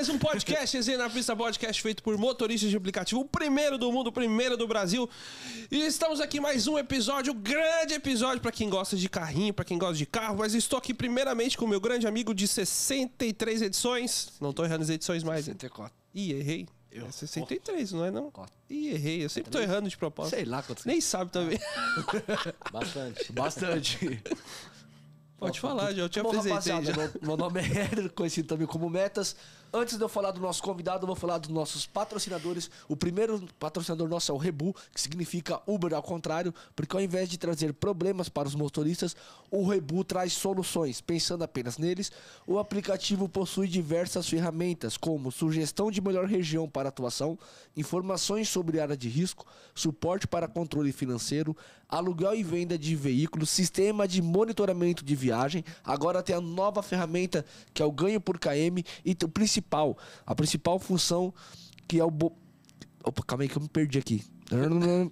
mais um podcast, Resenha na Pista Podcast feito por motoristas de aplicativo, o primeiro do mundo, o primeiro do Brasil. E estamos aqui mais um episódio, um grande episódio pra quem gosta de carrinho, pra quem gosta de carro, mas estou aqui primeiramente com o meu grande amigo de 63 edições. Não tô errando as edições mais. hein? 64. Ih, errei. Eu- É 63, não é não? Quatro. Ih, errei, eu sempre tô errando de propósito. Sei lá quantos. Nem sabe também. Bastante. Bastante. Pode falar, já eu te Bom, apresentei. já. meu, meu nome é Éder, conhecido também como Metas. Antes de eu falar do nosso convidado, eu vou falar dos nossos patrocinadores. O primeiro patrocinador nosso é o Rebu, que significa Uber ao contrário, porque ao invés de trazer problemas para os motoristas, o Rebu traz soluções. Pensando apenas neles, o aplicativo possui diversas ferramentas, como sugestão de melhor região para atuação, informações sobre área de risco, suporte para controle financeiro, aluguel e venda de veículos, sistema de monitoramento de viagem. Agora tem a nova ferramenta que é o ganho por KM e o principal, a principal função que é o bo... Opa, calma aí que eu me perdi aqui.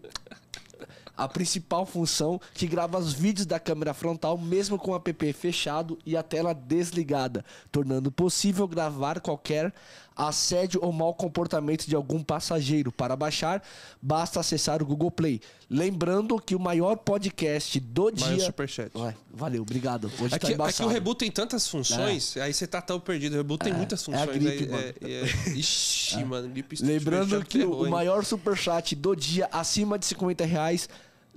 A principal função que grava os vídeos da câmera frontal mesmo com o app fechado e a tela desligada, tornando possível gravar qualquer assédio ou mau comportamento de algum passageiro. Para baixar, basta acessar o Google Play. Lembrando que o maior podcast do Maior dia. superchat. Ué, valeu, obrigado. Hoje É tá que, é o Reboot tem tantas funções, aí você tá tão perdido. O Reboot tem muitas é a funções. gripe, aí, mano. é- é- Ixi, mano, gripe Lembrando que o hein? maior superchat do dia, acima de 50 reais,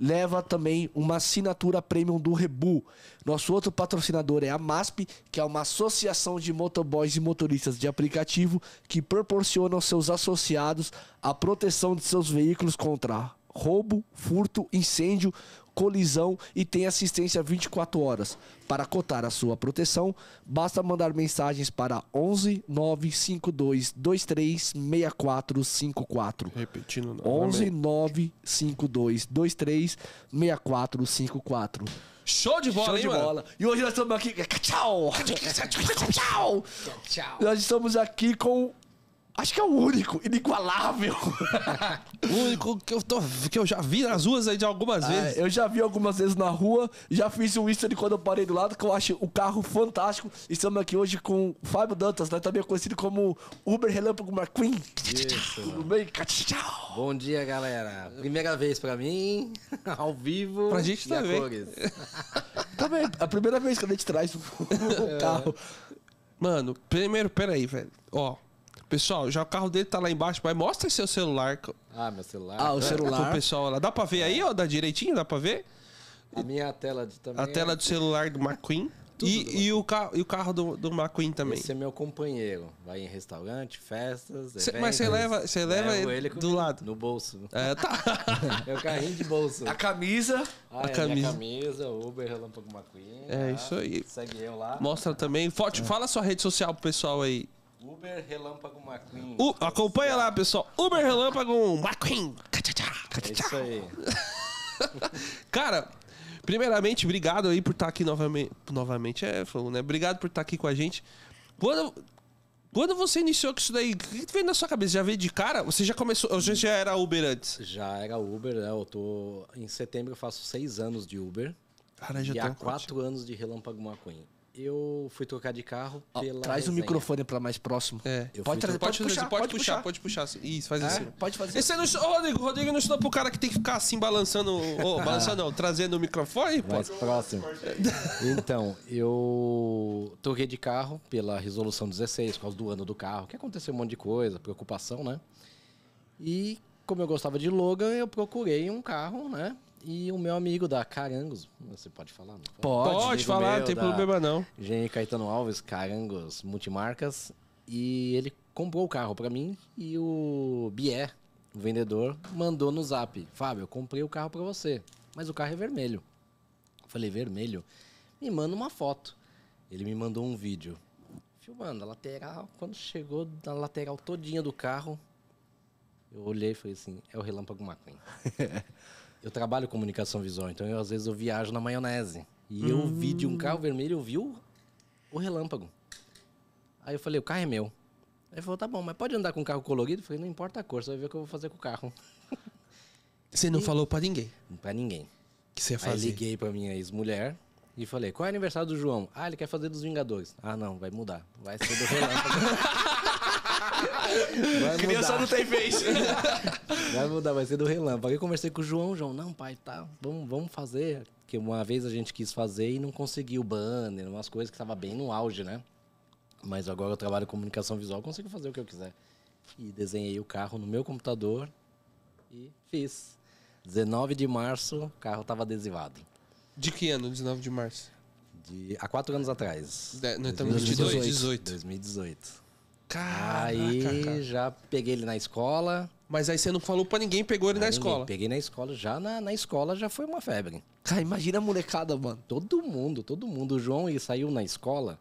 leva também uma assinatura premium do Rebu. Nosso outro patrocinador é a MASP, que é uma associação de motoboys e motoristas de aplicativo que proporciona aos seus associados a proteção de seus veículos contra roubo, furto, incêndio, colisão e tem assistência 24 horas. Para cotar a sua proteção, basta mandar mensagens para 11 952 23 6454. Repetindo 11 novamente. 952 23 6454. Show de bola, Show hein, de mano? bola. E hoje nós estamos aqui. Tchau! Tchau! Tchau. Nós estamos aqui com. Acho que é o único, inigualável. O único que eu, tô, que eu já vi nas ruas aí de algumas Ah, vezes. eu já vi algumas vezes na rua, já fiz um history quando eu parei do lado, que eu acho o carro fantástico. Estamos aqui hoje com o Fábio Dantas, né? também conhecido como Uber Relâmpago McQueen. Isso. Tudo bem? Tchau! Bom dia, galera. Primeira vez pra mim, ao vivo. Pra gente e também. Também, é a primeira vez que a gente traz um, um carro. Mano, primeiro, peraí, velho. Ó, pessoal, já o carro dele tá lá embaixo, mas mostra seu celular Ah, meu celular. Ah, o pro celular. pessoal lá. Dá pra ver aí, ó? Dá direitinho? Dá pra ver? A minha tela de também. A tela do celular do McQueen. Tudo do E, e, o carro, e o carro do, do McQueen também. Esse é meu companheiro. Vai em restaurante, festas. Cê- eventos. mas você leva- você leva Levo ele do lado? No bolso. É, tá. É o carrinho de bolso. A camisa. Ah, a é camisa. camisa, Uber Relâmpago McQueen. É tá? isso aí. Segue eu lá. Mostra também. Forte, fala sua rede social pro pessoal aí. Uber Relâmpago McQueen. Acompanha lá, pessoal. Uber Relâmpago McQueen. É isso aí. Cara, primeiramente, obrigado aí por estar aqui novamente. Novamente é, falou, né? Obrigado por estar aqui com a gente. Quando, quando você iniciou com isso daí, o que veio na sua cabeça? Já veio de cara? Você já começou. Ou você já era Uber antes? Já era Uber, né? Eu tô. Em setembro eu faço seis anos de Uber. Cara, já e há quatro anos de Relâmpago McQueen. Eu fui trocar de carro Ó, pela. traz o resenha. microfone pra mais próximo. É. Eu Pode trazer, Pode, pode, fazer, puxar, pode, pode puxar, puxar. pode puxar. Isso, faz É, assim. pode fazer. Esse não, Ô, Rodrigo, o Rodrigo não ensinou pro cara que tem que ficar assim balançando. Ô, balançando não, trazendo o microfone, pô. Mais próximo. Então, eu troquei de carro pela resolução 16, por causa do ano do carro, que aconteceu um monte de coisa, preocupação, né? E como eu gostava de Logan, eu procurei um carro, né? E o meu amigo da Carangos, você pode falar? Não Pode, Pode falar, meu não tem problema não. Engenheiro Caetano Alves, Carangos Multimarcas. E ele comprou o carro pra mim e o Bier, o vendedor, mandou no zap: Fábio, eu comprei o carro pra você, mas o carro é vermelho. Eu falei: vermelho? Me manda uma foto. Ele me mandou um vídeo filmando a lateral. Quando chegou na lateral todinha do carro, eu olhei e falei assim: é o Relâmpago McQueen. eu trabalho comunicação visual, então eu, às vezes eu viajo na maionese. E eu vi de um carro vermelho, eu vi o, o relâmpago. Aí eu falei, o carro é meu. Aí ele falou, tá bom, mas pode andar com carro colorido? Eu falei, não importa a cor, você vai ver o que eu vou fazer com o carro. Você não falou pra ninguém Pra ninguém. que você ia Aí fazer. liguei pra minha ex-mulher, E falei, qual é o aniversário do João? Ah, ele quer fazer dos Vingadores. Ah, não, vai mudar. Vai ser do Relâmpago. vai Criança mudar. não tem vez. Vai mudar, vai ser do Relâmpago. Aí eu conversei com o João, João, não, pai, tá, vamos, vamos fazer. Porque uma vez a gente quis fazer e não conseguiu o banner, umas coisas que tava bem no auge, né? Mas agora eu trabalho em comunicação visual, consigo fazer o que eu quiser. E desenhei o carro no meu computador e fiz. 19 de março, o carro tava adesivado. De que ano? 19 de março. De, há quatro anos atrás. De- nós estamos em 22, 18. 2018. Caraca, aí cara. já peguei ele na escola. Mas aí você não falou pra ninguém, pegou ele na Aí ninguém- escola. Peguei na escola, já na, na escola já foi uma febre. Cara, imagina a molecada, mano. Todo mundo, todo mundo. O João ele saiu na escola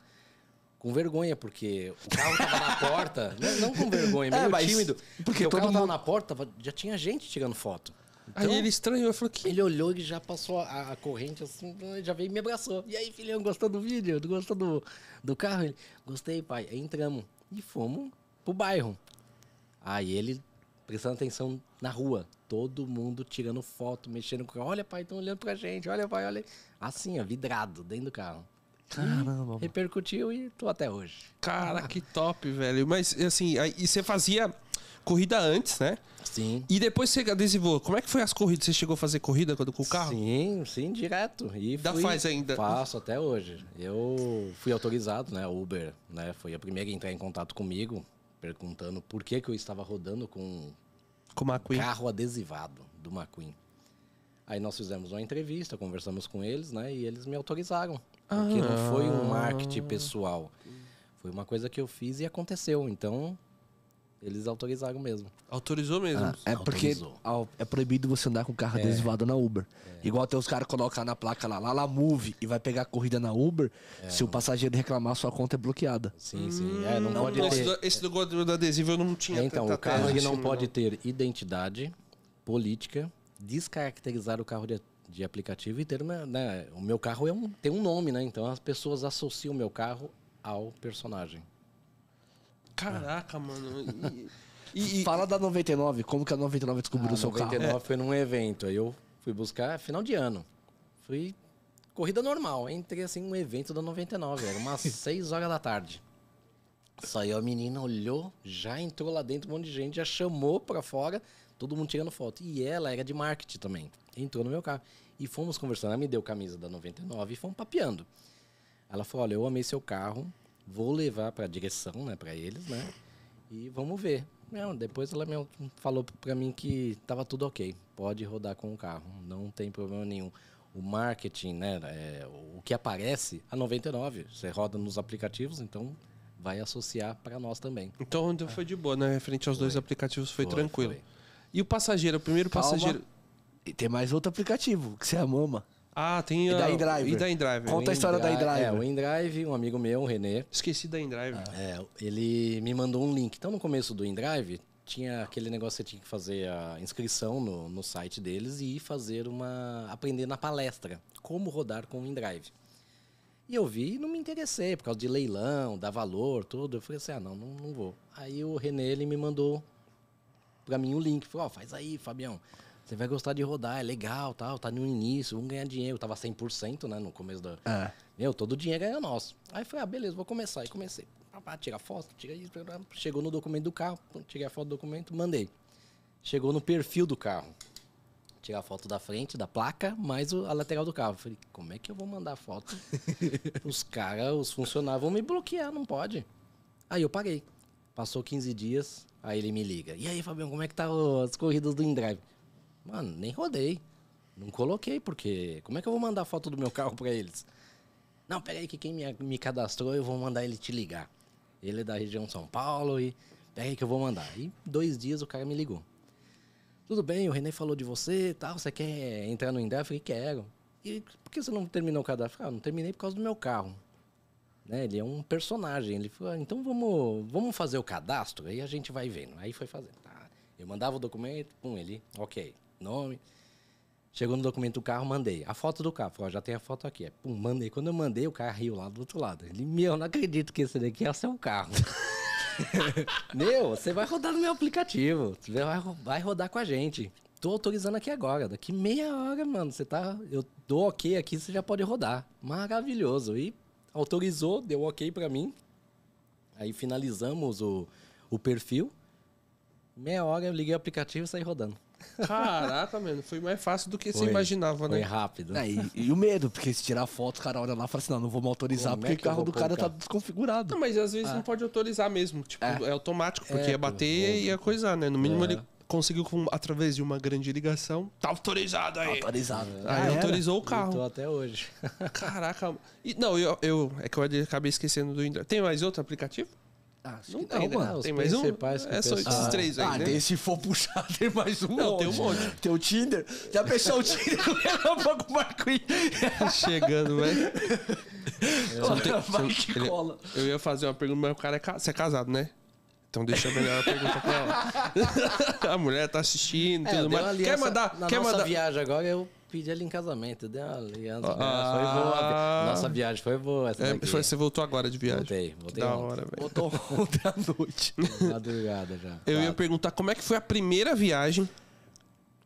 com vergonha, porque o carro tava na porta. Não, com vergonha, É, meio mas- tímido. porque Porque o carro tava mundo- na porta, tava- já tinha gente tirando foto. Aí Então, ele estranhou, eu falei, que... ele olhou e já passou a, a corrente assim, já veio e me abraçou. E aí, filhão, gostou do vídeo? Gostou do, do carro? Ele, gostei, pai. Aí entramos e fomos pro bairro. Aí ele prestando atenção na rua. Todo mundo tirando foto, mexendo com o carro. Olha, pai, estão olhando pra gente. Olha, pai, olha. Assim, ó, vidrado dentro do carro. Caramba, mano. Repercutiu e tô até hoje. Cara, que top, velho. Mas, assim, aí, e você fazia corrida antes, né? Sim. E depois você adesivou. Como é que foi as corridas? Você chegou a fazer corrida com o carro? Sim, sim, direto. E Ainda fui- faz ainda? Faço até hoje. Eu fui autorizado, né? Uber, né? Foi a primeira a entrar em contato comigo, perguntando por que, que eu estava rodando com Com o McQueen. carro adesivado do McQueen. Aí nós fizemos uma entrevista, conversamos com eles, né? E eles me autorizaram. Porque não foi um marketing pessoal. Foi uma coisa que eu fiz e aconteceu. Então, eles autorizaram mesmo. Autorizou mesmo. Ah, é porque Autorizou. é proibido você andar com carro adesivado na Uber. Igual tem os caras colocam na placa lá, lá, lá, move, e vai pegar a corrida na Uber. se o passageiro reclamar, sua conta é bloqueada. Sim, sim. É, não, pode esse, ter. do, esse do, do, adesivo eu não tinha É, então, tanta o carro ele não pode ter identidade, política, descaracterizar o carro de, de aplicativo e ter uma, né, o meu carro é um, tem um nome, né? Então as pessoas associam o meu carro ao personagem. Caraca, mano. E, e- e- Fala da 99, como que a 99 descobriu Ah, o seu 99 carro? foi num evento, aí eu fui buscar final de ano. Fui corrida normal, entrei assim um evento da 99, era umas 6 horas da tarde. Saiu a menina, olhou, já entrou lá dentro, um monte de gente, já chamou pra fora, todo mundo tirando foto. E ela era de marketing também. Entrou no meu carro. E fomos conversando, ela me deu camisa da 99 e fomos papeando. Ela falou: "Olha, eu amei seu carro, vou levar pra direção, né, para eles, né? E vamos ver". Não, depois ela me falou pra mim que tava tudo OK, pode rodar com o carro, não tem problema nenhum. O marketing, né, é, o que aparece a 99, você roda nos aplicativos, então vai associar para nós também. Então foi de boa, né? Referente aos dois aplicativos foi, Foi, tranquilo. foi. E o passageiro, o primeiro Calma. passageiro. E tem mais outro aplicativo, que você é a mama. Ah, tem E a. da InDriver? E da InDriver. Conta a história da InDrive- InDrive. É, o InDrive, um amigo meu, o Renê, Esqueci da InDriver. É, ele me mandou um link. Então, no começo do InDrive, tinha aquele negócio que você tinha que fazer a inscrição no, no site deles e ir fazer uma. aprender na palestra como rodar com o InDrive. E eu vi e não me interessei, por causa de leilão, dar valor, tudo. Eu falei assim: ah, não, não, não vou. Aí o Renê ele me mandou pra mim o link. Falou: ó, faz aí, Fabião. Você vai gostar de rodar, é legal, tal, tá no início, vamos ganhar dinheiro. Eu tava 100%, né, no começo da, É. meu, todo o dinheiro era nosso. Aí eu falei, ah, beleza, vou começar. Aí comecei. Pá, pá, Tira foto, tira isso. Chegou no documento do carro, tirei a foto do documento, mandei. Chegou no perfil do carro. Tirar a foto da frente, da placa, mais a lateral do carro. Falei, como é que eu vou mandar foto? os caras, os funcionários vão me bloquear, não pode. Aí eu parei. Passou 15 dias, aí ele me liga. E aí, Fabião, como é que tá as corridas do InDrive? Mano, nem rodei. Não coloquei, porque como é que eu vou mandar foto do meu carro pra eles? Não, peraí que quem me, me cadastrou, eu vou mandar ele te ligar. Ele é da região São Paulo e peraí que eu vou mandar. E dois dias o cara me ligou. Tudo bem, o René falou de você tal, você quer entrar no Indra? Eu falei, quero. E por que você não terminou o cadastro? Ah, não terminei por causa do meu carro. Né? Ele é um personagem. Ele falou, ah, então vamos, vamos fazer o cadastro, aí a gente vai vendo. Aí foi fazer. Tá. Eu mandava o documento, pum, ele, ok, nome. Chegou no documento do carro, mandei. A foto do carro, falou, já tem a foto aqui. É, Pum, mandei. Quando eu mandei, o cara riu lá do outro lado. Ele, meu, não acredito que esse daqui é o seu carro. meu, você vai rodar no meu aplicativo. Vai, vai rodar com a gente. tô autorizando aqui agora. Daqui meia hora, mano, você tá. Eu dou ok aqui, você já pode rodar. Maravilhoso. E autorizou, deu ok pra mim. Aí finalizamos o, o perfil. Meia hora eu liguei o aplicativo e saí rodando. Caraca, mano, foi mais fácil do que você Foi. imaginava, Foi né? rápido. É, e, e o medo, porque se tirar foto, o cara olha lá e fala assim, não, não vou me autorizar, Como é porque o que eu carro do cara o tá desconfigurado. Não, mas às vezes não pode autorizar mesmo. Tipo, é, automático, porque É, ia bater e ia coisar, né? No mínimo É. ele conseguiu, com- através de uma grande ligação. Tá autorizado aí. Autorizado. Aí Ah, era? autorizou o carro. até hoje. Caraca. E, não, eu, eu. É que eu acabei esquecendo do Indra. Tem mais outro aplicativo? Ah, acho Não que tem, né? mano, Tem mais um? É só esses três aí, Ah, né? se for puxar, tem mais um Não, tem um monte. Tem o Tinder. Já pensou o Tinder com o Relâmpago McQueen? Chegando, velho. Vai que cola. Eu ia fazer uma pergunta, mas o cara é, você é casado, né? Então deixa eu melhor a pergunta pra ela. a mulher tá assistindo, É, tudo mais. Quer mandar? Na quer nossa mandar? viagem agora, eu pedi ela em casamento. Eu dei uma aliança. Ah. Boa. Nossa viagem foi boa. Essa É, foi- você voltou agora de viagem. Voltei, voltei da ontem. hora, velho. Botou ontem à noite. Madrugada já. Eu ia Tá. perguntar como é que foi a primeira viagem.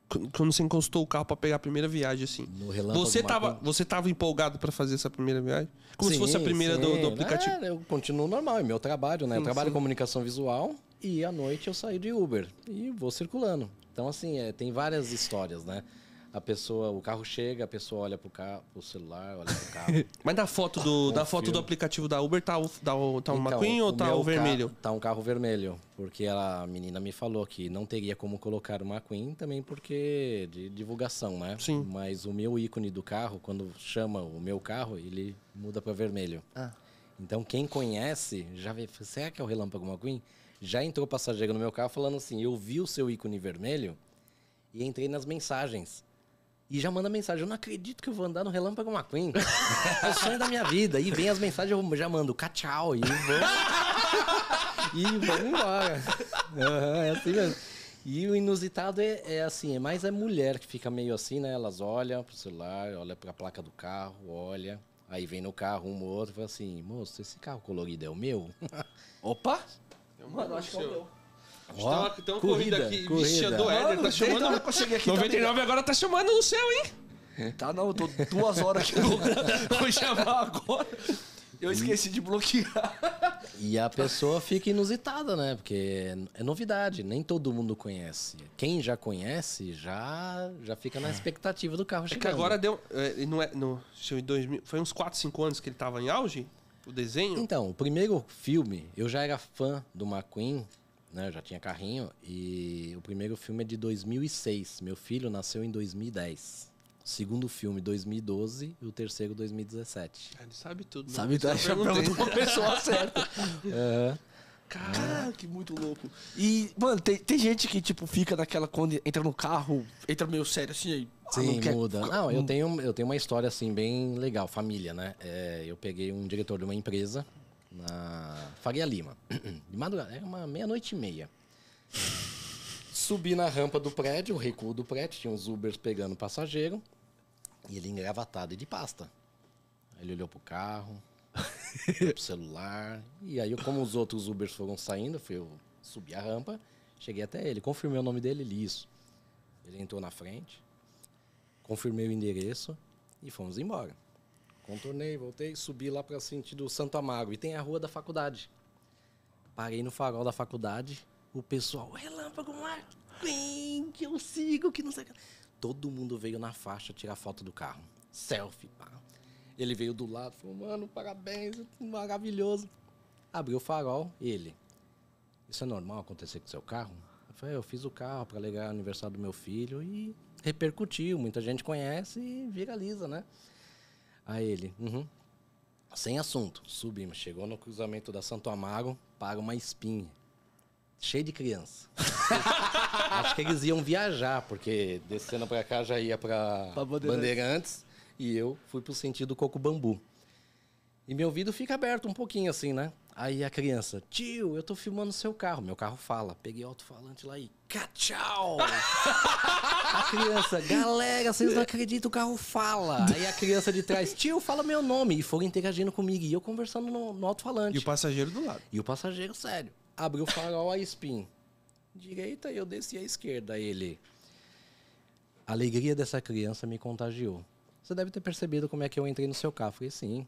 Qu- Quando você encostou o carro pra pegar a primeira viagem, assim. No relâmpago Você tava, McQueen. você tava empolgado pra fazer essa primeira viagem? Como se Sim, fosse a primeira do, do aplicativo. É, eu continuo normal, é meu trabalho, né? Eu Sim, trabalho sim. em comunicação visual e à noite eu saio de Uber e vou circulando. Então, assim, é, tem várias histórias, né? A pessoa, o carro chega, a pessoa olha pro, carro, pro celular, olha pro carro. Mas da foto do, da foto do aplicativo da Uber, tá o, tá o, tá o Então, McQueen ou tá meu o vermelho? ca- Tá um carro vermelho, porque a menina me falou que não teria como colocar o McQueen também porque de divulgação, né? Sim. Mas o meu ícone do carro, quando chama o meu carro, ele muda para vermelho. Ah. Então quem conhece já vê, será que é o Relâmpago McQueen? Já entrou passageiro no meu carro falando assim: "Eu vi o seu ícone vermelho e entrei nas mensagens". E já manda mensagem, eu não acredito que eu vou andar no Relâmpago McQueen. é o sonho da minha vida. E vem as mensagens, eu já mando tchau e vou. e vamos embora. Aham, é assim mesmo. E o inusitado é, é assim, é mais a mulher que fica meio assim, né? Elas olham pro celular, olham pra placa do carro, olha. Aí vem no carro um ou outro e fala assim, moço, esse carro colorido é o meu? Opa! Mano, acho que é o meu. Ó, Tem uma corrida aqui. Vixe, corrida. do Éder, Mano, tá desde chamando. a hora que eu cheguei aqui, tá 99 agora tá chamando no céu, hein? Tá, não, eu tô duas horas aqui. Vou chamar agora. Eu esqueci de bloquear. E a pessoa fica inusitada, né? Porque é novidade, nem todo mundo conhece. Quem já conhece já já fica na expectativa do carro É chegando. que agora deu. é, não é, no, deixa eu ver, em 2000, foi uns 4, 5 anos que ele tava em auge? O desenho? Então, o primeiro filme, eu já era fã do McQueen, né? Eu já tinha carrinho. E o primeiro filme é de 2006. Meu filho nasceu em 2010. O segundo filme, 2012. E o terceiro, 2017. Ah, Ele sabe tudo. né? Sabe, eu perguntei. perguntou pra pessoa certa. Aham. Cara, que muito louco. E, mano, tem, tem gente que, tipo, fica naquela quando entra no carro, entra meio sério assim, ah, Sim, não quer- muda. Não, eu tenho, eu tenho uma história assim bem legal, família, né? É, eu peguei um diretor de uma empresa na Faria Lima. De madrugada, era uma meia-noite e meia. Subi na rampa do prédio, o recuo do prédio, tinha uns Ubers pegando passageiro, e ele engravatado e de pasta. Ele olhou pro carro, olhou pro celular, e aí, como os outros Ubers foram saindo, fui, eu subi a rampa, cheguei até ele, confirmei o nome dele, ele, isso. Ele entrou na frente, confirmei o endereço e fomos embora. Contornei, voltei, subi lá para sentido Santo Amaro e tem a rua da faculdade. Parei no farol da faculdade, o pessoal, relâmpago McQueen, que eu sigo, que não sei o que. Todo mundo veio na faixa tirar foto do carro. Selfie, pá. Ele veio do lado, falou, mano, parabéns, maravilhoso. Abriu o farol, ele. Isso é normal acontecer com seu carro? Eu falei, eu fiz o carro para alegrar o aniversário do meu filho e repercutiu. Muita gente conhece e viraliza, né? Aí ele, uhum. Sem assunto, subimos. Chegou no cruzamento da Santo Amaro, para uma espinha. Cheio de criança. Acho que eles iam viajar, porque descendo para cá já ia para Bandeirantes. Bandeirantes. E eu fui pro sentido Coco Bambu. E meu ouvido fica aberto um pouquinho assim, né? Aí a criança, tio, eu tô filmando seu carro. Meu carro fala. Peguei o alto-falante lá e. Tchau! a criança, galera, vocês não acreditam, o carro fala. Aí a criança de trás, tio, fala meu nome. E foram interagindo comigo. E eu conversando no, no alto-falante. E o passageiro do lado. E o passageiro, sério, abriu o farol a spin. Direita, eu desci à esquerda. Aí Ele. A alegria dessa criança me contagiou. Você deve ter percebido como é que eu entrei no seu carro. Falei, sim.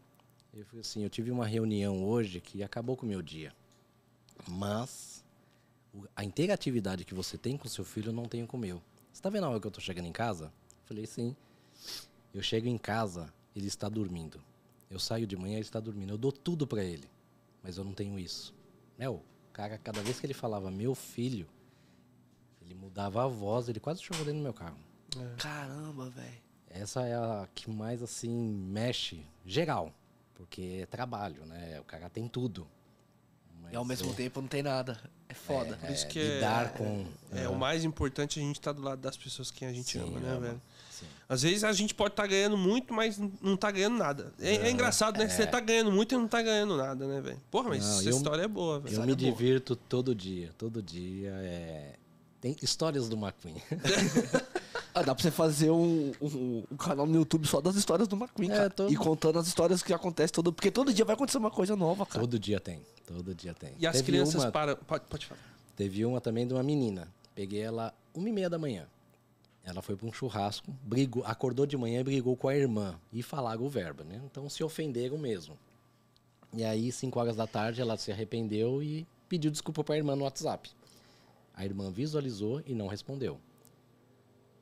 Eu falei assim, eu tive uma reunião hoje que acabou com o meu dia. Mas a interatividade que você tem com seu filho eu não tenho com o meu. Você tá vendo a hora que eu tô chegando em casa? Eu falei, sim. Eu chego em casa, ele está dormindo. Eu saio de manhã, ele está dormindo. Eu dou tudo para ele. Mas eu não tenho isso. Meu, o cara, cada vez que ele falava meu filho, ele mudava a voz, ele quase chorou dentro do meu carro. Caramba, velho. Essa é a que mais, assim, mexe, geral. Porque é trabalho, né? O cara tem tudo. Mas E ao mesmo é- tempo não tem nada. É foda. Por isso é, que é- lidar com... É, o mais importante é a gente estar do lado das pessoas que a gente Sim, ama, né, ama. velho? Sim. Às vezes a gente pode estar ganhando muito, mas não tá ganhando nada. É, é engraçado, né? Que você tá ganhando muito e não tá ganhando nada, né, velho? Porra, mas Não, essa eu- história é boa, velho. Eu me é divirto todo dia, todo dia. É... Tem histórias do McQueen. Ah, dá pra você fazer um, um, um canal no YouTube só das histórias do McQueen, É, cara. todo- E contando as histórias que acontecem todo. Porque todo dia vai acontecer uma coisa nova, cara. todo dia tem, todo dia tem. E as Teve crianças uma- param. Pode, pode falar. Teve uma também de uma menina. Peguei ela uma e meia da manhã. Ela foi para um churrasco, brigou, acordou de manhã e brigou com a irmã. E falaram o verbo, né? Então se ofenderam mesmo. E aí, 5 horas da tarde, ela se arrependeu e pediu desculpa para a irmã no WhatsApp. A irmã visualizou e não respondeu.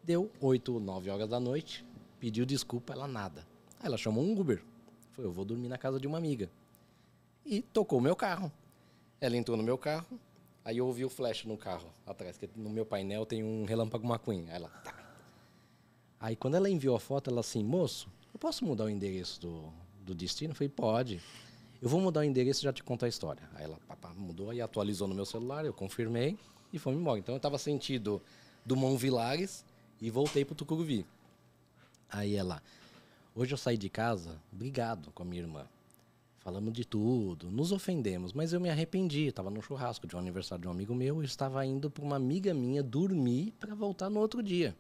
Deu 8, 9 horas da noite, pediu desculpa, ela nada. Aí ela chamou um Uber. Foi, eu vou dormir na casa de uma amiga. E tocou o meu carro. Ela entrou no meu carro, aí eu ouvi o flash no carro atrás, que no meu painel tem um relâmpago McQueen. Aí ela, tá. Aí quando ela enviou a foto, ela assim, moço, eu posso mudar o endereço do, do destino? Eu falei, pode. Eu vou mudar o endereço e já te conto a história. Aí ela pá, pá, mudou e atualizou no meu celular, eu confirmei e fomos embora. Então eu estava sentido do Mão Vilares e voltei pro Tucuruvi. Aí ela, hoje eu saí de casa, brigado com a minha irmã. Falamos de tudo, nos ofendemos, mas eu me arrependi. Estava no churrasco de um aniversário de um amigo meu e estava indo para uma amiga minha dormir para voltar no outro dia.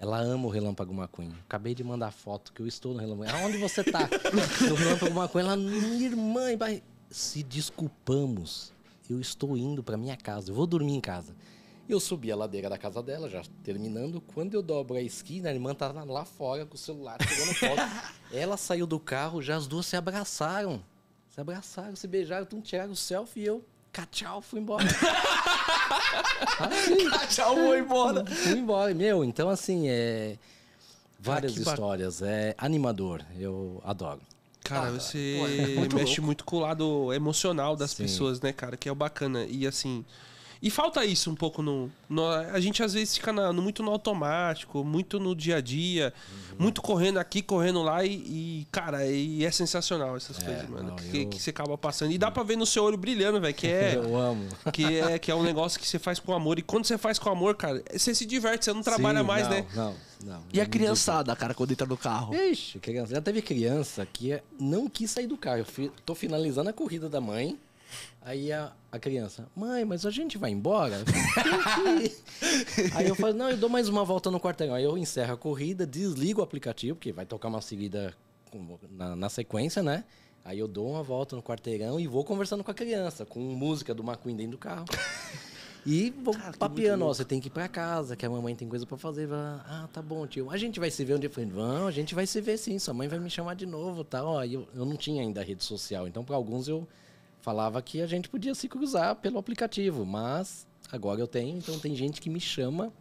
Ela ama o Relâmpago McQueen. Acabei de mandar foto que eu estou no Relâmpago. Aonde você tá? no Relâmpago McQueen. Ela, minha irmã, vai- se desculpamos. Eu estou indo para minha casa. Eu vou dormir em casa. Eu subi a ladeira da casa dela, já terminando. Quando eu dobro a esquina, a irmã tá lá fora com o celular pegando foto. Ela saiu do carro, já as duas se abraçaram. Se abraçaram, se beijaram, tum, tiraram o selfie e eu, tchau, fui embora. assim, Tchau, vou embora. fui embora. Meu, então assim, é. Várias que ba- histórias. É animador. Eu adoro. Cara, Ah, você pô, é muito mexe louco. muito com o lado emocional das Sim. pessoas, né, cara? Que é o bacana. E assim. E falta isso um pouco no. no- a gente às vezes fica na- no- muito no automático, muito no dia a dia, Uhum. muito correndo aqui, correndo lá e, e, cara, e é sensacional essas coisas, mano. não, que, eu- que você acaba passando. E dá pra ver no seu olho brilhando, velho, que é. Eu amo. Que é, que é um negócio que você faz com amor. E quando você faz com amor, cara, você se diverte, você não trabalha Sim, mais, não, né? Não, não. E a criançada, cara, quando entra no carro? Ixi, criança. Já teve criança que é- não quis sair do carro. Eu tô finalizando a corrida da mãe. Aí a, a criança, mãe, mas a gente vai embora? aí eu falo, não, eu dou mais uma volta no quarteirão. Aí eu encerro a corrida, desligo o aplicativo, porque vai tocar uma seguida na, na sequência, né? Aí eu dou uma volta no quarteirão e vou conversando com a criança, com música do McQueen dentro do carro. E vou Cara, papiando, ó, você tem que ir pra casa, que a mamãe tem coisa pra fazer. Fala, ah, tá bom, tio. A gente vai se ver um dia. Eu falei, vamos, a gente vai se ver sim, sua mãe vai me chamar de novo, tá? Ó, e eu, eu não tinha ainda rede social, então pra alguns eu falava que a gente podia se cruzar pelo aplicativo, mas agora eu tenho, então tem gente que me chama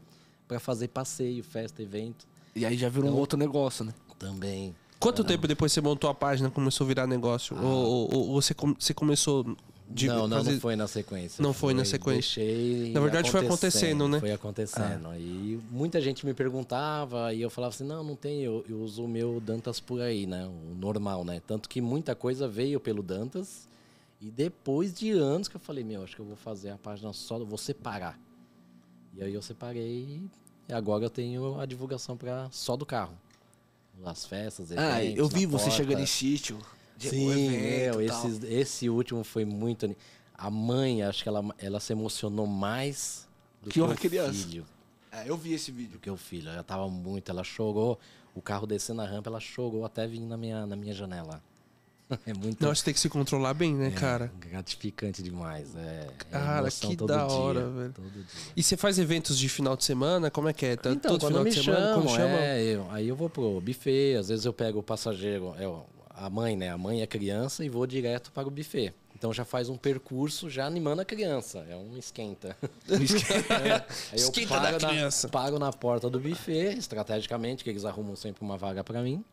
pra fazer passeio, festa, evento E aí já virou um Então- outro negócio, né? também. Quanto tempo depois você montou a página, começou a virar negócio? Ou, ou- ou você, com- você começou de não, não, fazer- não foi na sequência. Não foi na sequência. Deixei Na verdade, foi acontecendo, né? Foi acontecendo. Aí muita gente me perguntava e eu falava assim, não, não tem, eu, eu uso o meu Dantas por aí, né? O normal, né? Tanto que muita coisa veio pelo Dantas e depois de anos que eu falei, meu, acho que eu vou fazer a página só, vou separar. E aí eu separei e agora eu tenho a divulgação para só do carro. As festas, eventos, Ah, eu vi você porta. chegando em sítio. Sim, evento meu, esse, esse último foi muito. A mãe, acho que ela, ela se emocionou mais do Que que, uma o criança. filho. É, eu vi esse Do vídeo. que o filho. Ela tava muito, ela chorou. O carro descendo a rampa, ela chorou até vir na minha, na minha janela. É muito você tem que se controlar bem, né, cara? gratificante demais. É, é Cara, emoção que todo da dia, hora, velho. dia. E você faz eventos de final de semana? Como é que é? Tá- Então, Todo final me de semana? chamam, quando chama? é, eu- aí eu vou pro buffet, às vezes eu pego o passageiro, é, o- a mãe, né? A mãe é criança e vou direto para o buffet. Então já faz um percurso já animando a criança. É um esquenta. É, aí eu Esquenta da na- criança. Pago na porta do buffet, estrategicamente, que eles arrumam sempre uma vaga para mim.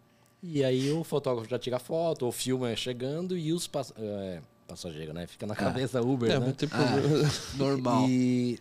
E aí o fotógrafo já tira foto, o filme chegando e os pass- é, passageiros, né? Fica na cabeça Uber, É, né? não tem problema. Normal. E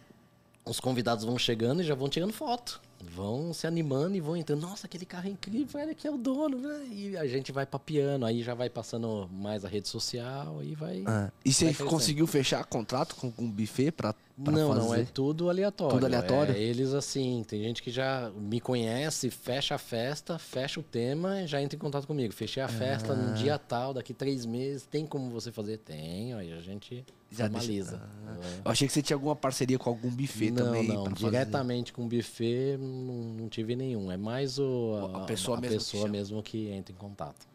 os convidados vão chegando e já vão tirando foto. Vão se animando e vão entrando. Nossa, aquele carro é incrível, ele que é o dono. né? E a gente vai papiando, aí já vai passando mais a rede social e vai. Ah, E você Vai conseguiu fechar contrato com um buffet pra, pra não, fazer? não, é tudo aleatório. Tudo aleatório? É, eles assim, tem gente que já me conhece, fecha a festa, fecha o tema e já entra em contato comigo. Fechei a festa Ah. num dia tal, daqui três meses, tem como você fazer? Tem, aí a gente Já formaliza. deixa- É. Eu achei que você tinha alguma parceria com algum buffet não, também. Não, pra fazer. diretamente com buffet não, não tive nenhum. É mais o, A pessoa a mesmo que pessoa chama. mesmo que entra em contato.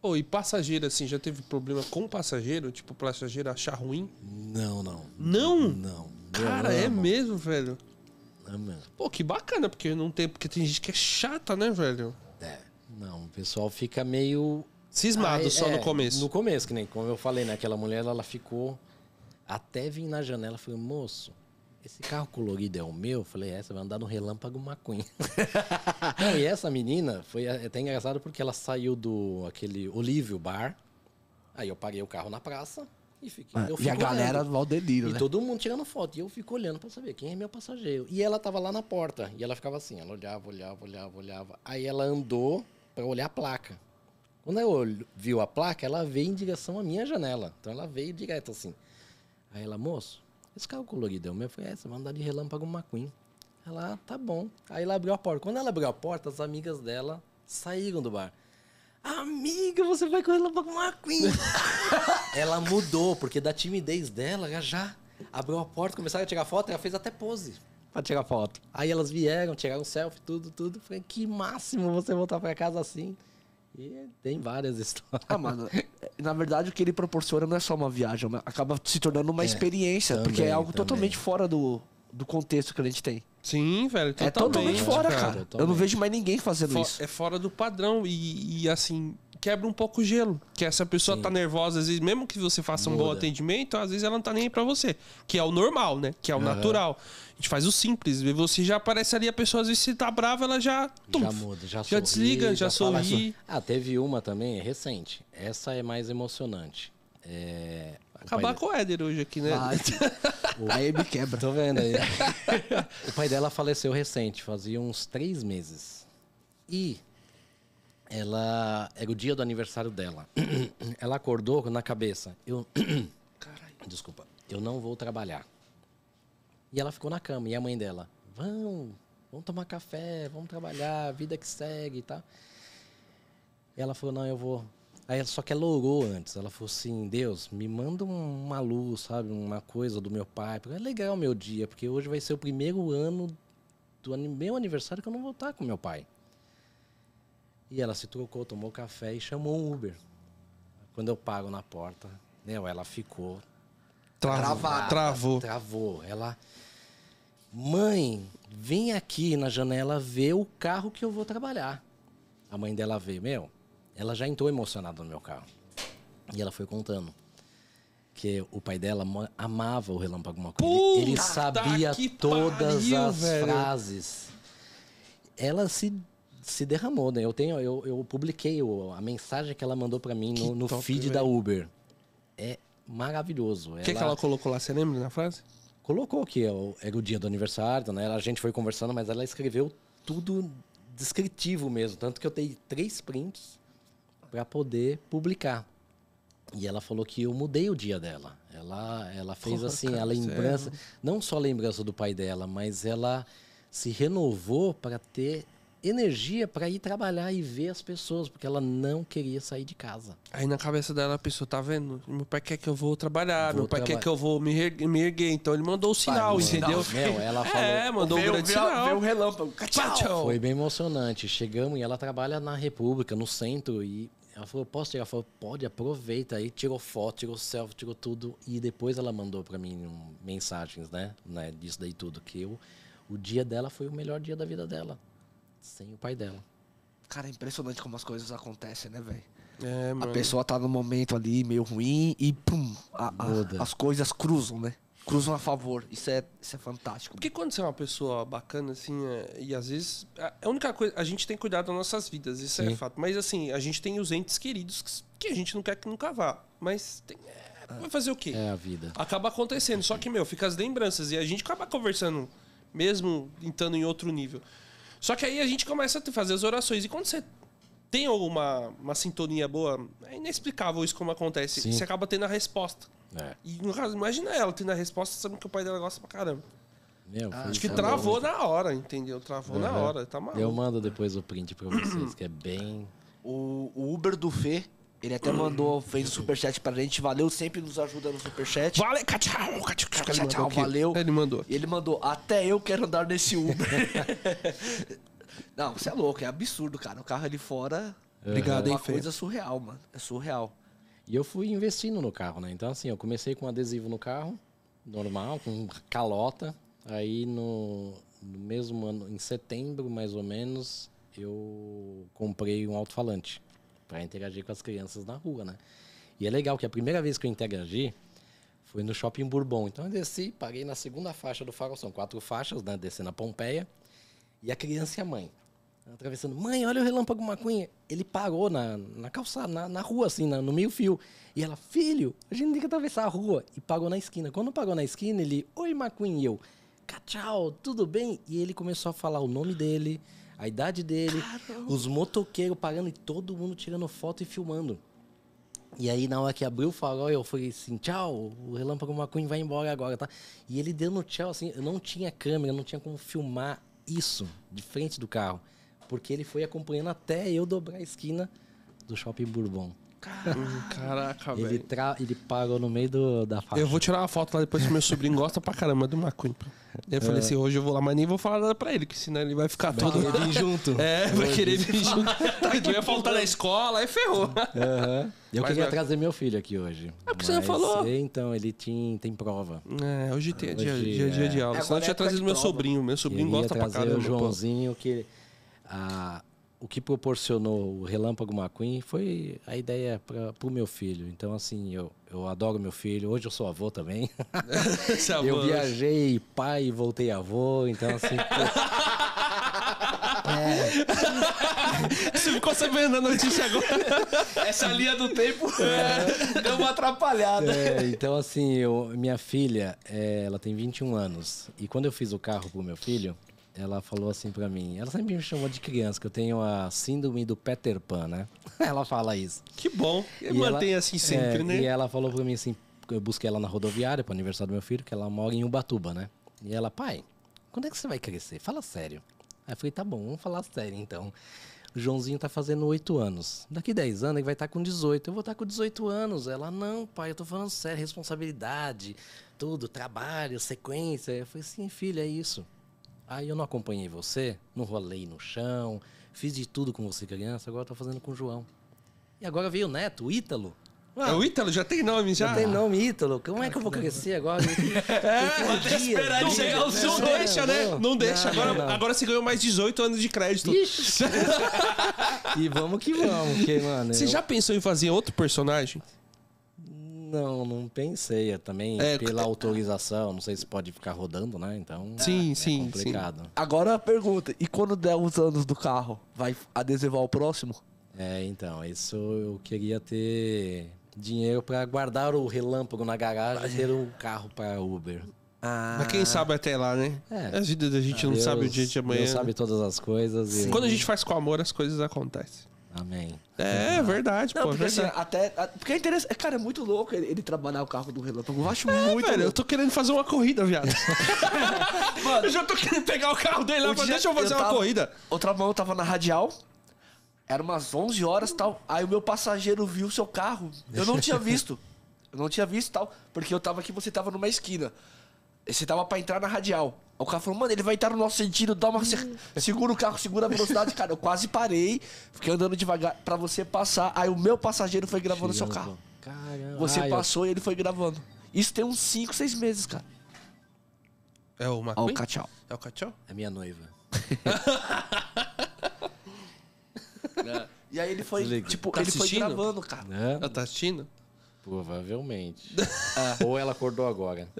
Ô, e passageiro, assim, já teve problema com passageiro? Tipo, passageiro achar ruim? Não, não. Não? Não. Cara, é mesmo, velho. amo. Pô, que bacana, porque não tem. Porque tem gente que é chata, né, velho? É, não, o pessoal fica meio Cismado Ah, só é, no começo. No começo, que nem como eu falei, né? Aquela mulher, ela ficou até vir na janela. Eu falei, moço, esse carro colorido é o meu? Eu falei, é, você vai andar no relâmpago McQueen. Não, e essa menina foi até engraçado porque ela saiu do aquele Olívio Bar. Aí eu parei o carro na praça e fiquei. Ah, e a galera olhando. Valdeliro, E né? todo mundo tirando foto. E eu fico olhando pra saber quem é meu passageiro. E ela tava lá na porta. E ela ficava assim, ela olhava, olhava, olhava, olhava. Aí ela andou pra olhar a placa. Quando ela viu a placa, ela veio em direção à minha janela. Então ela veio direto assim. Aí ela, moço, esse carro colorido é o meu? Eu falei, é, você vai andar de relâmpago McQueen. Ela, ah, tá bom. Aí ela abriu a porta. Quando ela abriu a porta, as amigas dela saíram do bar. Amiga, você vai com o relâmpago McQueen. ela mudou, porque da timidez dela, ela já abriu a porta, começaram a tirar foto, ela fez até pose pra tirar foto. Aí elas vieram, tiraram selfie, tudo, tudo. Falei, que máximo você voltar pra casa assim. E tem várias histórias. Ah, mano, na verdade o que ele proporciona não é só uma viagem, mas acaba se tornando uma experiência, porque é também, algo também. totalmente fora do, do contexto que a gente tem. Sim, velho. É totalmente totalmente, fora, cara. Eu não Totalmente. vejo mais ninguém fazendo Fo- isso. É fora do padrão e, e, assim, quebra um pouco o gelo. Que essa pessoa tá nervosa, às vezes, mesmo que você faça um bom Muda. atendimento, às vezes ela não tá nem aí pra você. Que é o normal, né? Que é o natural. A gente faz o simples. e Você já aparece ali, a pessoa, às vezes, se tá brava, ela já. tum, Já muda, já, já sorri, desliga, já fala sorri. Ah, teve uma também, é recente. Essa é mais emocionante. É... o Acabar pai com o Éder hoje aqui, né? Vai. Aí me quebra. Tô vendo aí. o pai dela faleceu recente, fazia uns três meses. E ela era o dia do aniversário dela. Ela acordou na cabeça. Eu. Desculpa. Eu não vou trabalhar. E ela ficou na cama. E a mãe dela, vamos, vamos tomar café, vamos trabalhar, vida que segue e tal. Ela falou, não, eu vou. Aí ela- só que ela orou antes. Ela falou assim, Deus, me manda um- uma luz, sabe? Uma coisa do meu pai. É legal o meu dia, porque hoje vai ser o primeiro ano do meu aniversário que eu não vou estar com meu pai. E ela se trocou, tomou café e chamou um Uber. Quando eu pago na porta, né, ela ficou Travou. Travou. Travou. Ela. Mãe, vem aqui na janela ver o carro que eu vou trabalhar. A mãe dela veio, meu. Ela já entrou emocionada no meu carro. E ela foi contando que o pai dela amava o Relâmpago McQueen. Ele- sabia todas pariu, as velho. frases. Ela se, se derramou, né? Eu tenho, eu, eu publiquei a mensagem que ela mandou pra mim no, no top, feed velho. da Uber. É maravilhoso. O que, que ela colocou lá? Você lembra na frase? colocou que é o- era o dia do aniversário, né? A gente foi conversando, mas ela escreveu tudo descritivo mesmo, tanto que eu dei três prints para poder publicar. E ela falou que eu mudei o dia dela. Ela, ela fez Porra, assim cara, a lembrança, sério? não só a lembrança do pai dela, mas ela se renovou para ter energia para ir trabalhar e ver as pessoas, porque ela não queria sair de casa. Aí na cabeça dela a pessoa, tá vendo? Meu pai quer que eu vou trabalhar, Vou meu pai quer traba- que eu vou me, ergue- me erguer. Então ele mandou o sinal, mandou. entendeu? Meu, ela falou, É, mandou um grande Veio- veio- sinal. veio o relâmpago. Tchau. Tchau. Foi bem emocionante. Chegamos e ela trabalha na República, no centro, e Ela falou, posso tirar foto? Pode, aproveita. Aí tirou foto, tirou selfie, tirou tudo. E depois ela mandou pra mim um, mensagens, né? né? Disso daí tudo. Que eu, o dia dela foi o melhor dia da vida dela. Sem o pai dela. Cara, é impressionante como as coisas acontecem, né, velho? É, A mano. pessoa tá num momento ali meio ruim e pum, a- a- Muda. as coisas cruzam, né? Cruzam a favor. Isso é, isso é fantástico. Porque quando você é uma pessoa bacana, assim, é- e às vezes. A a única coisa. A gente tem que cuidar das nossas vidas, isso é Sim. fato. Mas assim, a gente tem os entes queridos que, que a gente não quer que nunca vá. Mas tem, é, vai fazer o quê? É a vida. Acaba acontecendo. Só que, meu, fica as lembranças. E a gente acaba conversando, mesmo estando em outro nível. Só que aí a gente começa a fazer as orações. E quando você tem uma, uma sintonia boa, é inexplicável isso como acontece. Sim. Você acaba tendo a resposta. É. E no caso, imagina ela tendo a resposta sabendo que o pai dela gosta pra caramba. Meu, foi- Acho que travou muito. na hora, entendeu? Travou na Uhum. hora, tá maluco. Eu mando depois o print pra vocês, que é bem. O, o Uber do Fê, ele até mandou, fez o superchat pra gente. Valeu, sempre nos ajuda no superchat. Vale, tchau, tchau, Tchau, Ele mandou tchau, o quê? valeu. Ele mandou. E ele mandou, até eu quero andar nesse Uber. Não, você é louco, é absurdo, cara. O carro ali fora Obrigado, é hein, uma Fê. coisa surreal, mano. É surreal. E eu fui investindo no carro, né? Então, assim, eu comecei com adesivo no carro, normal, com calota. Aí, no, no mesmo ano, em setembro, mais ou menos, eu comprei um alto-falante para interagir com as crianças na rua, né? E é legal que a primeira vez que eu interagi foi no Shopping Bourbon. Então, eu desci, parei na segunda faixa do farol. São quatro faixas, né? Descendo a Pompeia. E a criança e a mãe. Atravessando, mãe, olha o relâmpago McQueen. Ele parou na, na calçada, na, na rua, assim, na- no meio-fio. E ela, filho, a gente tem que atravessar a rua. E parou na esquina. Quando parou na esquina, ele, oi, McQueen. E eu, tchau, tudo bem? E ele começou a falar o nome dele, a idade dele, os motoqueiros parando e todo mundo tirando foto e filmando. E aí, na hora que abriu o farol, eu falei assim, tchau, o Relâmpago McQueen vai embora agora, tá? E ele deu no tchau, assim, eu não tinha câmera, não tinha como filmar isso de frente do carro. Porque ele foi acompanhando até eu dobrar a esquina do Shopping Bourbon. Caraca, Ele, velho. tra... ele parou no meio do, da faixa. Eu vou tirar uma foto lá depois que meu sobrinho gosta pra caramba do McQueen. pô. Eu falei assim, hoje eu vou lá, mas nem vou falar nada pra ele, que senão ele vai ficar todo... querer vir junto. É, vai querer vir junto. Eu ia faltar na escola, aí ferrou. Aham. Eu Mas queria vai- trazer meu filho aqui hoje. É porque você não falou. Então, ele tinha, tem prova. É, hoje tem dia, Hoje, dia, dia é. de aula. É, Senão eu é tinha época trazido meu prova. sobrinho. Meu sobrinho Queria gosta pra trazer caramba. o pô. Joãozinho, que a, o que proporcionou o Relâmpago McQueen foi a ideia para o meu filho. Então, assim, eu, eu adoro meu filho. Hoje eu sou avô também. Avô. eu viajei pai e voltei avô. Então, assim, Você ficou sabendo a notícia agora? Essa linha do tempo deu uma atrapalhada. É, então, assim, eu- minha filha, é, ela tem 21 anos. E quando eu fiz o carro pro meu filho, ela falou assim pra mim. Ela sempre me chamou de criança, que eu tenho a síndrome do Peter Pan, né? Ela fala isso. Que bom. E Mantém assim sempre, é, né? E ela falou pra mim assim, eu busquei ela na rodoviária pro aniversário do meu filho, que ela mora em Ubatuba, né? E ela, pai, quando é que você vai crescer? Fala sério. Aí eu falei, tá bom, vamos falar sério então. O Joãozinho tá fazendo 8 anos. Daqui 10 anos ele vai estar com 18. Eu vou estar com 18 anos. Ela, não, pai, eu tô falando sério, responsabilidade, tudo, trabalho, sequência. Eu falei, sim, filha, é isso. Aí eu não acompanhei você, não rolei no chão, fiz de tudo com você criança, agora tô fazendo com o João. E agora veio o neto, o Ítalo. É, o Ítalo já tem nome já? Já tem nome Ítalo. Como é que eu vou crescer agora? Até esperar ele chegar. Não, não deixa, né? Não deixa. Não, Agora, não. agora você ganhou mais 18 anos de crédito. Ixi. e vamos que vamos, porque, mano. Você eu- já pensou em fazer outro personagem? Não, não pensei. é Também É, pela é- autorização, não sei se pode ficar rodando, né? Então. Sim, é sim, complicado. Agora a pergunta, e quando der os anos do carro, vai adesivar o próximo? É, então, isso eu queria ter dinheiro pra guardar o relâmpago na garagem e ter um carro para Uber. Ah, Mas quem sabe até lá, né? É. As vidas da gente não Deus- sabe o dia de amanhã. Deus sabe todas as coisas. e- Quando a gente faz com amor, as coisas acontecem. Amém. É, é verdade, Não, pô. é porque assim, verdade. até. a- Porque é interessante. Cara, é muito louco ele, ele trabalhar o carro do relâmpago. Eu acho É, muito velho, eu tô querendo fazer uma corrida, viado. eu já tô querendo pegar o carro dele lá O dia deixa eu fazer eu uma tava- corrida. Outra mão eu tava na radial. Era umas 11 horas e tal. Aí o meu passageiro viu o seu carro. Eu não tinha visto. Eu não tinha visto tal. Porque eu tava aqui, você tava numa esquina. Você tava pra entrar na radial. Aí O cara falou, mano, ele vai entrar no nosso sentido, dá uma. se- Segura o carro, segura a velocidade, cara. Eu quase parei, fiquei andando devagar pra você passar. Aí o meu passageiro foi gravando seu carro. Caramba. Você eu- passou e ele foi gravando. Isso tem uns 5, 6 meses, cara. É o Ó, McQueen? o Cachau. É o Cachau? É minha noiva. E aí ele foi, Desliga. tipo, Tá ele foi assistindo? gravando, cara. Né? Ela tá assistindo? Provavelmente. Ou ela acordou agora.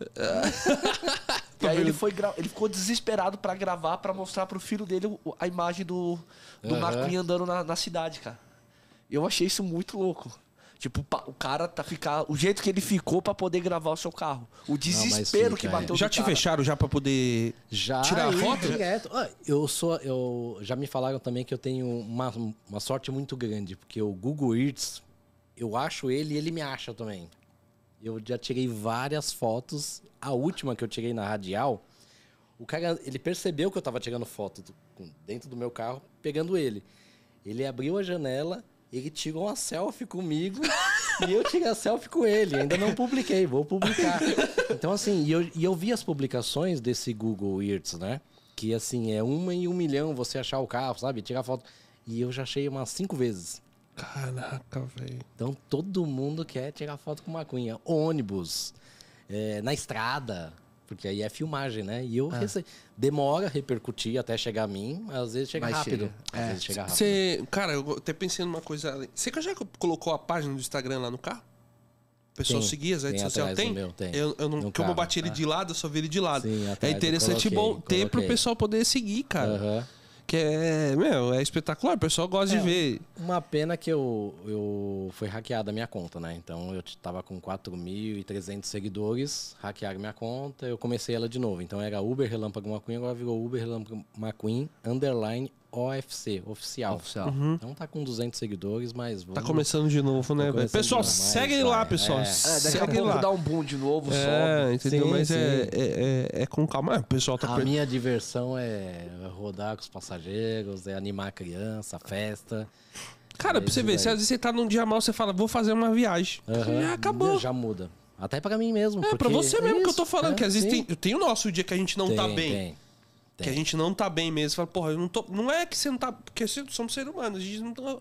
E aí ele, foi gra- ele ficou desesperado pra gravar, pra mostrar pro filho dele a imagem do, do Aham. McQueen andando na, na cidade, cara. Eu achei isso muito louco. Tipo, o cara tá ficar. O jeito que ele ficou pra poder gravar o seu carro. O desespero que fica, bateu Já no te cara. fecharam já pra poder Já tirar a foto? direto. Ah, eu sou, eu já me falaram também que eu tenho uma, uma sorte muito grande, porque o Google Earth, eu acho ele e ele me acha também. Eu já tirei várias fotos. A última que eu tirei na radial, o cara, ele percebeu que eu tava tirando foto do- dentro do meu carro, pegando ele. Ele abriu a janela, ele tirou uma selfie comigo e eu tirei a selfie com ele. Ainda não publiquei, vou publicar. Então, assim, e eu, e eu vi as publicações desse Google Earth, né? Que, assim, é uma em um milhão você achar o carro, sabe? Tirar foto. E eu já achei umas cinco vezes. Caraca, velho. Então, todo mundo quer tirar foto com maconha. Ônibus, é, na estrada, porque aí é filmagem, né? E eu rece... demora a repercutir até chegar a mim, às vezes chega Mas rápido. chega. Às É. vezes chega rápido. Você, cara, eu até pensei numa coisa. Você já colocou a página do Instagram lá no carro? O pessoal Tem, seguir as redes sociais? Tem? meu, tem. Eu, eu não, como eu bati ele tá. de lado, eu só vi ele de lado. Sim, é atrás eu interessante e bom coloquei, ter pro coloquei. pessoal poder seguir, cara. Aham. Que é, meu, é espetacular, o pessoal gosta É, de ver. Uma pena que eu, eu foi hackeada a minha conta, né? Então eu tava com 4.300 seguidores, hackearam minha conta, eu comecei ela de novo. Então era Uber Relâmpago McQueen, agora virou Uber Relâmpago McQueen underline OFC, oficial. Oficial. Então tá com 200 seguidores, mas Tá vamos... começando de novo, né, velho? começando Pessoal, segue vai, lá, pessoal. é. É, daqui a pouco lá. dá um boom de novo, É, sobe. entendeu? Sim, Mas é, sim. é, é, é com calma. O pessoal tá A per- minha diversão é rodar com os passageiros, é animar a criança, a festa. Cara, pra É você isso ver, se às vezes você tá num dia mal, você fala, vou fazer uma viagem. Aham, Já acabou. Já muda. Até pra mim mesmo. É, pra porque você mesmo que eu tô isso, falando, é, que às vezes sim. tem, tem o nosso dia que a gente não Tem, tá bem. Tem, Que a gente não tá bem mesmo. Fala, porra, eu não tô. Não é que você não tá. Porque somos seres humanos, a gente não tá,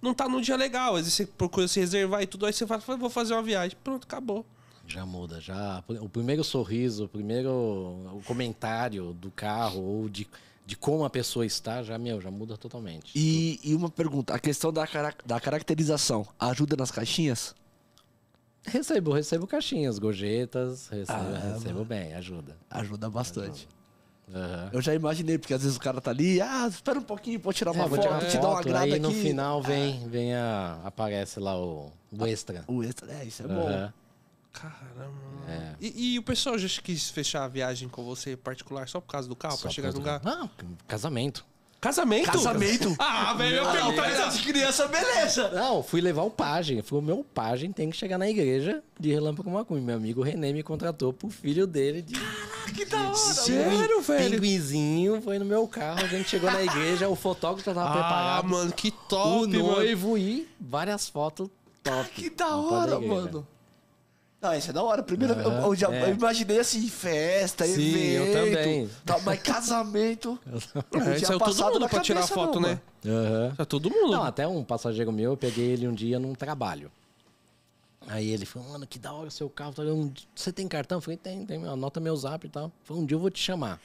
não tá num dia legal. Às vezes você procura se reservar e tudo, aí você fala, vou fazer uma viagem. Pronto, acabou. Já muda, já. O primeiro sorriso, o primeiro o comentário do carro ou de, de como a pessoa está, já, meu, já muda totalmente. E, e uma pergunta, a questão da, cara- da caracterização ajuda nas caixinhas? Recebo, recebo caixinhas, gorjetas, recebo, Ah, recebo bem, ajuda. Ajuda bastante. Aham. Eu já imaginei, porque às vezes o cara tá ali, ah, espera um pouquinho, pode tirar uma É, vou foto, tirar te dar uma foto, grada aí aqui. no final vem, vem a, aparece lá o, o extra. O extra, é, isso é bom. Aham. Caramba. É. E, e o pessoal já quis fechar a viagem com você particular só por causa do carro, Só pra chegar no lugar? Não, casamento. Casamento? Casamento? Ah, velho, eu isso. de criança, beleza. Não, fui levar o pajem. Foi o meu pajem tem que chegar na igreja de Relâmpago Macumbi. Meu amigo René me contratou pro filho dele de Que da hora, Sério, velho? pinguinzinho. Foi no meu carro, a gente chegou na igreja, o fotógrafo já tava Ah, preparado. mano, que o top, mano. noivo e várias fotos top. Que da hora, mano. Não, isso é da hora. Primeiro, eu, Aham, eu já, é. eu imaginei assim, festa, Sim, evento. eu também. Tá, mas casamento. É, tinha saiu todo mundo pra tirar foto, não, né? Aham. Tá todo mundo. Não, até um passageiro meu, eu peguei ele um dia num trabalho. Aí ele falou, mano, que da hora o seu carro. "Um Você tem cartão? Eu falei, tem, tem, anota meu zap e tal. Falei, um dia eu vou te chamar.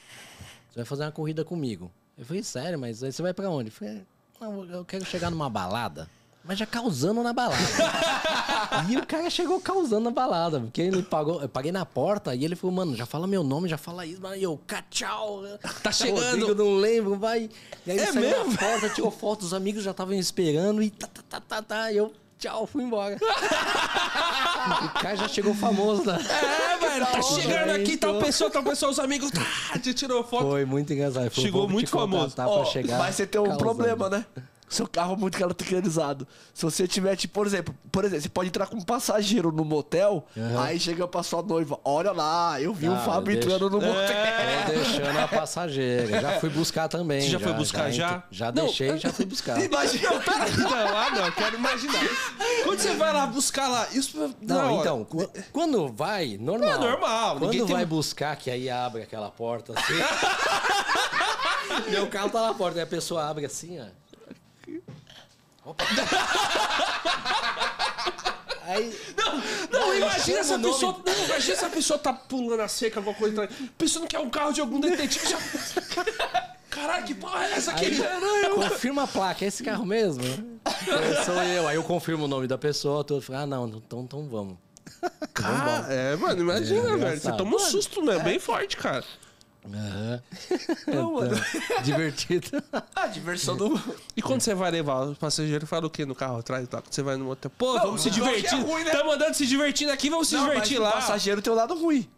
Você vai fazer uma corrida comigo. Eu falei, sério, mas aí você vai pra onde? Eu falei, não, eu quero chegar numa balada. Mas já causando na balada. e o cara chegou causando na balada. Porque ele pagou, eu paguei na porta e ele falou, mano, já fala meu nome, já fala isso. Mas eu, tchau. Tá chegando. Eu não lembro, vai. E aí É saiu mesmo? na porta, tirou foto, os amigos já estavam esperando e tá, tá, tá, tá, tá. E eu, tchau, fui embora. o cara já chegou famoso, né? É, velho, tá hora, chegando aqui, tal então. pessoa, tal pessoa, os amigos, tá, te tirou foto. Foi muito engraçado. Foi, Chegou muito famoso. chegar mas você tem um causando. problema, né? Seu carro é muito caracterizado. Se você tiver, tipo, por exemplo, por exemplo, você pode entrar como passageiro no motel, Aham. aí chega pra sua noiva, olha lá, eu vi o Ah, Fábio deixa- entrando no motel. Tô deixando a passageira. Já fui buscar também. Você já foi buscar, já? ent- Já Não, deixei e já fui buscar. Imagina, Não, ah, não, eu quero imaginar. Quando você vai lá buscar lá, isso Não, hora. então, qu- quando vai, normal. É normal, Quando ninguém tem- vai buscar, que aí abre aquela porta assim. Meu carro tá na porta, aí a pessoa abre assim, ó. Opa. Aí, Não, imagina essa nome- pessoa. Não, imagina se a pessoa tá pulando a cerca, alguma coisa. tá- Pensando que é um carro de algum detetive. Já... Caralho, que porra é essa aqui? aí confirma a placa, é esse carro mesmo? É, sou eu. Aí eu confirmo o nome da pessoa, tudo. Ah, não, então, então vamos. Ah, é, mano, imagina, É, velho. Você toma um susto, né? Bem forte, cara. Aham. Não, mano. Divertido. A diversão do. E quando você vai levar o passageiro, fala o quê no carro atrás? Tá? Quando você vai no motel. Pô, Não, vamos se é divertir. ruim, né? Tá mandando se divertindo aqui, vamos se Não, divertir mas lá. O passageiro tem um lado ruim.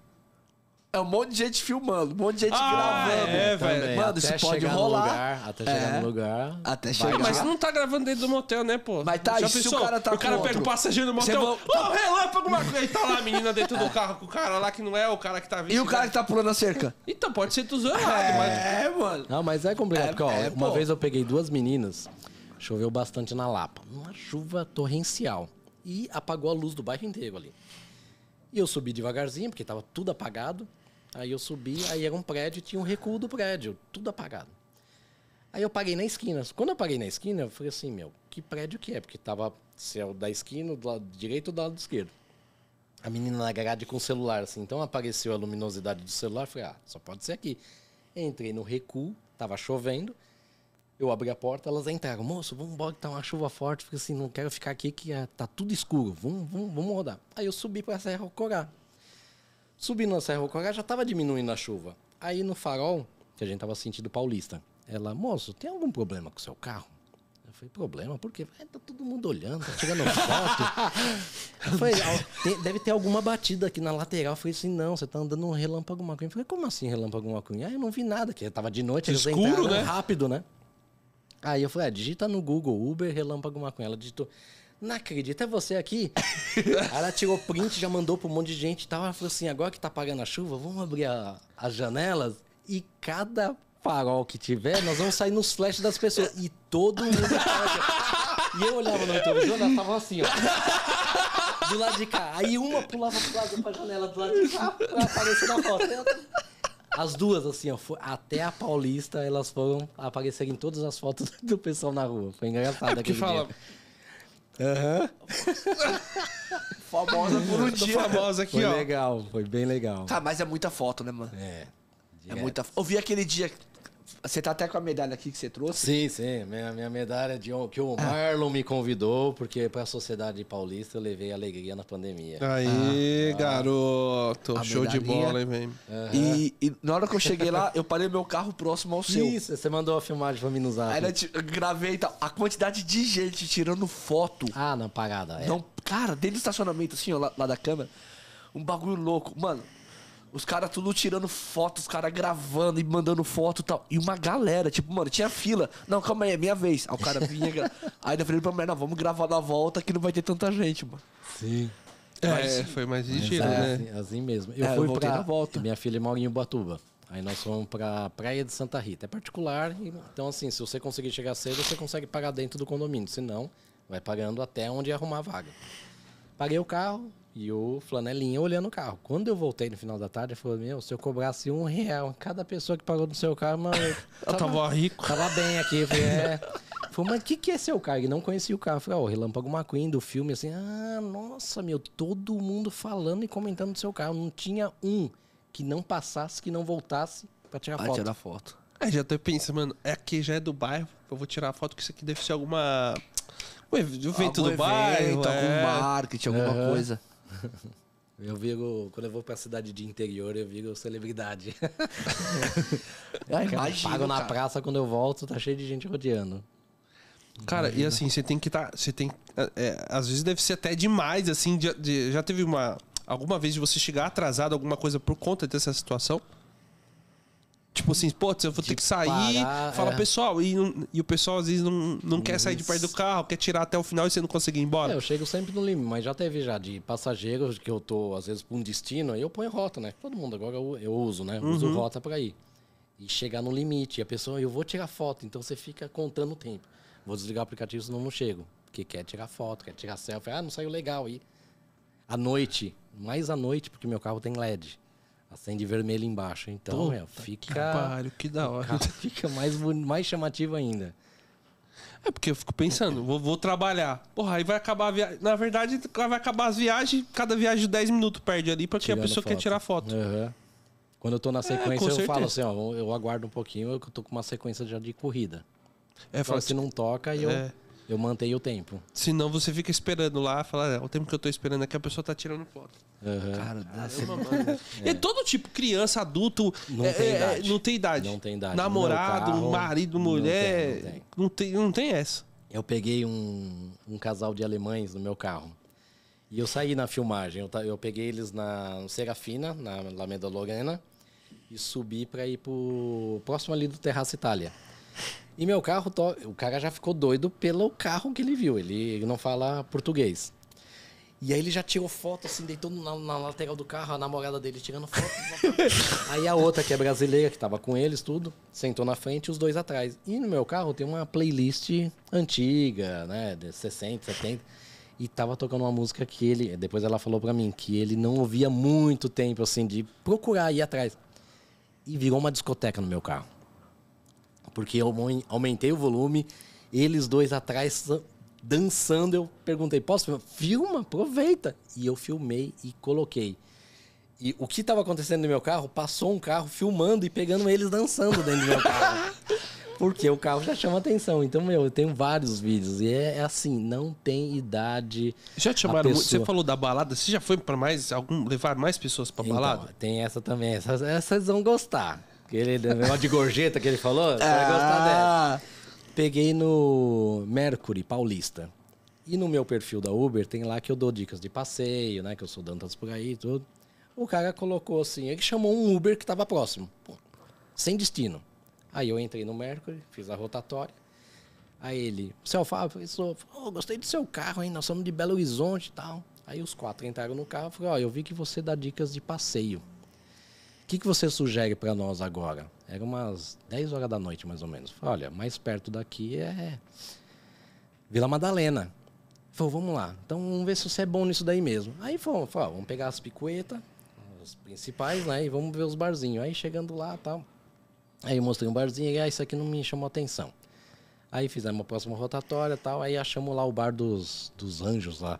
É um monte de gente filmando, um monte de gente Ah, gravando. é, velho. Mano, até isso pode rolar. lugar, até chegar É. no lugar. Até chegar. Ah, mas não tá gravando dentro do motel, né, pô? Mas tá, Já e se o cara tá O cara pega o passageiro no motel. Ô, relâmpago, uma coisa. E tá lá a menina dentro do carro com o cara lá que não é o cara que tá E vestido. o cara que tá pulando a cerca? Então, pode ser tudo errado, mas. É, mano. Não, mas é complicado, É, porque, ó, é, uma pô. vez eu peguei duas meninas, choveu bastante na Lapa, uma chuva torrencial, e apagou a luz do bairro inteiro ali. E eu subi devagarzinho, porque tava tudo apagado, aí eu subi, aí era um prédio, tinha um recuo do prédio, tudo apagado. Aí eu paguei na esquina. Quando eu paguei na esquina, eu falei assim, meu, que prédio que é? Porque tava céu da esquina, do lado direito e do lado esquerdo. A menina na grade com o celular, assim. Então apareceu a luminosidade do celular. Falei, ah, só pode ser aqui. Entrei no recuo, tava chovendo. Eu abri a porta, elas entraram. Moço, vamos embora que tá uma chuva forte. Falei assim, não quero ficar aqui que ah, tá tudo escuro. Vamos, vamos, vamos rodar. Aí eu subi pra Serra Corá. Subindo na Serra Corá, já tava diminuindo a chuva. Aí no farol, que a gente tava sentindo paulista, ela, moço, tem algum problema com o seu carro? Eu falei, problema? Por quê? "É, tá todo mundo olhando, tá tirando foto. Eu falei, "Ah, tem- deve ter alguma batida aqui na lateral. Eu falei assim, não, você tá andando um relâmpago McQueen. Eu falei, como assim relâmpago McQueen? Ah, eu não vi nada, que tava de noite, eles Escuro, né? rápido, né? Aí eu falei, ah, digita no Google Uber relâmpago McQueen. Ela digitou, não acredito, é você aqui? Aí ela tirou print, já mandou pra um monte de gente e tal. Ela falou assim, agora que tá pagando a chuva, vamos abrir a- as janelas e cada farol que tiver, nós vamos sair nos flashes das pessoas. E todo mundo. E eu olhava no retrovisor, ela tava assim, ó. Do lado de cá. Aí uma pulava pro lado pra janela do lado de cá aparecer na foto. As duas, assim, ó, foi- até a Paulista, elas foram aparecer em todas as fotos do pessoal na rua. Foi engraçado É aquele fala. dia. Aham. Famosa por um dia. famosa aqui, Foi ó. legal, foi bem legal. Tá, mas é muita foto, né, mano? É. É muita Eu vi aquele dia. Você tá até com a medalha aqui que você trouxe. Sim, sim. Minha, minha medalha de que o Marlon me convidou, porque pra Sociedade Paulista eu levei alegria na pandemia. Aí, garoto. A Show de medalhinha. bola, hein, velho. E, e na hora que eu cheguei lá, eu parei meu carro próximo ao seu. Isso, você mandou a filmagem pra mim no zap. Aí eu gravei e tal. A quantidade de gente tirando foto. Ah, na parada. É. Não, cara, dentro do estacionamento, assim, ó, lá, lá da câmera. Um bagulho louco. Mano, os caras tudo tirando foto, os caras gravando e mandando foto e tal. E uma galera, tipo, mano, tinha fila. Não, calma aí, é minha vez. Aí o cara vinha. gra- aí eu falei pra mulher, não, vamos gravar na volta que não vai ter tanta gente, mano. Sim. É, foi mais ligeiro, é, né? assim, assim mesmo. Eu É, eu fui voltei pra... na volta. Minha filha mora em Ubatuba. Aí nós fomos pra Praia de Santa Rita. É particular, então assim, se você conseguir chegar cedo, você consegue pagar dentro do condomínio. Se não, vai pagando até onde arrumar a vaga. Paguei o carro e o flanelinha olhando o carro. Quando eu voltei no final da tarde, ele falou, meu, se eu cobrasse um real cada pessoa que pagou no seu carro, mano, eu Eu tava rico. Tava bem aqui, eu falei, é. Falei, mas o que, que é seu carro? Ele não conhecia o carro. Eu falei, ó, o Relâmpago McQueen do filme, assim, ah, nossa, meu, todo mundo falando e comentando do seu carro. Não tinha um que não passasse, que não voltasse pra tirar Aí foto. tirar foto. Aí já até pensa, mano, é aqui já é do bairro, eu vou tirar a foto que isso aqui deve ser alguma. Um ev- evento Algum do bairro. evento, é. algum marketing, alguma Aham. coisa. Eu viro, quando eu vou pra cidade de interior, eu viro celebridade. Imagina, Pago na cara. praça, quando eu volto, tá cheio de gente rodeando. Cara, e assim, você tem que estar. você tem. é, às vezes deve ser até demais, assim. de- de- já teve uma. Alguma vez de você chegar atrasado, alguma coisa por conta dessa situação? Tipo assim, pô, eu vou ter que sair. parar, fala, é. pessoal, e, não- e o pessoal às vezes não, não quer sair de perto do carro, quer tirar até o final e você não conseguir ir É, embora. eu chego sempre no limite, mas já teve já de passageiros que eu tô, às vezes, pra um destino, aí eu ponho rota, né? Todo mundo agora eu, eu uso, né? Uhum. Uso rota pra ir. E chegar no limite, e a pessoa, eu vou tirar foto, então você fica contando o tempo. Vou desligar o aplicativo, senão não chego. Porque quer tirar foto, quer tirar selfie. Ah, não saiu legal aí. À noite, mais à noite, porque meu carro tem LED. Acende vermelho embaixo. Então, meu, Que fica. pariu, que da hora. fica mais, mais chamativo ainda. É porque eu fico pensando, vou, vou trabalhar. Porra, aí vai acabar a viagem. Na verdade, vai acabar as viagens, cada viagem de 10 minutos perde ali, porque a Tirando pessoa quer foto. tirar foto. Aham. Quando eu tô na sequência, É, eu certeza. falo assim, ó, eu aguardo um pouquinho, eu tô com uma sequência já de corrida. É, Fala, fala, se não toca, eu, É. eu mantenho o tempo. Senão você fica esperando lá, fala, é, o tempo que eu tô esperando aqui a pessoa tá tirando foto. Aham. Cara, deve Caramba, mano. E todo tipo, criança, adulto, Não é, tem é, idade. não tem idade. Não tem idade. Namorado, carro, marido, não mulher, tem, não tem. não tem, não tem essa. Eu peguei um, um casal de alemães no meu carro. E eu saí na filmagem. Eu, eu peguei eles na Serafina, na Alameda Lorena, e subi para ir pro próximo ali do Terraço Itália. E meu carro, to- o cara já ficou doido pelo carro que ele viu. Ele, não fala português. E aí ele já tirou foto, assim, deitou na, na lateral do carro, a namorada dele tirando foto. aí a outra, que é brasileira, que tava com eles, tudo, sentou na frente e os dois atrás. E no meu carro tem uma playlist antiga, né, de 60, 70. E tava tocando uma música que ele, depois ela falou pra mim, que ele não ouvia muito tempo, assim, de procurar ir atrás. E virou uma discoteca no meu carro. Porque eu aumen- aumentei o volume, eles dois atrás dançando. Eu perguntei, posso filmar? Filma, aproveita. E eu filmei e coloquei. E o que estava acontecendo no meu carro, passou um carro filmando e pegando eles dançando dentro do meu carro. Porque o carro já chama atenção. Então, meu, eu tenho vários vídeos. E é, é assim, não tem idade. Já te chamaram? Você falou da balada, você já foi pra mais algum levar mais pessoas balada? Então, tem essa também. Essas, essas vão gostar. Aquele negócio de gorjeta que ele falou, você vai gostar dessa. Ah, Peguei no Mercury Paulista. E no meu perfil da Uber tem lá que eu dou dicas de passeio, né? Que eu sou Dantas por aí e tudo. O cara colocou assim, ele chamou um Uber que estava próximo, sem destino. Aí eu entrei no Mercury, fiz a rotatória. Aí ele, seu Fábio, eu sou, oh, gostei do seu carro, hein? Nós somos de Belo Horizonte e tal. Aí os quatro entraram no carro e falei, ó, eu vi que você dá dicas de passeio. O que, que você sugere para nós agora? Era umas 10 horas da noite, mais ou menos. Falei, olha, mais perto daqui é Vila Madalena. Falou, vamos lá. Então vamos ver se você é bom nisso daí mesmo. Aí fomos, falou, vamos pegar as picuetas, as principais, né? E vamos ver os barzinhos. Aí chegando lá tal. Aí eu mostrei um barzinho e ah, isso aqui não me chamou atenção. Aí fizemos a próxima rotatória e tal. Aí achamos lá o bar dos, dos anjos lá.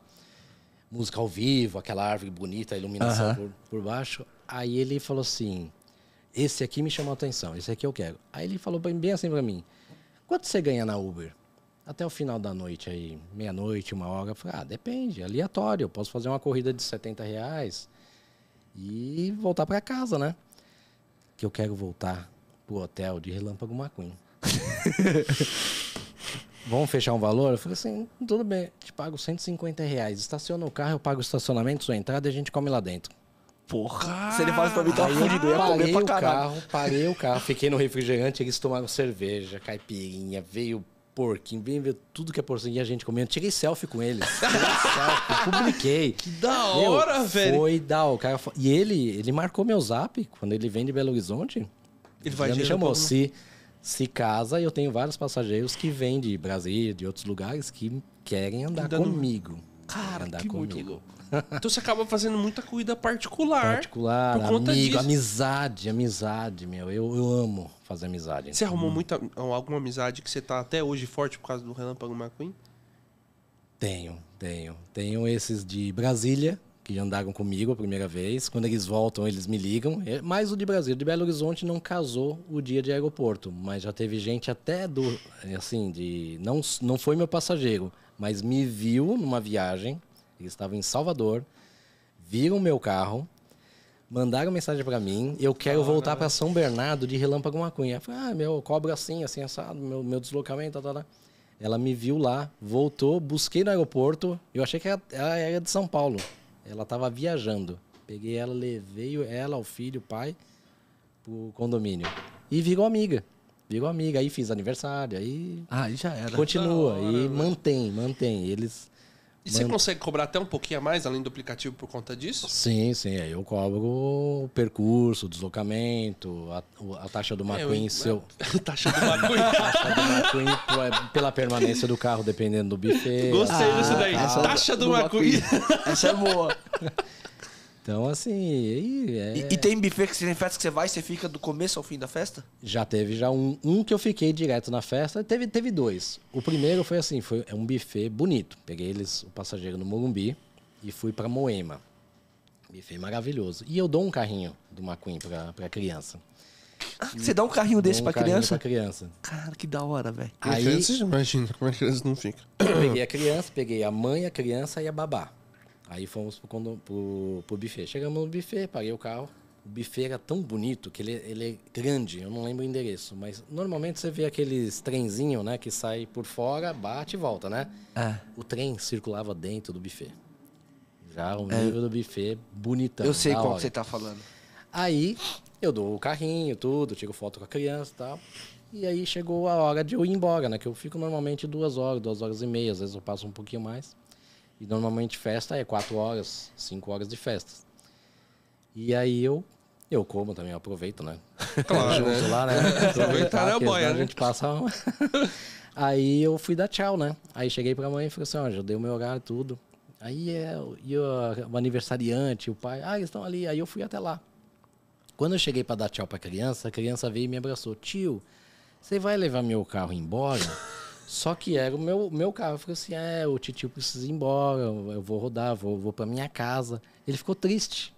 Música ao vivo, aquela árvore bonita, a iluminação por, por baixo. Aí ele falou assim: esse aqui me chamou a atenção, esse aqui eu quero. Aí ele falou bem, assim pra mim: quanto você ganha na Uber? Até o final da noite aí, meia-noite, uma hora. Eu falei, ah, depende, aleatório. Eu posso fazer uma corrida de 70 reais e voltar pra casa, né? Que eu quero voltar pro hotel de Relâmpago McQueen. Vamos fechar um valor? Eu falei assim, tudo bem, te pago 150 reais. Estaciona o carro, eu pago o estacionamento, sua entrada e a gente come lá dentro. Porra. Se ele fala pra mim, tá fudido. Eu ia comer parei pra o caralho. carro, parei o carro, fiquei no refrigerante, eles tomaram cerveja, caipirinha, veio porquinho, veio tudo que é porquinho e a gente comendo. Tirei selfie com eles. Selfie, publiquei. Que da Meu, hora, velho. Foi da hora. Cara E ele, ele marcou meu zap quando ele vem de Belo Horizonte. Ele vai me chamou. Se, se casa, eu tenho vários passageiros que vêm de Brasília, de outros lugares, que querem andar comigo. Cara, andar que muito comigo. louco. Então você acaba fazendo muita corrida particular. Particular, por conta amigo, disso. amizade, amizade, meu. Eu, eu amo fazer amizade. Você arrumou muita, alguma amizade que você tá até hoje forte por causa do Relâmpago McQueen? Tenho, tenho. Tenho esses de Brasília, que andaram comigo a primeira vez. Quando eles voltam, eles me ligam. É, Mais o de Brasília. O de Belo Horizonte não casou o dia de aeroporto, mas já teve gente até do. Assim, de. Não, não foi meu passageiro, mas me viu numa viagem. Eles estavam em Salvador, viram meu carro. Mandaram mensagem pra mim, eu quero voltar pra São Bernardo de Relâmpago Macunha. Eu falei, ah, meu, cobra assim, assim, assado, meu, meu deslocamento, tá, tá, tá. Ela me viu lá, voltou, busquei no aeroporto. Eu achei que ela, ela era de São Paulo. Ela tava viajando. Peguei ela, levei ela, o filho, o pai, pro condomínio. E virou amiga. Virou amiga. Aí fiz aniversário, aí Ah, aí já era. continua. Hora, e mantém, mantém. Eles. E você consegue cobrar até um pouquinho a mais além do aplicativo por conta disso? Sim, sim. Aí eu cobro o percurso, o deslocamento, a, o- a taxa do É, eu- McQueen, seu. Taxa do bagulho. taxa do McQueen é pela permanência do carro, dependendo do buffet. Gostei disso daí. essa Taxa do McQueen. Essa é boa. Então, assim, aí é- E, e tem buffet que você tem festa que você vai e você fica do começo ao fim da festa? já teve já um, um que eu fiquei direto na festa. Teve, teve dois. O primeiro foi assim, foi é um buffet bonito. Peguei eles, o passageiro no Morumbi e fui para Moema. Buffet maravilhoso. E eu dou um carrinho do McQueen pra, pra criança. Ah, você dá um carrinho desse um pra carrinho criança? Pra criança. Cara, que da hora, velho. Aí Você imagina como é que eles não ficam. peguei a criança, peguei a mãe, a criança e a babá. Aí fomos pro, condo- pro, pro buffet. Chegamos no buffet, paguei o carro. O buffet era tão bonito que ele, ele é grande, eu não lembro o endereço. Mas normalmente você vê aqueles trenzinhos, né? Que sai por fora, bate e volta, né? É. O trem circulava dentro do buffet. Já o nível do buffet bonitão. Eu sei qual que você tá falando. Aí eu dou o carrinho, tudo, tiro foto com a criança e tal. E aí chegou a hora de eu ir embora, né? Que eu fico normalmente duas horas, duas horas e meia, às vezes eu passo um pouquinho mais. E normalmente festa é quatro horas, cinco horas de festa. E aí eu, eu como também, eu aproveito, né? Claro, né? lá, né? Aproveitar é boia, né? A gente passa. Aí eu fui dar tchau, né? Aí cheguei pra mãe e falei assim, ó, já dei o meu horário tudo. Aí é, e o, o aniversariante, o pai, ah, eles estão ali. Aí eu fui até lá. Quando eu cheguei pra dar tchau pra criança, a criança veio e me abraçou. Tio, você vai levar meu carro embora? Só que era o meu, meu carro. Eu falei assim, é, o tio precisa ir embora, eu vou rodar, vou, vou pra minha casa. Ele ficou triste.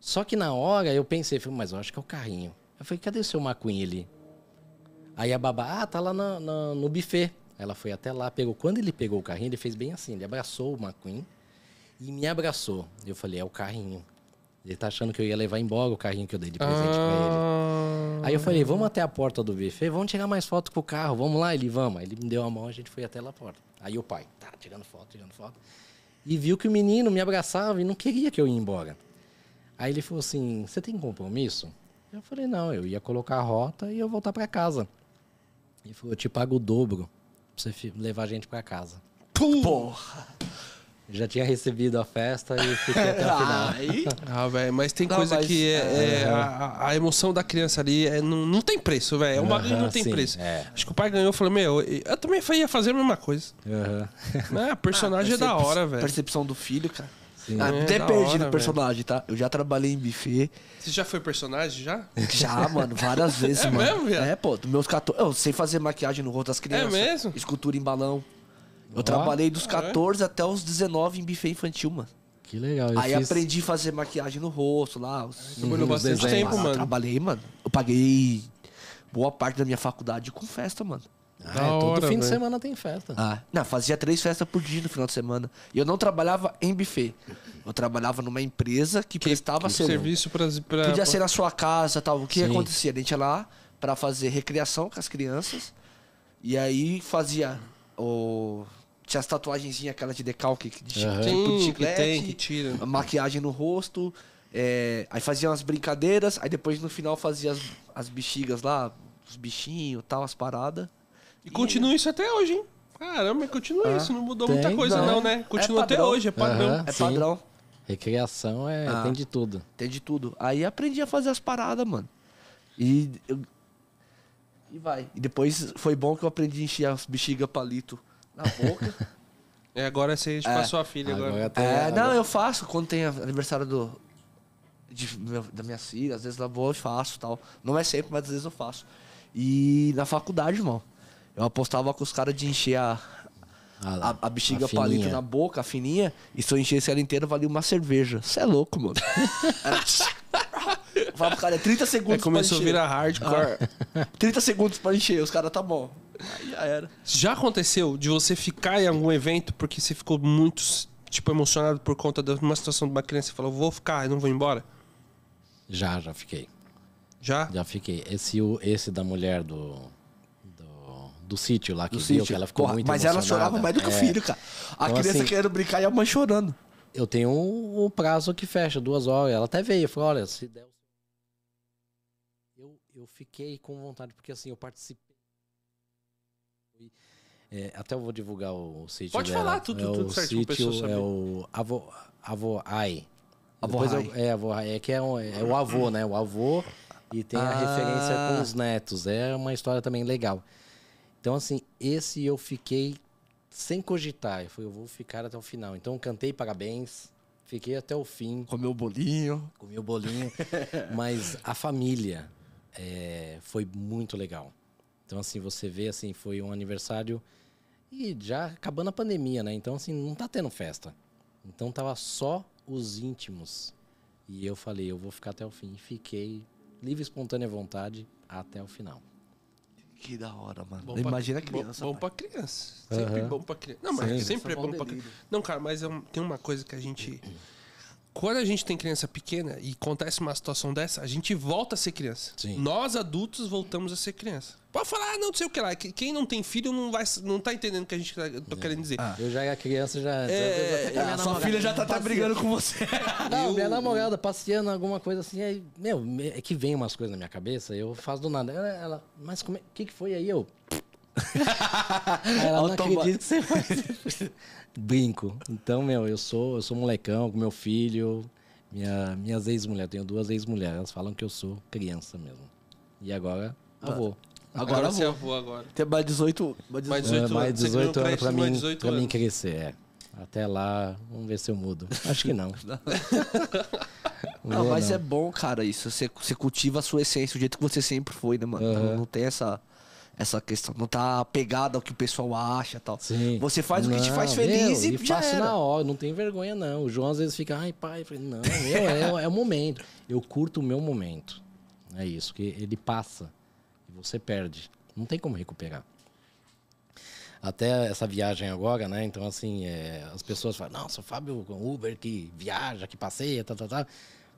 Só que na hora eu pensei, falei, mas eu acho que é o carrinho. Eu falei, cadê o seu McQueen ali? Aí a babá, ah, tá lá na- no buffet. Ela foi até lá, pegou. Quando ele pegou o carrinho, ele fez bem assim, ele abraçou o McQueen e me abraçou. Eu falei, é o carrinho. Ele tá achando que eu ia levar embora o carrinho que eu dei de presente pra ele. Ah, Aí eu falei, vamos até a porta do buffet, vamos tirar mais foto com o carro, vamos lá, ele, vamos. Aí ele me deu a mão, a gente foi até lá a porta. Aí o pai, tá, tirando foto, tirando foto. E viu que o menino me abraçava e não queria que eu ia embora. Aí ele falou assim, você tem compromisso? Eu falei, não, eu ia colocar a rota e eu voltar pra casa. Ele falou, eu te pago o dobro pra você levar a gente pra casa. Porra. Já tinha recebido a festa e fiquei até o final. Aí, Ah, velho, mas tem Não, coisa mas, que é, é, a, a emoção da criança ali é, não, não tem preço, velho. É um bagulho que não tem sim, preço. é. Acho que o pai ganhou, eu falei, meu, eu também ia fazer a mesma coisa. Aham. Né? A personagem é da hora, velho. Percepção do filho, cara. Sim. Ah, É, até da perdi hora, no personagem, tá? Eu já trabalhei em buffet. Você já foi personagem, já? Já, mano, várias vezes, É mano. mesmo, viado? É, pô, dos meus 14. Eu sei fazer maquiagem no rosto das crianças. mesmo? Escultura em balão. Eu Ó. trabalhei dos Ah, é? 14 até os 19 em buffet infantil, mano. Que legal. Aí fiz- aprendi a fazer maquiagem no rosto lá. Os... Trabalhou Uhum, bastante desenho. tempo, Ah, mano. Trabalhei, mano. Eu paguei boa parte da minha faculdade com festa, mano. Ah, é, todo hora, fim de velho. semana tem festa. Ah, não, fazia três festas por dia no final de semana. E eu não trabalhava em buffet. Eu trabalhava numa empresa que, prestava Que serviço. serviço pra, pra, Podia ser na sua casa tal. O que Sim. acontecia? A gente ia lá pra fazer recreação com as crianças. E aí fazia o. Tinha as tatuagenzinhas, aquela de decalque, de Aham. tipo de chiclete, tem, que tira. maquiagem no rosto. é, aí fazia umas brincadeiras, aí depois no final fazia as, as bexigas lá, os bichinhos tal, as paradas. E continua isso até hoje, hein? Caramba, continua Ah, isso. Não mudou tem, muita coisa, não, não. né? É Continua até padrão. hoje, é padrão. Aham. É Sim. padrão, Recreação é, Ah. tem de tudo. tem de tudo. Aí aprendi a fazer as paradas, mano. E. eu- e vai. E depois foi bom que eu aprendi a encher as bexigas palito na boca. É, agora você É. passou a filha agora. Agora tem, É, não, eu faço quando tem aniversário do, de meu- da minha filha, às vezes lá vou e faço tal. Não é sempre, mas às vezes eu faço. E na faculdade, irmão, eu apostava com os caras de encher a, a, a bexiga a palito na boca, a fininha, e se eu enchesse ela inteira, valia uma cerveja. Você é louco, mano. Era... Fala pro cara, é 30 Aí segundos começou a pra encher. virar hardcore. 30 segundos pra encher, os caras tá bom. Aí já era. Já aconteceu de você ficar em algum evento porque você ficou muito, tipo, emocionado por conta de uma situação de uma criança e falou, vou ficar, eu não vou embora? Já, já fiquei. Já? Já fiquei. Esse, o- esse da mulher do. Do, do sítio lá que Do viu, sítio. que ela ficou Porra, muito mas ela emocionada. chorava mais do que o É. filho, cara. A Então, criança assim- querendo brincar e a mãe chorando. Eu tenho um, um prazo que fecha, duas horas. Ela até veio, falou, olha, se der... Eu, fiquei com vontade, porque assim, eu participei. É, até eu vou divulgar o sítio Pode dela. falar, tudo- é tudo o certinho sítio saber. É o Avo, Avoai. Avoai. Eu- É, Avoai. É que é, um- é o avô, né? O avô e tem a Ah. referência com os netos. É uma história também legal. Então, assim, esse eu fiquei sem cogitar. Eu falei, eu vou ficar até o final. Então, eu cantei parabéns, fiquei até o fim, Comeu o bolinho. comi o bolinho. mas a família é, foi muito legal. Então, assim, você vê, assim, foi um aniversário e já acabando a pandemia, né? Então, assim, não tá tendo festa. Então, tava só os íntimos. E eu falei, eu vou ficar até o fim. Fiquei livre, espontânea vontade até o final. Que da hora, mano. Bom pra- Imagina a bom- criança. Bom, pai. pra criança. Sempre Aham. bom pra criança. Não, mas Sim. sempre é bom bom pra criança. Não, cara, mas é um- tem uma coisa que a gente. Quando a gente tem criança pequena e acontece uma situação dessa, a gente volta a ser criança. Sim. Nós, adultos, voltamos a ser criança. Pode falar, ah, não, não sei o que lá. Que- Quem não tem filho não, vai, não tá entendendo o que a gente tá, eu tô querendo dizer. Ah. Eu já era criança, já. É, minha Ah, sua namorada. filha já tá Passeando. brigando com você. Não, minha namorada passeando, alguma coisa assim, aí, meu, me- é que vem umas coisas na minha cabeça, eu faço do nada. Ela, ela, mas o que, que foi aí? Eu. Ela não Automa- acredita que você faz. Brinco. Então, meu, eu sou, eu sou molecão com meu filho, minha, minhas ex-mulheres, tenho duas ex-mulheres, elas falam que eu sou criança mesmo. E agora, avô. Agora você é vou. avô agora. Tem mais 18. Mais 18. Mais É, 18 mais anos. Você 18 ganhou anos pra mim, 18 pra mim anos. crescer, é. Até lá, vamos ver se eu mudo. Acho que não. Não, mas não. é bom, cara, isso. Você, você cultiva a sua essência, o jeito que você sempre foi, né, mano? Não, Aham. não tem essa, essa questão. Não tá apegado ao que o pessoal acha e tal. Sim. Você faz o que te Não, faz feliz meu, e, já faço era. na hora, não tem vergonha não. O João às vezes fica, ai pai, não, meu, é, é o momento. Eu curto o meu momento. É isso, que ele passa e você perde. Não tem como recuperar. Até essa viagem agora, né? Então, assim, é, as pessoas falam, nossa, o Fábio com Uber que viaja, que passeia, tá, tá, tá.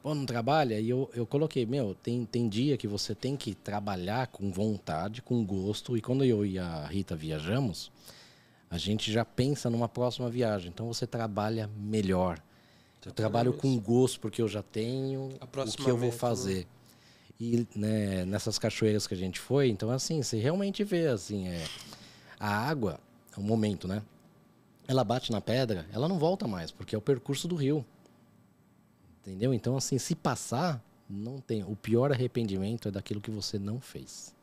Pô, não trabalha? E eu, eu coloquei, meu, tem, tem dia que você tem que trabalhar com vontade, com gosto. E quando eu e a Rita viajamos, a gente já pensa numa próxima viagem. Então você trabalha melhor. Eu trabalho com gosto porque eu já tenho o que eu vou né? fazer. E né, nessas cachoeiras que a gente foi, então assim, você realmente vê assim, é, a água, é um momento, né? Ela bate na pedra, ela não volta mais, porque é o percurso do rio. Entendeu? Então assim, se passar, não tem. O pior arrependimento é daquilo que você não fez.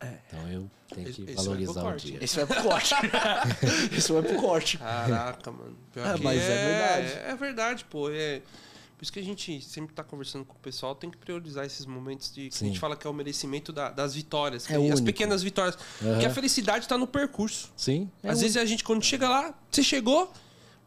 Então eu tenho que esse valorizar o dia. Esse vai pro corte. Esse vai pro corte. Caraca, mano. Pior É, que mas é verdade. É verdade, pô. É... Por isso que a gente sempre tá conversando com o pessoal, tem que priorizar esses momentos de que a gente fala que é o merecimento da- das vitórias. É as único. pequenas vitórias. Porque a felicidade tá no percurso. Sim. é Às um- vezes a gente, quando chega lá, você chegou,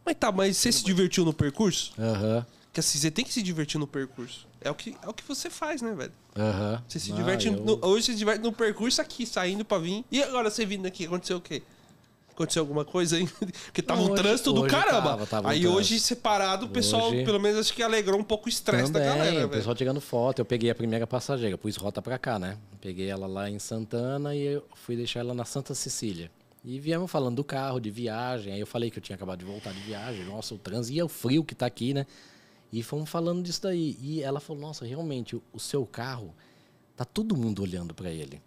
mas tá, mas você se divertiu no percurso? Aham. Porque assim, você tem que se divertir no percurso. É o que, é o que você faz, né, velho? Aham. Você se Ah, diverte. eu- no- hoje você se diverte no percurso aqui, saindo pra vir. E agora você vindo aqui, aconteceu o quê? Aconteceu alguma coisa aí? Porque tava Não, um hoje- trânsito do hoje caramba. tava, tava um aí trânsito. hoje, separado, o pessoal, Hoje- pelo menos, acho que alegrou um pouco o estresse da Também, galera, o velho. pessoal tirando foto. Eu peguei a primeira passageira, pus rota pra cá, né? Peguei ela lá em Santana e eu fui deixar ela na Santa Cecília. E viemos falando do carro, de viagem. Aí eu falei que eu tinha acabado de voltar de viagem. Nossa, o trânsito e é o frio que tá aqui, né? E fomos falando disso daí. E ela falou: Nossa, realmente, o, seu carro, tá todo mundo olhando pra ele.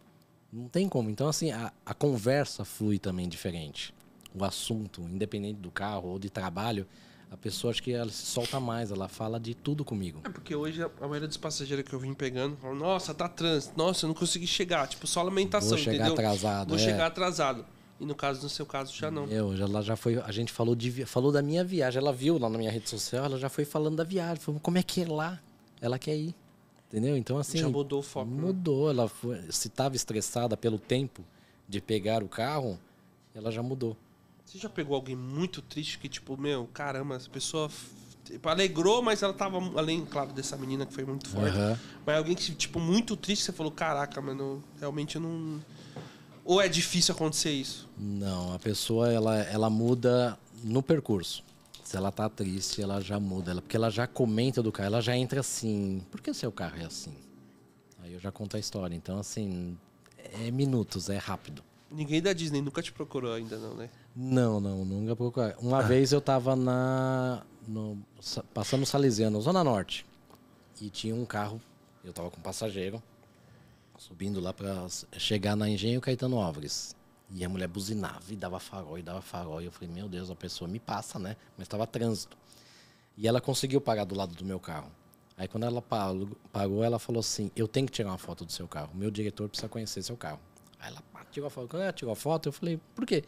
Não tem como. Então, assim, a, a conversa flui também diferente. O assunto, independente do carro ou de trabalho, a pessoa acho que ela se solta mais, ela fala de tudo comigo. É porque hoje a a maioria dos passageiros que eu vim pegando falam, nossa, tá trânsito, nossa, eu não consegui chegar. Tipo, só lamentação, Vou chegar entendeu? atrasado, Vou é. chegar atrasado. E no caso, no seu caso, já não. Eu, ela já foi, a gente falou, de, falou da minha viagem, ela viu lá na minha rede social, ela já foi falando da viagem, falou, como é que é lá? Ela quer ir, entendeu? Então assim, já mudou o foco. né? mudou, ela foi, se estava estressada pelo tempo de pegar o carro, ela já mudou. Você já pegou alguém muito triste que, tipo, meu, caramba, essa pessoa tipo, alegrou, mas ela tava além, claro, dessa menina que foi muito forte. Aham. Mas alguém que, tipo, muito triste, você falou, caraca, mano, realmente eu não. Ou é difícil acontecer isso? Não, a pessoa ela, ela muda no percurso. Se ela tá triste, ela já muda, ela, porque ela já comenta do carro, ela já entra assim, por que seu carro é assim? Aí eu já conto a história. Então, assim, é minutos, é rápido. Ninguém da Disney nunca te procurou ainda, não, né? Não, não, nunca procurei. Uma vez eu tava na. no- sa- passando Salesiano, Zona Norte. E tinha um carro, eu tava com um passageiro. Subindo lá pra chegar na Engenho Caetano Álvares. E a mulher buzinava e dava farol e dava farol. E eu falei, meu Deus, a pessoa me passa, né? Mas estava trânsito. E ela conseguiu parar do lado do meu carro. Aí quando ela parou, ela falou assim, eu tenho que tirar uma foto do seu carro. Meu diretor precisa conhecer seu carro. Aí ela tirou a foto. Quando ela tirou a foto, eu falei, por quê?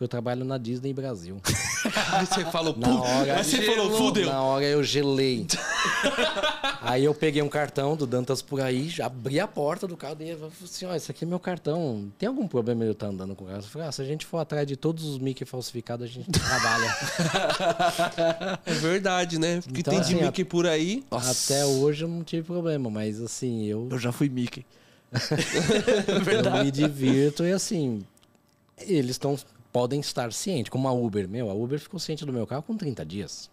Eu trabalho na Disney Brasil. Aí você falou, Na hora, aí você falou, fudeu. Na hora eu gelei. aí eu peguei um cartão do Dantas por aí, já abri a porta do carro dele e falei assim, ó, esse aqui é meu cartão. Tem algum problema eu estar andando com o carro? Eu falei, ah, se a gente for atrás de todos os Mickey falsificados, a gente trabalha. É verdade, né? Porque Então, tem de assim, a- Mickey por aí. Até hoje eu não tive problema, mas assim, eu, Eu já fui Mickey. eu me divirto e assim, eles estão podem estar cientes, como a Uber. Meu, a Uber ficou ciente do meu carro com 30 dias.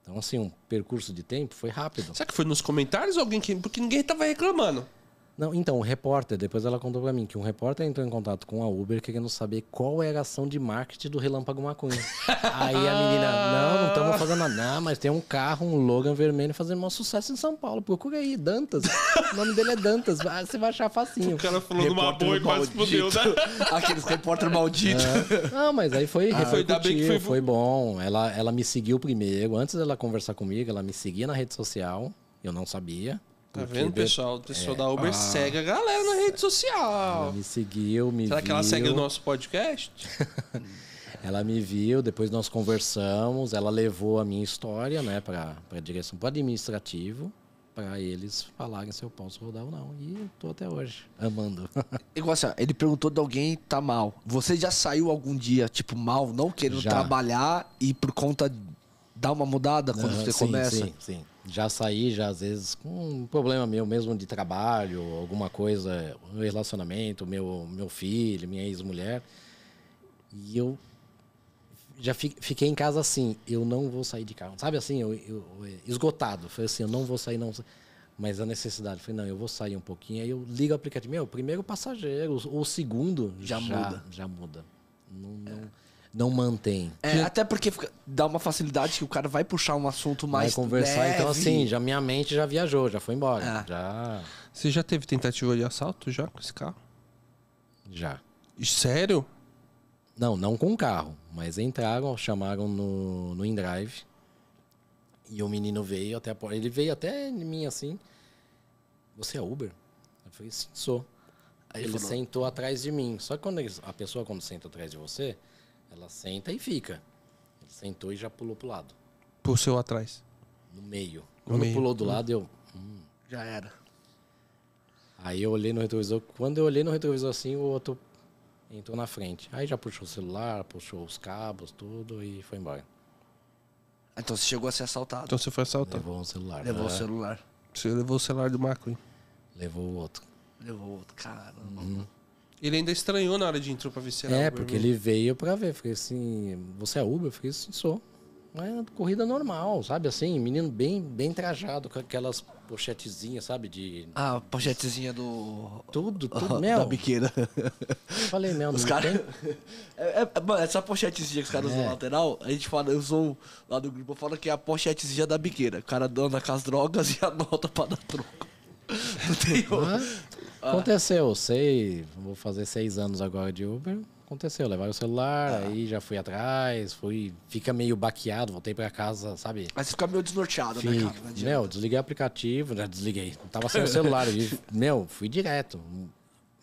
Então, assim, um percurso de tempo foi rápido. Será que foi nos comentários alguém que. Porque ninguém tava reclamando. Não, então, o repórter, depois ela contou pra mim que um repórter entrou em contato com a Uber querendo saber qual era a ação de marketing do Relâmpago McQueen. Aí a menina, não, não estamos fazendo nada. Não, mas tem um carro, um Logan vermelho fazendo maior sucesso em São Paulo. Procura aí, Dantas. O nome dele é Dantas. Você vai achar facinho. O cara falou numa boa e quase fudeu, né? Aqueles repórter maldito. Não, mas aí foi Ah, foi, foi- foi bom. Ela, ela me seguiu primeiro. Antes dela conversar comigo, ela me seguia na rede social. Eu não sabia. Tá vendo, pessoal? O pessoal da Uber Ah. segue a galera na rede Ela social. me seguiu, me Será que ela viu. segue o nosso podcast? Ela me viu, depois nós conversamos, ela levou a minha história, né, para a direção para administrativo, para eles falarem se eu posso rodar ou não. E eu tô até hoje amando. Igual assim, ó, ele perguntou de alguém tá mal. Você já saiu algum dia, tipo, mal, não querendo Já. trabalhar e por conta dar uma mudada quando Aham, você sim, começa? Sim, sim. Já saí, já às vezes com um problema meu mesmo de trabalho, alguma coisa, um relacionamento, meu, meu filho, minha ex-mulher. E eu já fi- fiquei em casa assim, eu não vou sair de carro. Sabe assim, eu, eu- esgotado. Foi assim, eu não vou sair, não. Mas a necessidade, falei, não, eu vou sair um pouquinho. Aí eu ligo o aplicativo. Meu, primeiro passageiro, o o segundo Já muda. Já muda. Não, não, não mantém. É, até porque fica- dá uma facilidade que o cara vai puxar um assunto Vai mais conversar, então leve. assim, já minha mente já viajou, já foi embora. Ah. Já, Você já teve tentativa de assalto já com esse carro? já. Sério? Não, não com o carro, mas entraram, chamaram no, no InDrive. E o menino veio até a porta. Ele veio até em mim assim. Você é Uber? Eu falei, sim, sou. Aí ele falou- sentou atrás de mim. Só que quando eles- a pessoa, quando senta atrás de você, ela senta e fica. Ele sentou e já pulou pro lado, Por seu atrás. no meio. No Quando meio. pulou do lado, eu. Já era. Aí eu olhei no retrovisor. Quando eu olhei no retrovisor assim, o outro entrou na frente. Aí já puxou o celular, puxou os cabos, tudo e foi embora. Então você chegou a ser assaltado. Então você foi assaltado. Levou o celular. Levou o né? celular. Você levou o celular do McQueen. Levou o outro. Levou outro. Caramba. Ele ainda estranhou na hora de entrou pra ver se era é, Uber porque mesmo. ele veio pra ver. Falei assim, você é Uber? Eu falei assim, sou. Mas é corrida normal, sabe? Assim, menino bem, bem trajado, com aquelas pochetezinhas, sabe? De Ah, a pochetezinha do. tudo, tudo. da Meu, biqueira. falei, meu, Os caras. tem... É, é, essa pochetezinha que os caras usam É. na lateral, a gente fala, eu sou lá do grupo, eu falo que é a pochetezinha da biqueira. O cara anda com as drogas e anota pra dar troco. Não tem Ah, Aconteceu, sei, vou fazer seis anos agora de Uber. Aconteceu, levaram o celular, aí já fui atrás, fui, fica meio baqueado, voltei pra casa, sabe? Mas você fica meio desnorteado, né, Fica. cara? Meu, desliguei o aplicativo, já desliguei. Não tava sem o celular. e, meu, fui direto.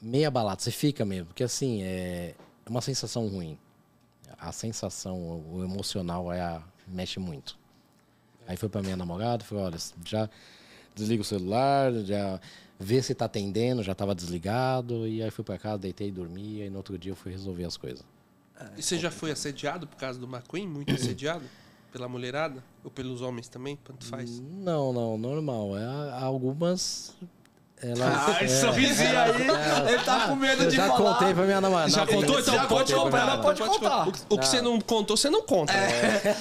Meia balada. Você fica mesmo. Porque assim, é uma sensação ruim. A sensação, o emocional é a, mexe muito. Aí foi pra minha namorada, falei, olha, já desliga o celular, já vê se tá atendendo, já tava desligado. E aí fui pra casa, deitei e dormi. E no outro dia eu fui resolver as coisas. E você já foi assediado por causa do McQueen? Muito assediado? Pela mulherada? Ou pelos homens também? Tanto faz. Não, não, normal. É, algumas. Elas, Ah, esse é, sorrisinho aí, ele tá com medo de já falar. contei pra minha namorada. Já Não, contou? Então já pode contar. ela, pode contar. O, o que você não contou, você não conta.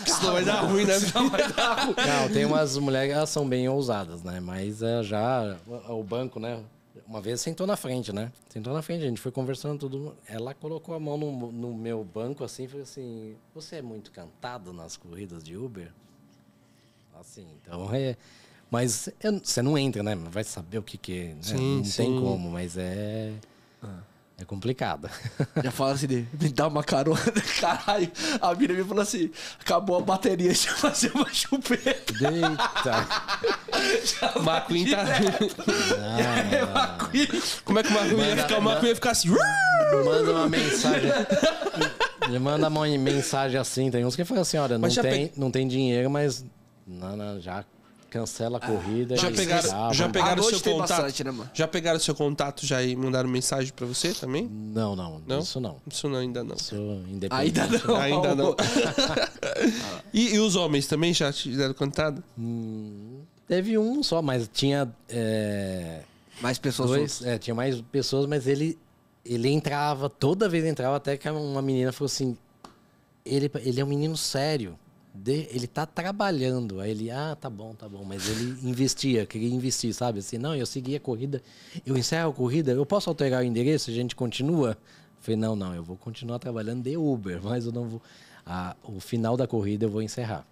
Senão vai dar ruim, né? Senão vai dar ruim. Não, tem umas mulheres que elas são bem ousadas, né? Mas é, já o o banco, né? Uma vez sentou na frente, né? Sentou na frente, a gente foi conversando tudo. Ela colocou a mão no, no meu banco assim e falou assim: Você é muito cantado nas corridas de Uber? Assim, então é. Mas você não entra, né? Vai saber o que que é. né? Sim, não sim. tem como, mas é. É complicado. Já fala assim, de, me dá uma carona. Caralho, a mina me falou assim: acabou a bateria, deixa eu fazer uma chupeta. Eita! O McQueen tá. É, McQueen. Como é que o McQueen ia ficar? O McQueen ia ficar assim. Manda uma mensagem. Ele manda uma mensagem assim. Tem uns que falam assim: olha, não tem, não tem dinheiro, mas. Não, não, já cancela a corrida. Já pegaram, grava. já pegaram noite seu contato? bastante, né, mano? Já pegaram seu contato já e mandaram mensagem pra você também? Não, não, Não? Isso não. Isso não, ainda não. Isso independente. Ainda não. Ainda não. E, e os homens também já te deram contato? Hum, teve um só, mas tinha. é, Mais pessoas dois, é, tinha mais pessoas, mas ele, ele entrava, toda vez entrava, até que uma menina falou assim: ele, ele é um menino sério. De- ele tá trabalhando. Aí ele, ah, tá bom, tá bom. Mas ele investia, queria investir, sabe? Assim, não, eu segui a corrida, eu encerro a corrida, eu posso alterar o endereço, a gente continua? Eu falei, não, não, eu vou continuar trabalhando de Uber, mas eu não vou. Ah, o final da corrida eu vou encerrar.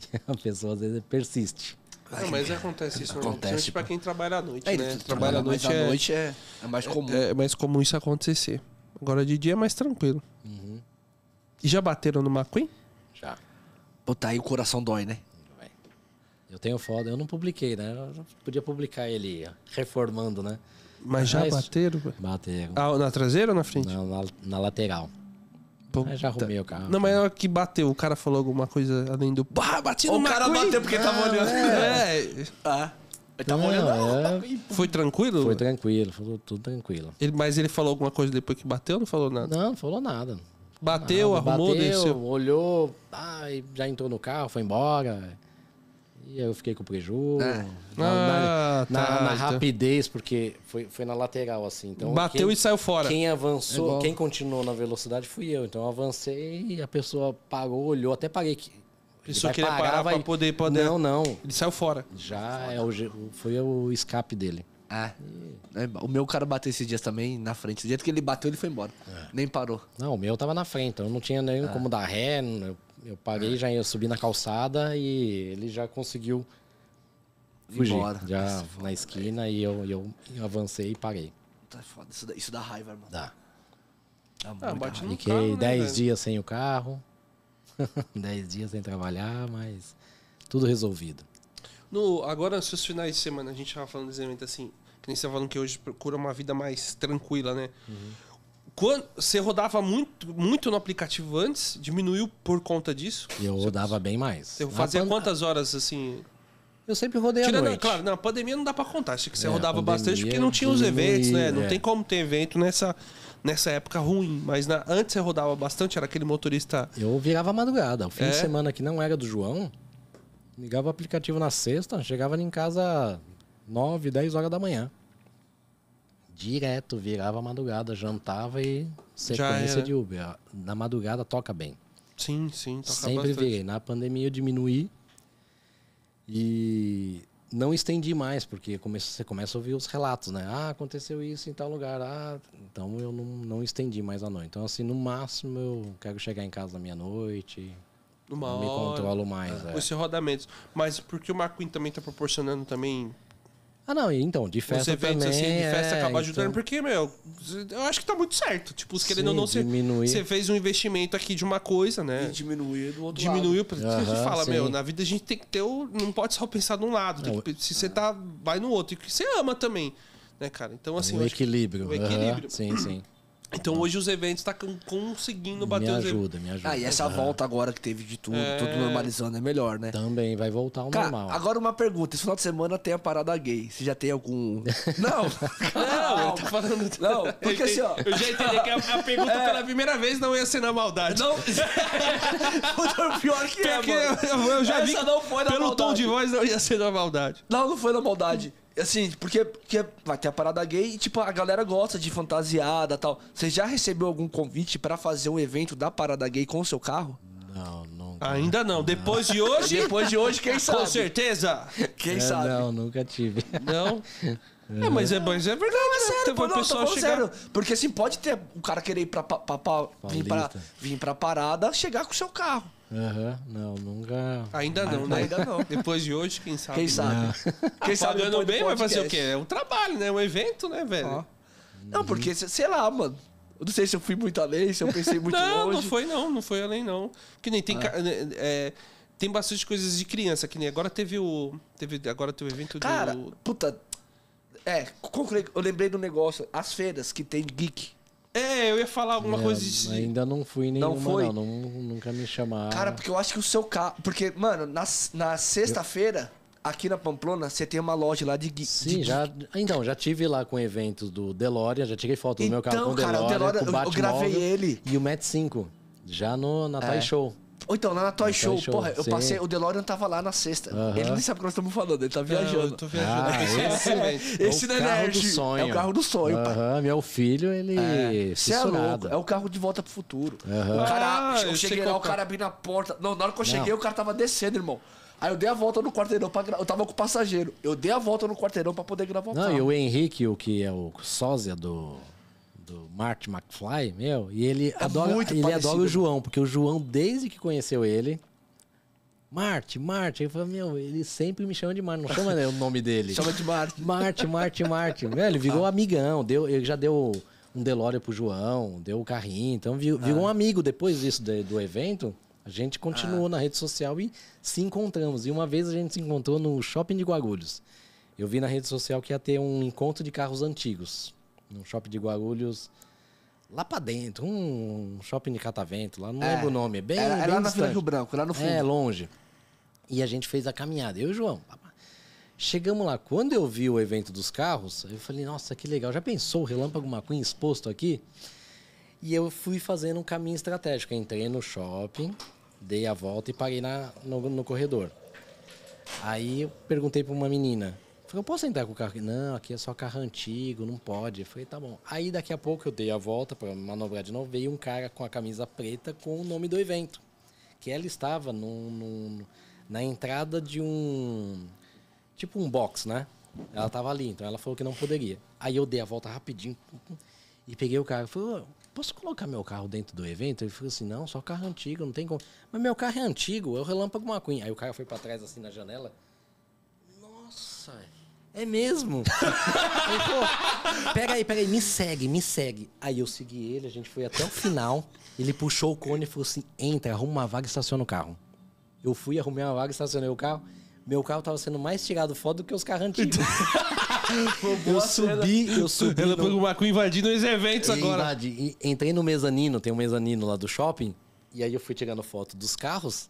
A pessoa às vezes persiste. Não, mas acontece isso Acontece, principalmente pra quem trabalha à noite, É, né? Trabalha à noite, é, noite é, é mais comum. é mais comum isso acontecer. Agora de dia é mais tranquilo. Uhum. E já bateram no McQueen? Puta, aí o coração dói, né? Eu tenho foto, eu não publiquei, né? Eu podia publicar ele reformando, né? Mas já Mas- bateram? velho? Bateram. Ah, na traseira ou na frente? Não, na, na lateral. Puta. Já arrumei o carro. Não, mas na hora que bateu, o cara falou alguma coisa além do. Bah, bati no o cara McQueen! bateu porque tava olhando. É. Ah. Ele tava Não, olhando. é, Foi tranquilo? foi tranquilo, falou tudo tranquilo. Ele, mas ele falou alguma coisa depois que bateu ou não falou nada? Não, não falou nada. Bateu, Nada. arrumou, Bateu, desceu. olhou, ai, já entrou no carro, foi embora. E aí eu fiquei com prejuízo. É. Na, Ah, na- tá, na- na então. rapidez, porque foi, foi na lateral, assim. Então, Bateu quem- e saiu fora. Quem avançou, igual. quem continuou na velocidade fui eu. Então eu avancei e a pessoa parou, olhou, até parei que. Pessoa vai queria parar vai- pra poder- poder- Não, não. Ele saiu fora. Já é o, je- o- foi o escape dele. É. É, O meu cara bateu esses dias também na frente. Do jeito que ele bateu, ele foi embora. Nem parou. Não, o meu tava na frente, então eu não tinha nem como dar ré. Eu, eu parei, já ia subir na calçada e ele já conseguiu fugir. Embora. Já na esquina e eu, eu, eu avancei e parei. Tá foda. Isso dá, isso dá raiva, irmão. Dá. Dá Ah, bate no Fiquei carro, né, 10 velho? dias sem o carro. 10 dias sem trabalhar, mas tudo resolvido. No, agora, nos seus finais de semana, a gente tava falando desse evento assim, nem você tá falando que hoje procura uma vida mais tranquila, né? Quando, você rodava muito, muito no aplicativo antes, diminuiu por conta disso? Eu rodava bem mais. Você Na fazia quantas horas assim? Eu sempre rodei Tirando, noite. claro, na pandemia não dá pra contar. Acho que você É, a rodava bastante porque não tinha os eventos, né? Não é. tem como ter evento nessa, nessa época ruim. Mas na- antes você rodava bastante, era aquele motorista. Eu virava madrugada. O fim É? de semana que não era do João, ligava o aplicativo na sexta, chegava em casa 9, 10 horas da manhã. Direto, virava madrugada, jantava e sequência de Uber. Na madrugada toca bem. Sim, sim, toca Sempre bastante. virei. Na pandemia eu diminuí e não estendi mais, porque você começa a ouvir os relatos, né? Ah, aconteceu isso em tal lugar. Ah, então eu não, não estendi mais à noite. Então, assim, no máximo eu quero chegar em casa na meia-noite. Uma não me hora. controlo mais. é. Esse rodamentos. Mas porque o McQueen também tá proporcionando também Ah, não, e então, de os festa eventos também. assim de festa é, acaba ajudando. então- Porque, meu, eu acho que tá muito certo. Tipo, os querendo ou não, você, diminuir. você fez um investimento aqui de uma coisa, né? E diminuir do outro Diminuiu, você Aham, fala, meu, sim. na vida a gente tem que ter o. Não pode só pensar num lado. Não, que- se você tá. Vai no outro. E que você ama também. Né, cara? Então, assim. o acho que- equilíbrio. o equilíbrio. Sim, sim. Então hoje os eventos tá con- conseguindo me bater os eventos. ajuda, me ajuda. Ah, e essa volta agora que teve de tudo, É. tudo normalizando, é melhor, né? Também vai voltar ao Cara, normal. agora uma pergunta. Esse final de semana tem a parada gay. Você já tem algum. Não! Não, eu tô falando. Não, porque Eu assim, ó. Eu já entendi que a, a pergunta pela primeira vez não ia ser na maldade. Não! O pior que é, Porque mano. eu, eu já vi. Essa não foi na pelo tom maldade. de voz não ia ser na maldade. Não, não foi na maldade. Assim, porque, porque vai ter a parada gay e, tipo, a galera gosta de fantasiada e tal. Você já recebeu algum convite pra fazer um evento da parada gay com o seu carro? Não, não. Ainda não. Depois de hoje. Depois de hoje, quem sabe? Com certeza. Quem É, sabe? Não, nunca tive. Não. É, mas é, mas é verdade. Não, é né? sério, Tem pô, não, tô pessoal falando chegar- sério. Porque assim, pode ter o cara querer ir pra, pra, pra- pra- vir, pra, Paulista. vir pra parada, chegar com o seu carro. Aham, não, nunca. Ainda não, né? Ainda não. Depois de hoje, quem sabe. Quem sabe? Quem sabe Pagando bem, vai fazer o quê? É um trabalho, né? Um evento, né, velho? Não, porque, se- sei lá, mano. Eu não sei se eu fui muito além, se eu pensei muito não, longe. não foi não, não foi além não. Que nem tem ca- né, é, tem bastante coisas de criança, que nem agora teve o teve agora teve o evento Cara, do puta. É, eu lembrei do negócio. As feiras que tem geek. É, eu ia falar alguma É, coisa de Ainda não fui em Não nenhuma, foi? não, não, Nunca me chamaram. Cara, porque eu acho que o seu carro. Porque, mano, na, na sexta-feira, aqui na Pamplona, você tem uma loja lá de. Sim, de já. Então, já tive lá com eventos do DeLorean, já tirei foto do meu carro Então, com o cara, o DeLorean, DeLorean, com o eu- eu gravei Batmóvel ele. E o Matt 5, já no, na Toy É. Show. Ou então, lá na Toy Na Toy Show, Show, porra, eu sim. passei. O DeLorean tava lá na sexta. Aham. Ele nem sabe o que nós estamos falando, ele tá Não, eu viajando. tô viajando. Ah, nesse evento. Esse o não é carro nerd, do sonho. É o carro do sonho, pai. Aham, meu filho, ele. É, Você é louco, é o carro de volta pro futuro. Aham. O cara, Ah, eu cheguei lá, o é. cara abriu na porta. Não, na hora que eu Não. cheguei, o cara tava descendo, irmão. Aí eu dei a volta no quarteirão pra gra... Eu tava com o passageiro. Eu dei a volta no quarteirão pra poder gravar o Não, carro. e o Henrique, o que é o sósia do, do Marty McFly, meu, e ele adora, É muito ele parecido. adora o João, porque o João, desde que conheceu ele, Marty, ele fala, meu, ele sempre me chama de Marty, não chama né, o nome dele. Chama de Marte. Marty, Marty. Velho, ele virou amigão, deu, ele já deu um DeLorean pro João, deu o carrinho, então vi- virou um amigo depois disso de- do evento. A gente continuou na rede social e se encontramos. E uma vez a gente se encontrou no shopping de Guarulhos. Eu vi na rede social que ia ter um encontro de carros antigos. No shopping de Guarulhos, lá pra dentro, um shopping de catavento, lá não É. lembro o nome, é bem, Era, era bem lá na Vila. Rio Branco, lá no fundo. É, longe. E a gente fez a caminhada, eu e o João. Chegamos lá, quando eu vi o evento dos carros, eu falei, nossa, que legal. Já pensou o Relâmpago McQueen exposto aqui? E eu fui fazendo um caminho estratégico. Eu entrei no shopping, dei a volta e parei na, no, no corredor. Aí eu perguntei pra uma menina, falei, eu posso entrar com o carro aqui? Não, aqui é só carro antigo, não pode. Eu falei, tá bom. Aí daqui a pouco eu dei a volta pra manobrar de novo, veio um cara com a camisa preta com o nome do evento que ela estava num- num- na entrada de um tipo um box, né? Ela estava ali, então ela falou que não poderia. Aí eu dei a volta rapidinho e peguei o carro. Falei, "Ô, posso colocar meu carro dentro do evento? Ele falou assim, não, só carro antigo, não tem como. Mas meu carro é antigo, é o Relâmpago McQueen. Aí o cara foi para trás assim na janela. Nossa, é mesmo? Aí, pô, pega aí, pega aí, me segue, me segue. Aí eu segui ele, a gente foi até o final. Ele puxou o cone e falou assim: entra, arruma uma vaga e estaciona o carro. Eu fui, arrumei uma vaga, estacionei o carro. Meu carro tava sendo mais tirado foto do que os carros antigos. eu subi, eu subi. Ela no- pegou o Macu invadindo os eventos agora. Invadi. Entrei no mezanino, tem um mezanino lá do shopping. E aí eu fui tirando foto dos carros.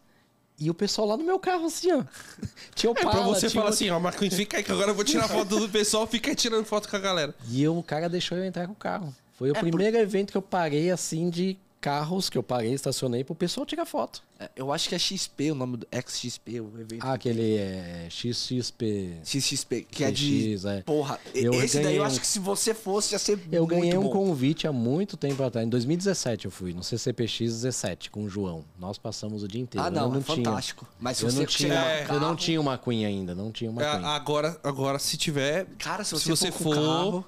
E o pessoal lá no meu carro, assim, ó. Tinha o É pra você falar o- assim, ó, Marquinhos, fica aí que agora eu vou tirar foto do pessoal, fica aí tirando foto com a galera. E eu, o cara deixou eu entrar com o carro. Foi o É, primeiro evento que eu parei, assim, de carros que eu parei, estacionei pro pessoal tirar foto. É, Eu acho que é XP, o nome do XXP, o evento. Ah, aquele é XXP. XXP, que é de. PX, é. Porra, Eu esse daí ganhei eu um- acho que se você fosse, ia ser Eu muito ganhei um bom. convite há muito tempo atrás. Em 2017 eu fui, no CCPX 17, com o João. Nós passamos o dia inteiro. Ah, não, eu é tinha. fantástico. Mas se Eu você não, tinha, no eu não tinha uma Queen ainda, não tinha uma É, Queen. agora, agora, se tiver. Cara, se Se você, você for, com for- carro...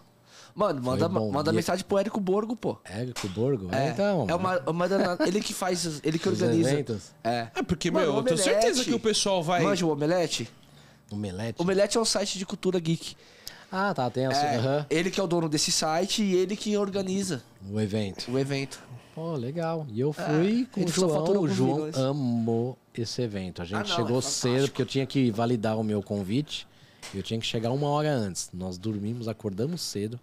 Mano, manda, bom. manda E- mensagem pro Érico Borgo, pô. Érico Borgo? É, então. é uma, uma da- ele que faz, ele que os organiza. eventos. É. É, porque, Mano, meu, eu tenho Omelete. certeza que o pessoal vai. Manja o Omelete? Omelete. Omelete é um site de cultura geek. Ah, tá, tem a É, aham, Ele que é o dono desse site e ele que organiza o evento. o evento. Pô, legal. E eu fui com o ele só fatura João. O alguns João milhões. amou esse evento. A gente Ah, não, chegou é cedo, porque eu tinha que validar o meu convite. Eu tinha que chegar uma hora antes. Nós dormimos, acordamos cedo,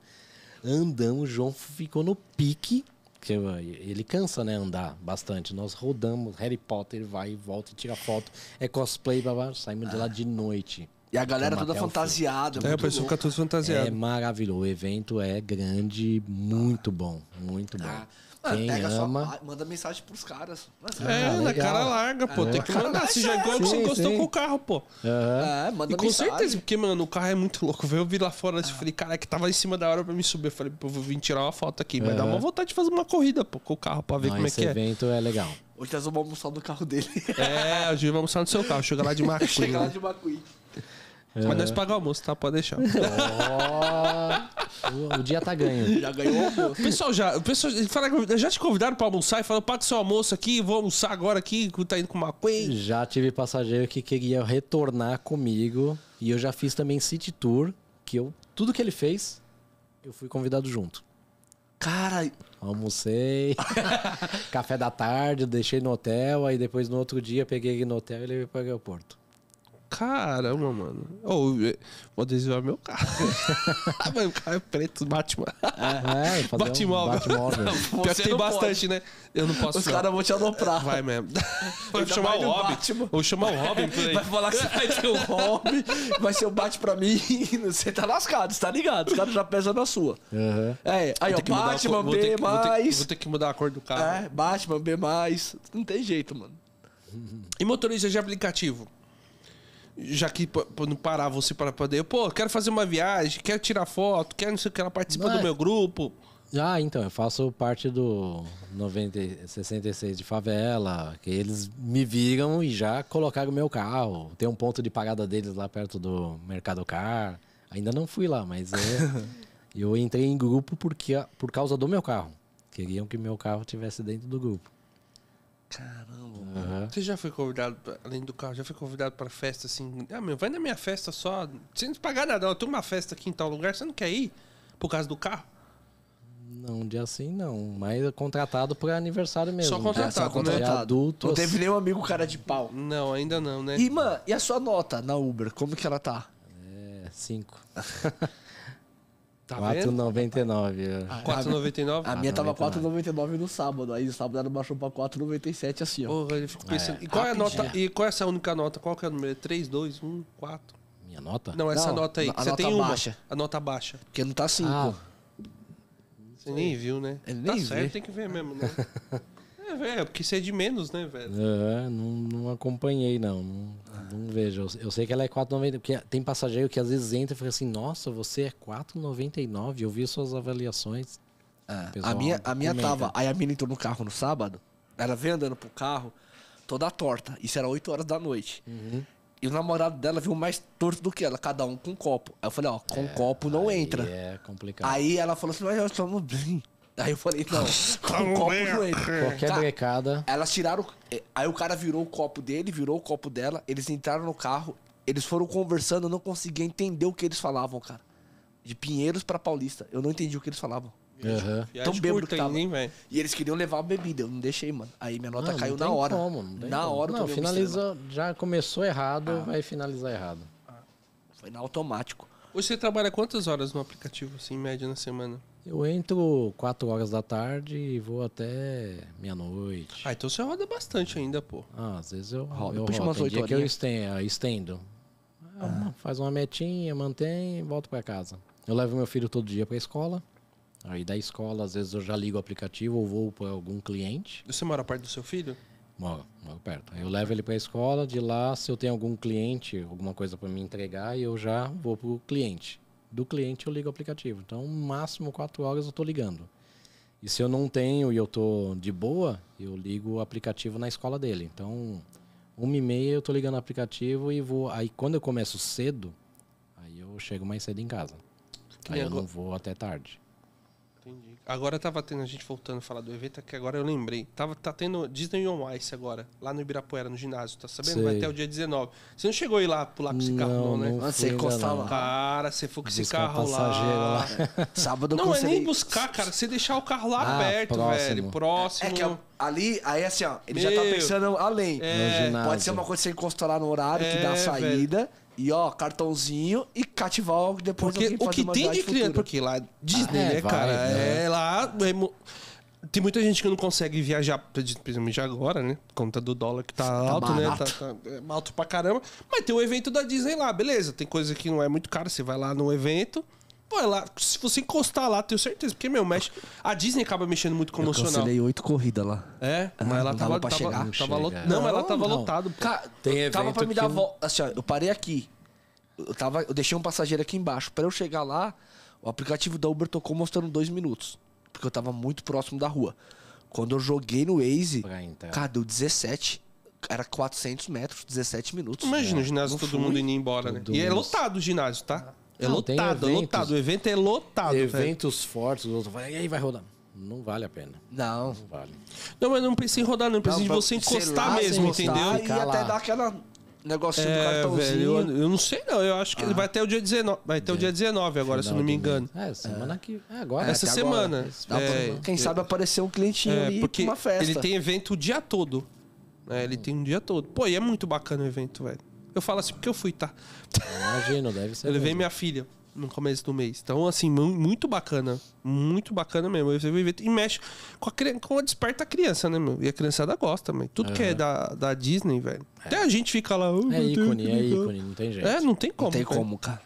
andamos. O João ficou no pique. Que ele cansa, né? Andar bastante. Nós rodamos, Harry Potter vai e volta e tira foto. É cosplay, blá, saímos de lá de noite. E a galera toda fantasiada. É, o pessoal fica todo É fantasiado. maravilhoso. O evento é grande, muito bom. Muito bom. Ah, mano, Quem pega ama. ah, manda mensagem pros caras. É, Ah, na cara larga, pô. Tem que mandar. Se já igual que você encostou sim. com o carro, pô. Aham. É, manda E com mensagem. certeza, porque, mano, o carro é muito louco. Eu vi lá fora assim, falei, cara, é que tava em cima da hora pra me subir. Eu falei, pô, vou vir tirar uma foto aqui. Vai dar uma vontade de fazer uma corrida, pô, com o carro pra ver Não, como é esse que é. evento é legal. Hoje nós vamos almoçar no carro dele. É, hoje vamos almoçar no seu carro. Chega lá de McQueen. Chegar lá né? de Macuí. Mas nós pagamos almoço, tá? Pode deixar. Ó, o, dia tá ganho. Já ganhou o almoço. Pessoal já, pessoal fala, que já te convidaram pra almoçar e falaram, paga seu almoço aqui, vou almoçar agora aqui, que tá indo com uma coisa. Já tive passageiro que queria retornar comigo. E eu já fiz também City Tour, que eu tudo que ele fez, eu fui convidado junto. Cara, Almocei, café da tarde, deixei no hotel, aí depois no outro dia peguei ele no hotel e levei para o aeroporto. Caramba, mano. Eh, vou adesivar meu carro. Mas o carro é preto, Batman. É, fazer Batimóvel. um Batmóvel. Pior que tem bastante, né? Eu não posso os caras vão te aloprar. Vai mesmo. Vou chamar mais o Robin. Batman. Vou chamar o Robin por aí. Vai falar que você vai ter um hobby, vai ser o bate pra mim. Você tá lascado, você tá ligado? Os caras já pesam na sua. Aham. É, aí, ó, Batman, cor- vou ter B, que- vou ter- mais. Vou ter que mudar a cor do carro. É, Batman, B, mais. Não tem jeito, mano. E motorista de aplicativo? Já que não parar você para poder, pô, quero fazer uma viagem, quero tirar foto, quero não sei o que, ela participa do é- meu grupo. Ah, então, eu faço parte do 90, e 66 de favela, que eles me viram e já colocaram o meu carro. Tem um ponto de parada deles lá perto do Mercado Car. Ainda não fui lá, mas é, eu entrei em grupo porque, por causa do meu carro. Queriam que meu carro estivesse dentro do grupo. Caramba. Aham. Você já foi convidado, pra- além do carro, já foi convidado para festa assim? Ah, meu, vai na minha festa só, sem pagar nada. Eu tenho uma festa aqui em tal lugar, você não quer ir? Por causa do carro? Não, de assim não, mas é contratado para aniversário mesmo. Só contratado, É, só né? contratado. adulto, Não assim. teve nenhum amigo cara de pau. Não, ainda não, né? E, mano, e a sua nota na Uber? Como que ela tá? É, 5. Tá vendo? 4,99. é. 4,99? A minha tava 4,99. 4,99 no sábado. Aí o sábado ela baixou pra 4,97 assim, ó. Porra, ele ficou pensando. e qual é a nota? E qual é essa única nota? Qual que é o número? 3, 2, 1, 4? Minha nota? Não, essa Não, nota aí. a que você nota tem uma. baixa. A nota baixa. Porque não tá 5. Ah, Você nem viu, né? Ele tá nem certo, vê. tem que ver mesmo, né? é, velho, porque você é de menos, né, velho? É, não, não acompanhei, não. Não, não vejo. Eu, eu sei que ela é 4,90. Porque tem passageiro que às vezes entra e fala assim: Nossa, você é 4,99. Eu vi suas avaliações. a pessoal minha, a minha comenta. tava. Aí a mina entrou no carro no sábado. Ela veio andando pro carro, toda torta. Isso era 8 horas da noite. E o namorado dela viu mais torto do que ela, cada um com um copo. Aí eu falei, ó, com copo não Aí entra. É complicado. Aí ela falou assim, mas nós estamos bem. Aí eu falei, não, com copo entra. Qualquer Cara, brecada. Elas tiraram. eh, Aí o cara virou o copo dele, virou o copo dela. Eles entraram no carro, eles foram conversando, eu não conseguia entender o que eles falavam, cara. De Pinheiros pra Paulista. Eu não entendi o que eles falavam. Aham. Viagem Tão bêbado que tava. hein? E eles queriam levar a bebida, eu não deixei, mano. Aí minha nota Não, caiu não na hora. como, não tem na como. hora Não, finaliza. Já começou errado, Ah. vai finalizar errado. Foi na automático. Hoje você trabalha quantas horas no aplicativo, assim, em média, na semana? Eu entro 4 horas da tarde e vou até meia-noite. Ah, então você roda bastante ainda, pô. Ah, às vezes eu, Roda, eu puxa rodo. umas Tem oito dia que eu horinhas. estendo. Ah, uma- Faz uma metinha, mantém e volto pra casa. Eu levo meu filho todo dia pra escola. Aí da escola, às vezes eu já ligo o aplicativo ou vou pra algum cliente. Você mora perto do seu filho? Moro, moro perto. Aí eu levo ele pra escola, de lá, se eu tenho algum cliente, alguma coisa pra me entregar, eu já vou pro cliente. Do cliente eu ligo o aplicativo. Então, máximo 4 horas eu tô ligando. E se eu não tenho e eu tô de boa, eu ligo o aplicativo na escola dele. Então, uma e meia eu tô ligando o aplicativo e vou. Aí quando eu começo cedo, aí eu chego mais cedo em casa. Que Aí eu agora- não vou até tarde. Agora tava tendo, a gente voltando a falar do evento, é que agora eu lembrei. Tava, tá tendo Disney On Ice agora, lá no Ibirapuera, no ginásio, tá sabendo? Sei. Vai até o dia 19. Você não chegou a ir lá pular com esse carro, não, né? Antes de você encostar não. lá. Cara, você for com esse carro lá. lá. Sábado eu Não é nem buscar, cara. Você deixar o carro lá Ah, perto, próximo. velho. Próximo. É que ali, aí assim, ó, ele já tá Meu. pensando além. É. Pode ser uma coisa que você encostar lá no horário que dá É, a saída. E ó, cartãozinho e cativar depois Porque o que tem de criança. Porque lá, Disney, Ah, é, né, vai, cara? né? É lá. é tem muita gente que não consegue viajar, principalmente agora, né? Por conta do dólar que tá, alto, né? Tá, barato. tá- é alto pra caramba. Mas tem o evento da Disney lá, beleza. Tem coisa que não é muito cara. Você vai lá no evento. Vai lá, se você encostar lá, tenho certeza. Porque, meu, mexe. A Disney acaba mexendo muito com o Eu emocional. cancelei oito corridas lá. É, mas Ah, ela não tava, dava pra tava, chegar. tava Não chega. lot- Não, mas ela Não, tava não. lotado. pô. Cara, Tem tava evento pra me dar a volta. Assim, ó, eu parei aqui. Eu, tava, eu deixei um passageiro aqui embaixo. Pra eu chegar lá, o aplicativo da Uber tocou mostrando dois minutos. Porque eu tava muito próximo da rua. Quando eu joguei no Waze, entrar. cara, deu 17. Era 400 metros, 17 minutos. Imagina É. o ginásio, Não todo fui. mundo indo embora, né? E é lotado o ginásio, tá? É Não, lotado, é eventos. lotado. O evento é lotado, velho. Eventos fortes, os outros falam, e aí vai rodar. Não vale a pena. Não. Não vale. Não, mas não pensei em rodar, não. Pensei Não, em pra- você encostar lá, mesmo, encostar entendeu? E até lá. dar aquela negocinho do É, cartãozinho. velho, eu, eu não sei não. Eu acho que ele vai até o dia 19. Vai até o dia 19 agora, se eu não me Final de engano. É, semana que. É, agora. Essa agora. semana. Pra- É, Quem sabe aparecer um clientinho é, ali porque pra uma festa. ele tem evento o dia todo. É, ele tem um dia todo. Pô, e é muito bacana o evento, velho. Eu falo assim porque eu fui, tá? Imagino, deve ser. Eu levei mesmo. minha filha no começo do mês. Então, assim, mu- muito bacana. Muito bacana mesmo. O evento e mexe com a, com a desperta a criança, né, meu? E a criançada gosta, mano. Tudo que é da, da Disney, velho. Até a gente fica lá. "Oh, É Deus, ícone, é legal." ícone, não tem jeito. É, não tem como. Não tem velho. como, cara.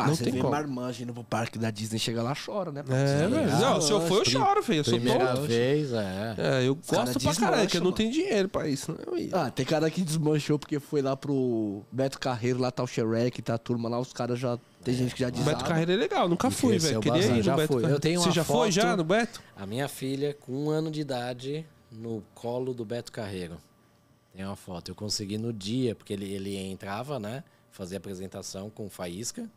Ah, Não você tem vê como. marmanjo indo pro parque da Disney, chega lá chora, né? É, velho. Não, se eu for, eu choro, filho. Eu sou Primeira tonto. vez, é. É, eu caras gosto pra caralho, que eu não tenho dinheiro pra isso, né? Eu ia. Ah, tem cara que desmanchou porque foi lá pro Beto Carreiro, lá tá o Shrek, tá a turma lá, os caras já. Tem gente que já O diz. Beto Carreiro é legal, nunca fui, cresceu velho. Queria bastante. ir no Já Beto fui. Carreiro. Eu tenho Você uma já foi já no Beto? A minha filha, com um ano de idade, no colo do Beto Carreiro. Tem uma foto. Eu consegui no dia, porque ele, ele entrava, né? Fazia apresentação com faísca.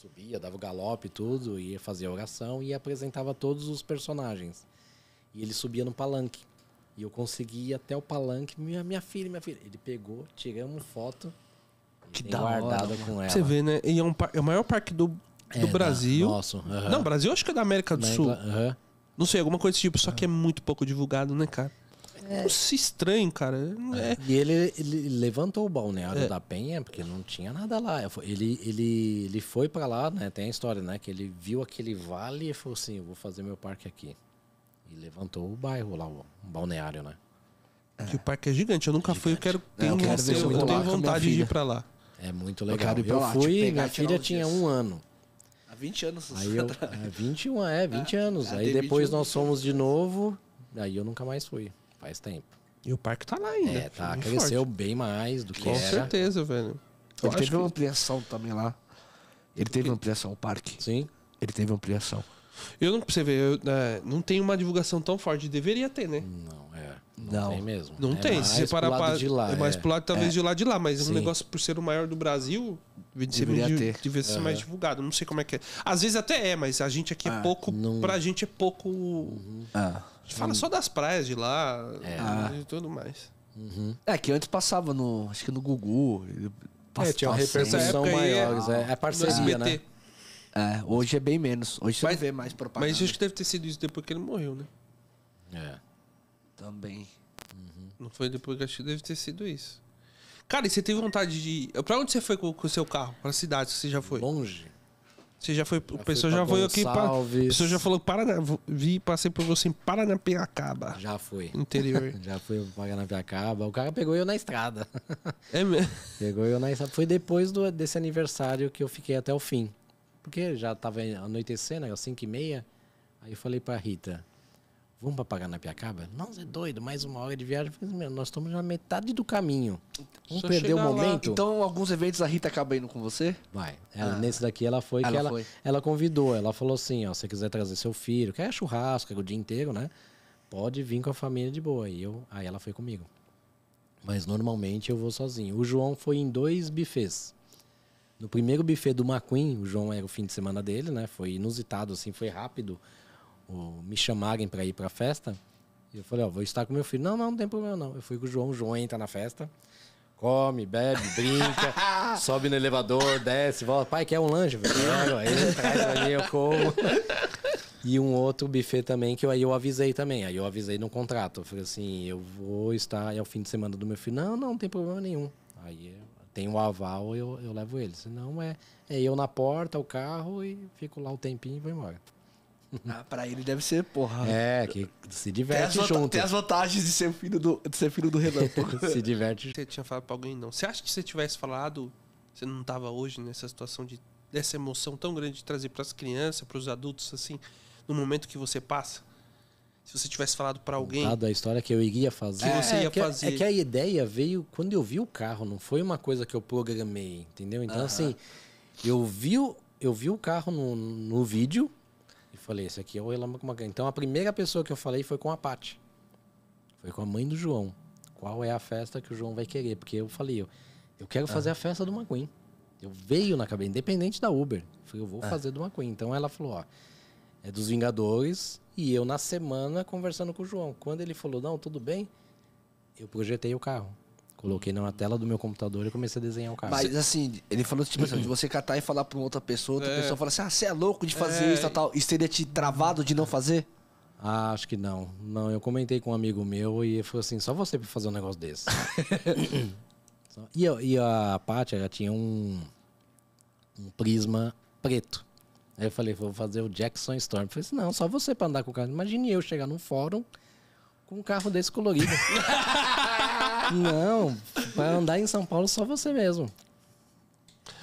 Subia, dava o galope e tudo, ia fazer a oração e apresentava todos os personagens. E ele subia no palanque. E eu consegui ir até o palanque. Minha, minha filha, minha filha. Ele pegou, tiramos foto. Que da guardada com ela. Você vê, né? E é, um par- é o maior parque do, do É, Brasil. da- Nosso. Não, Brasil acho que é da América do Na Sul. Não sei, alguma coisa desse tipo, só que é muito pouco divulgado, né, cara? É. Se estranho, cara. É. E ele, ele levantou o balneário É. da Penha, porque não tinha nada lá. Eu Ele, ele, ele foi pra lá, né? Tem a história, né? Que ele viu aquele vale e falou assim: eu vou fazer meu parque aqui. E levantou o bairro lá, o balneário, né? Que o parque é gigante. Eu nunca fui, eu quero, É, eu quero ver eu eu tenho vontade de ir pra lá. É muito Eu legal. Eu, te fui, pegar minha filha tinha dias. um ano. Há 20 anos. Aí eu. É, 21, é, 20 anos. Ah, Aí tem depois 21, nós fomos de novo. Aí eu nunca mais fui. Faz tempo. E o parque tá lá ainda. É, tá. E Cresceu forte. bem mais do que Com era. certeza, velho. Eu Ele teve que- uma ampliação também lá. Ele teve uma ampliação, o parque. Sim. Ele teve uma ampliação. Eu não, pra você ver, eu, é, não tem uma divulgação tão forte. Deveria ter, né? Não, é. Não, Não. tem mesmo. Não É tem. mais Se você parar pro lado pra. de lá, é mais é. pro lado, talvez, de lá de lá. Mas um Sim. negócio, por ser o maior do Brasil, devia ser, Deveria meio- ter. devia ser mais divulgado. Não sei como é que é. Às vezes até é, mas a gente aqui é Ah, pouco. não- Pra gente é pouco. Ah. A gente fala só das praias de lá Ah. e tudo mais. É que antes passava no. Acho que no Gugu. ele É, tinha uma passava repercussão aí, maiores. É, é parceria, né? É, hoje é bem menos. Hoje você Mas- não vê mais propaganda. Mas acho que deve ter sido isso depois que ele morreu, né? É. Também. Não foi depois que acho que deve ter sido isso. Cara, e você teve vontade de. Pra onde você foi com com o seu carro? Pra cidade você já foi? Longe. Você já foi. O pessoal pra já foi aqui para. O pessoal já falou Paraná. vou- Vi, passei por você em Paranapiacaba, Já foi. interior. Já fui pagar na Piacaba. O cara pegou eu na estrada. é mesmo. Pegou eu na estrada. Foi depois do, desse aniversário que eu fiquei até o fim. Porque já tava anoitecendo, às 5 e meia. Aí eu falei pra Rita, vamos pra pagar na Piacaba? Não, você é doido, mais uma hora de viagem. Eu falei, meu, nós estamos na metade do caminho. Vamos Só perder o chegar lá. momento? Então, alguns eventos a Rita acaba indo com você? Vai. Ela, Ah. Nesse daqui ela foi Ela que ela, foi. ela convidou. Ela falou assim, ó, se você quiser trazer seu filho, quer churrasco, quer o dia inteiro, né? Pode vir com a família de boa. E eu, aí ela foi comigo. Mas normalmente eu vou sozinho. O João foi em dois bufês. No primeiro buffet do McQueen, o João era o fim de semana dele, né? Foi inusitado, assim, foi rápido. Me chamarem para ir para a festa. E eu falei, ó, vou estar com meu filho. Não, não, não tem problema não. Eu fui com o João, o João entra na festa. Come, bebe, brinca, sobe no elevador, desce, volta. Pai, quer um lanche? Quero, aí traz mim, eu como. E um outro buffet também, que eu, aí eu avisei também. Aí eu avisei no contrato. Eu falei assim, eu vou estar é o fim de semana do meu filho. Não, não, não tem problema nenhum. Aí tem o aval, eu, eu levo ele. Senão é, é eu na porta, o carro e fico lá o tempinho e vou embora. Ah, pra ele deve ser, porra. É, que se Tem as, diverte vanta- junto. tem as vantagens de ser filho do, de ser filho do relâmpago. se diverte Você tinha falado pra alguém, não. Você acha que se você tivesse falado, você não tava hoje nessa situação de dessa emoção tão grande de trazer pras crianças, pros adultos, assim, no momento que você passa? Se você tivesse falado pra alguém. Contado a história que eu iria fazer. Que você ia que, a- fazer. É que a ideia veio quando eu vi o carro, não foi uma coisa que eu programei, entendeu? Então, assim, eu vi, o- eu vi o carro no, no vídeo falei, esse aqui é o Relâmpago Macan. Então, a primeira pessoa que eu falei foi com a Paty. Foi com a mãe do João. qual é a festa que o João vai querer. Porque eu falei, eu, eu quero fazer a festa do McQueen. Eu veio na cabeça, independente da Uber. Eu falei, eu vou fazer do McQueen. Então ela falou, ó, é dos Vingadores. E eu na semana conversando com o João. Quando ele falou, não, tudo bem, eu projetei o carro. Coloquei na tela do meu computador e comecei a desenhar o carro. Mas assim, ele falou tipo assim, de você catar e falar pra outra pessoa, outra É. pessoa fala assim, ah, você é louco de fazer É. isso e tal. Isso teria te travado de não fazer? Ah, acho que não. Não, eu comentei com um amigo meu e ele falou assim, só você pra fazer um negócio desse. E, a- e a Paty, ela tinha um, um prisma preto. Aí eu falei, vou fazer o Jackson Storm. Eu falei assim, não, só você pra andar com o carro. Imagine eu chegar num fórum com um carro desse colorido. não, pra andar em São Paulo só você mesmo.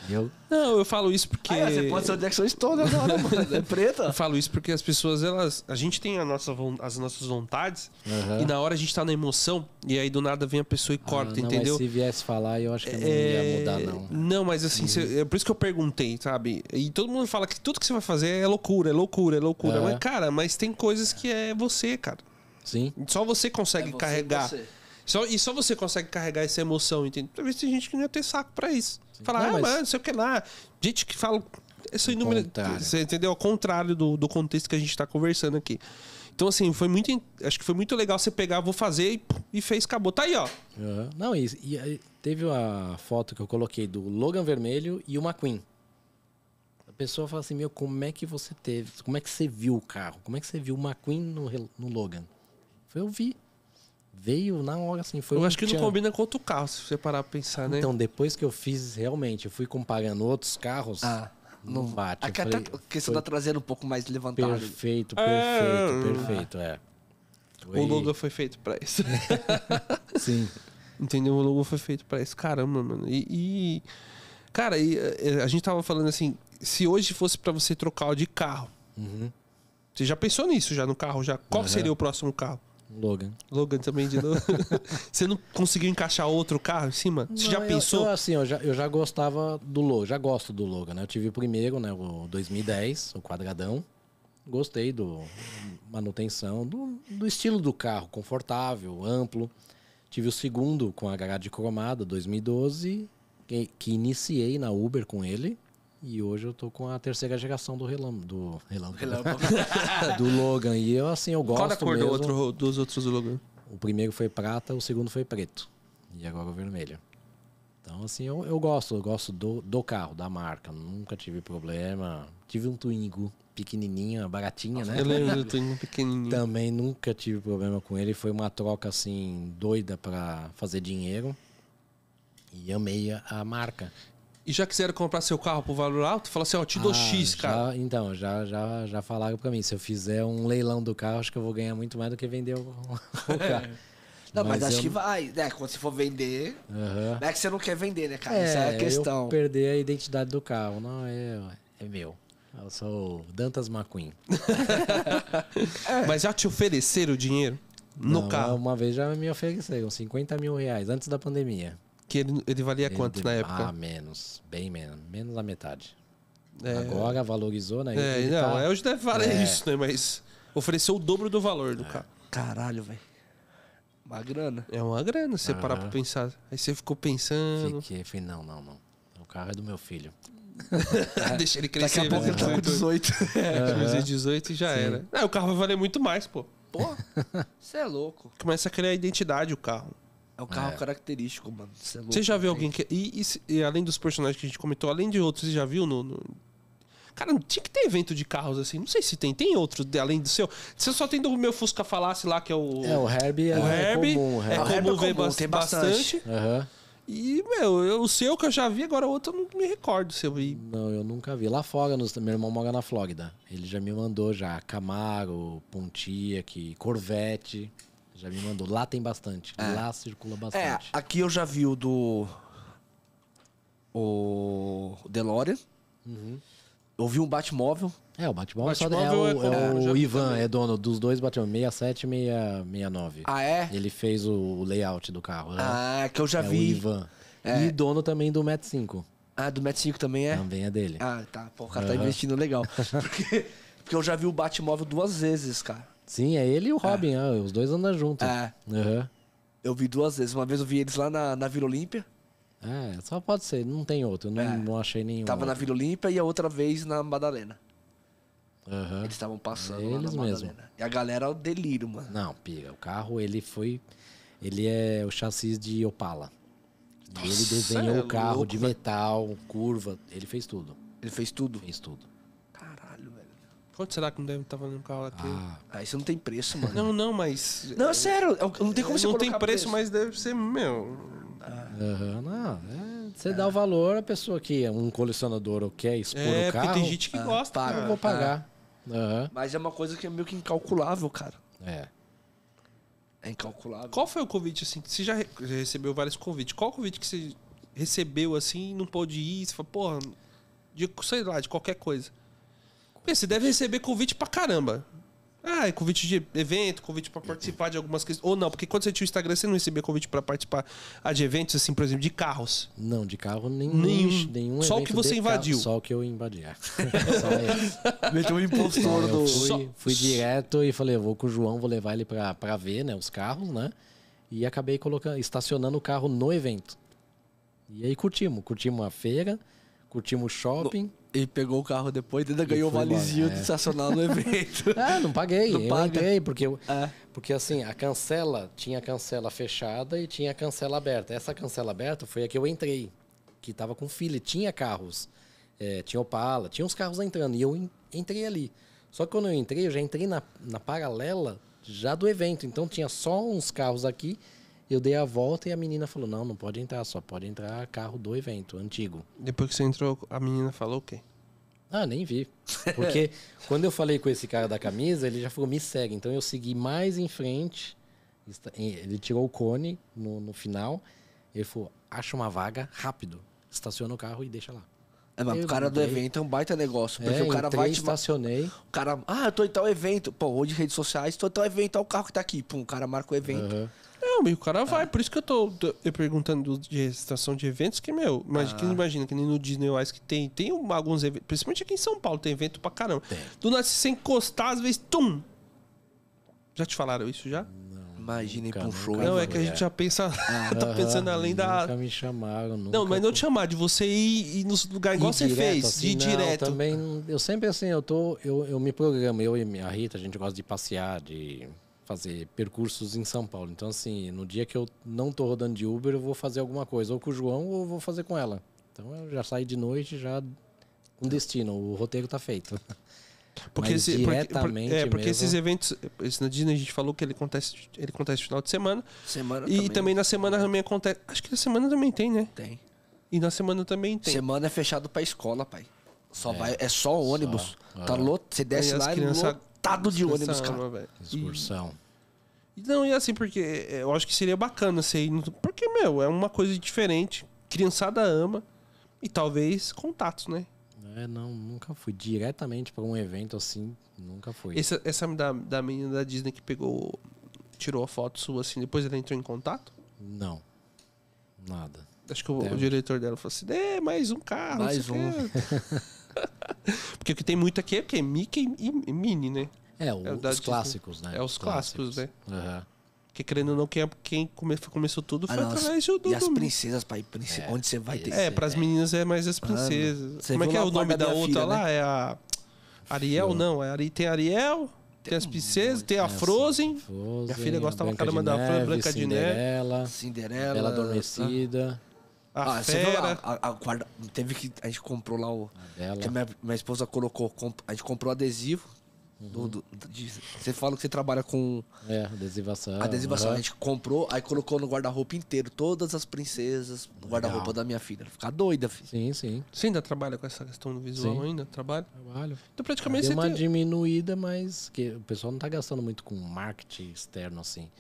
Eu, Não, eu falo isso porque. Ah, você pode ser o Jackson Stone agora, mano. É preta? Eu falo isso porque as pessoas, elas. A gente tem a nossa, as nossas vontades. Aham. E na hora a gente tá na emoção. E aí do nada vem a pessoa e corta, Ah, não, entendeu? Mas se viesse falar, eu acho que não É, ia mudar, não. Não, mas assim, cê- é por isso que eu perguntei, sabe? E todo mundo fala que tudo que você vai fazer é loucura, é loucura, é loucura. É. Mas, cara, mas tem coisas que é você, cara. Sim. Só você consegue É você, carregar. você. Só, e só você consegue carregar essa emoção, entende? Talvez tem gente que não ia ter saco pra isso. Falar, Não, ah, mas- mas não sei o que lá. Gente que fala. Isso inúmero, você entendeu? Ao contrário do, do contexto que a gente tá conversando aqui. Então, assim, foi muito. Acho que foi muito legal você pegar, vou fazer e, e fez, acabou. Tá aí, ó. Aham. Não, e, e teve a foto que eu coloquei do Logan vermelho e o McQueen. A pessoa fala assim, meu, como é que você teve? Como é que você viu o carro? Como é que você viu o McQueen no, no Logan? Foi eu vi. Veio na hora, assim, foi eu um acho que não tchan. combina com outro carro, se você parar pra pensar, né? Então, depois que eu fiz, realmente, eu fui comparando outros carros, Ah, não bate. Aqui até falei, a questão da traseira um pouco mais levantada. perfeito, É. perfeito, perfeito, é. Foi- O logo foi feito pra isso. Sim. Entendeu? O logo foi feito pra isso. Caramba, mano. E. e- cara, e, eh, a gente tava falando assim: se hoje fosse pra você trocar de carro, Uhum. você já pensou nisso já no carro? já Qual Aham. seria o próximo carro? Logan. Logan também de novo. você não conseguiu encaixar outro carro em cima? Você já eu- pensou? Eu, assim, eu já, eu já gostava do Logan, já gosto do Logan, né? Eu tive o primeiro, né? O 2010, o quadradão. Gostei do manutenção, do, do estilo do carro, confortável, amplo. Tive o segundo com a grade cromada, 2012, que, que iniciei na Uber com ele. E hoje eu tô com a terceira geração do Relâmpago. Do, Relâmpago. do Logan. E eu, assim, eu gosto Qual a cor do mesmo. outro, dos outros Logan? O primeiro foi prata, o segundo foi preto. E agora o vermelho. Então, assim, eu, eu gosto, eu gosto do, do carro, da marca. Nunca tive problema. Tive um Twingo pequenininha, baratinha, né? Eu lembro do Twingo pequenininho. Também nunca tive problema com ele. Foi uma troca, assim, doida pra fazer dinheiro. E amei a marca. E já quiseram comprar seu carro por valor alto? Fala assim, ó, te dou Ah, X, já- cara. Então, já, já, já falaram pra mim. Se eu fizer um leilão do carro, acho que eu vou ganhar muito mais do que vender o, o carro. Não, mas, acho eu- que vai. né? Quando você for vender. Aham. Não é que você não quer vender, né, cara? Isso é a eu questão. perder a identidade do carro. Não, é, é meu. Eu sou Dantas McQueen. Mas já te ofereceram o dinheiro no Não, carro? Uma vez já me ofereceram 50 mil reais antes da pandemia. Que ele, ele valia Ele quanto na época? Ah, menos. Bem menos. Menos da metade. É. Agora valorizou, né? É, Ele não, tá- é, hoje deve valer É. isso, né? Mas ofereceu o dobro do valor do carro. Caralho, velho. Uma grana. É uma grana, você parar pra pensar. Aí você ficou pensando. Fiquei, falei, não, não, não. O carro é do meu filho. Deixa ele Daqui crescer. a pouco né? ele tá com 18. Fazer 18 e já era. Ah, o carro vai valer muito mais, pô. Pô, você é louco. Começa a criar identidade o carro. É um carro É. característico, mano. Você é louco. Você já viu Tem- alguém que. E, e e além dos personagens que a gente comentou, além de outros, você já viu no. no- Cara, tinha que ter evento de carros assim. Não sei se tem. Tem outros de- além do seu. Você só tem do meu Fusca Falasse lá, que é o. É, o Herbie é, o Herbie. comum. o é o Herbie. Herbie comum é ver comum, tem bastante. bastante. Aham. E, meu, eu- o seu que eu já vi, agora o outro eu não me recordo se eu vi. Não, eu nunca vi. Lá fora, nos- meu irmão mora na Flórida. Ele já me mandou já Camaro, Pontiac, Corvette. Já me mandou. Lá tem bastante. Lá circula É, bastante. aqui eu já vi o do. O DeLorean. Uhum. Eu vi um Batmóvel. É, o Batmóvel, só é Batmóvel o, é é o vi Ivan, também. é dono dos dois Batmóvel, 67 e 69. Ah, é? Ele fez o layout do carro. né? Ah, que eu já é o vi. Ivan. É. E dono também do Met 5. Ah, do Met 5 também é? Também é dele. Ah, tá. Pô, o cara tá Aham. investindo legal. Porque, porque eu já vi o Batmóvel duas vezes, cara. Sim, é ele e o Robin, ah, os dois andam juntos. É. Aham. Eu vi duas vezes. Uma vez eu vi eles lá na, na Vila Olímpia. É, só pode ser, não tem outro. Eu não, É. não achei nenhum. Tava na outro. Vila Olímpia e a outra vez na Madalena. Aham. Eles estavam passando É lá eles na mesmo. Madalena. E a galera é o delírio, mano. Não, pira. O carro, ele foi. Ele é o chassi de Opala. E ele desenhou é o carro louco, de metal, curva. Ele fez tudo. Ele fez tudo. Fez tudo. Quanto será que não deve estar valendo um carro aqui? Ah, Ah, isso não tem preço, mano. Não, não, mas. Não, é sério. eu- Não tem como você não colocar tem preço, mas deve ser, meu. aham, não. é, você dá o valor, a pessoa que é um colecionador ou quer expor É, o carro. porque tem gente que Ah, gosta. paga. eu vou pagar. Aham. Mas é uma coisa que é meio que incalculável, cara. É. É incalculável. Qual foi o convite, assim? Você já re- já recebeu vários convites. Qual convite que você recebeu, assim, e não pôde ir? Você falou, porra, de, sei lá, de qualquer coisa. Você deve receber convite pra caramba. Ah, é convite de evento, convite pra participar de algumas questões. Ou não, porque quando você tinha o Instagram, você não recebia convite pra participar ah, de eventos, assim, por exemplo, de carros. Não, de carro nenhum. Nenhum. nenhum Só o que você invadiu. Carro, só o que eu invadi. é. Só esse. Meteu um impostor Eu do. fui, Só- fui direto e falei, eu vou com o João, vou levar ele pra, pra ver, né, os carros, né? E acabei colocando, estacionando o carro no evento. E aí curtimos, curtimos a feira, curtimos o shopping. Ele pegou o carro depois e ainda ganhou o embora, valezinho é. de estacionar no evento. Ah, não paguei, Não eu paga. entrei, porque, eu- É. porque assim, a cancela, tinha a cancela fechada e tinha a cancela aberta. Essa cancela aberta foi a que eu entrei, que tava com fila, e tinha carros, é, tinha Opala, tinha uns carros entrando, e eu en- entrei ali. Só que quando eu entrei, eu já entrei na, na paralela já do evento, então tinha só uns carros aqui, eu dei a volta e a menina falou, não, não pode entrar, só pode entrar carro do evento, antigo. Depois que você entrou, a menina falou o quê? Ah, nem vi. Porque quando eu falei com esse cara da camisa, ele já falou, me segue. Então eu segui mais em frente. Ele tirou o cone no, no final. Ele falou, acha uma vaga rápido. Estaciona o carro e deixa lá. É, mas o cara do evento é um baita negócio. Porque É, o cara entrei, vai te. estacionei. O cara, ah, eu tô em tal evento. Pô, hoje redes sociais, tô em tal evento, olha o carro que tá aqui. Pum, o cara marca o evento. Aham. Não, mas o cara vai. Por isso que eu tô tô perguntando do- de estação de eventos, que, meu, imagina, que imagina que nem no Disney Wise que tem, tem alguns eventos, principalmente aqui em São Paulo, tem evento pra caramba. Do nada, se você encostar, às vezes, tum! Já te falaram isso já? Imagina ir pra um Nunca, show. nunca. não, é que a gente já pensa. tá pensando além da. Nunca me chamaram, nunca. Não, mas não te chamar, de você ir, ir nos lugares igual você direto, fez, assim, de ir não, direto. Também, eu sempre assim, eu tô, eu, eu me programo, eu e a Rita, a gente gosta de passear, de fazer percursos em São Paulo. Então assim, no dia que eu não tô rodando de Uber, eu vou fazer alguma coisa, ou com o João, ou vou fazer com ela. Então eu já saí de noite, já com destino, o roteiro tá feito. Porque, Mas esse, porque, diretamente é, porque mesmo. esses eventos, esse na Disney a gente falou que ele acontece, ele acontece no final de semana. Semana E também. na semana também acontece. Acho que na semana também tem, né? tem. E na semana também tem. Semana é fechado pra escola, pai. Só vai, é só ônibus. Só. Tá Ah. lot, você desce lá e crianças- lotado de ônibus, cara. velho. Excursão. E não, e assim, porque eu acho que seria bacana você ir. no- Porque, meu, é uma coisa diferente. Criançada ama. E talvez contatos, né? É, não, nunca fui diretamente para um evento assim, nunca fui. Essa, essa da, da menina da Disney que pegou. Tirou a foto sua assim, depois ela entrou em contato? Não. Nada. Acho que o, o diretor dela falou assim: é, mais um carro. Mais quê." Porque o que tem muito aqui é porque é Mickey e Minnie, né? É, o- É o da os Disney. clássicos, né? É os clássicos, né? Aham. Porque querendo ou não, quem, quem come- começou tudo Ah, foi não, as- através do. E as do- princesas, pai. prince- É, Onde você vai ter. É, pras meninas é mais as princesas. você Como é que é lá o nome da outra filha, lá? né? É a. Ariel? Fiona. Não, é Ari... tem a Ariel, tem as princesas, tem a Frozen. Frozen, Minha filha gostava caramba da Frozen, Branca de Neve. Cinderela, Cinderela. Bela Adormecida, A Ah, você viu Fera. lá, a, a guarda, teve que a gente comprou lá o a a minha, minha esposa colocou, comp- a gente comprou adesivo. do- do- de- você fala que você trabalha com É, adesivação. adesivação. A aham. gente comprou, aí colocou no guarda-roupa inteiro todas as princesas no guarda-roupa da minha filha. Ela Fica doida, filho. Sim, sim. Você ainda trabalha com essa questão do visual Sim. ainda? Trabalha? Trabalho. Então praticamente Deu você uma tem... diminuída, mas que o pessoal não tá gastando muito com marketing externo assim.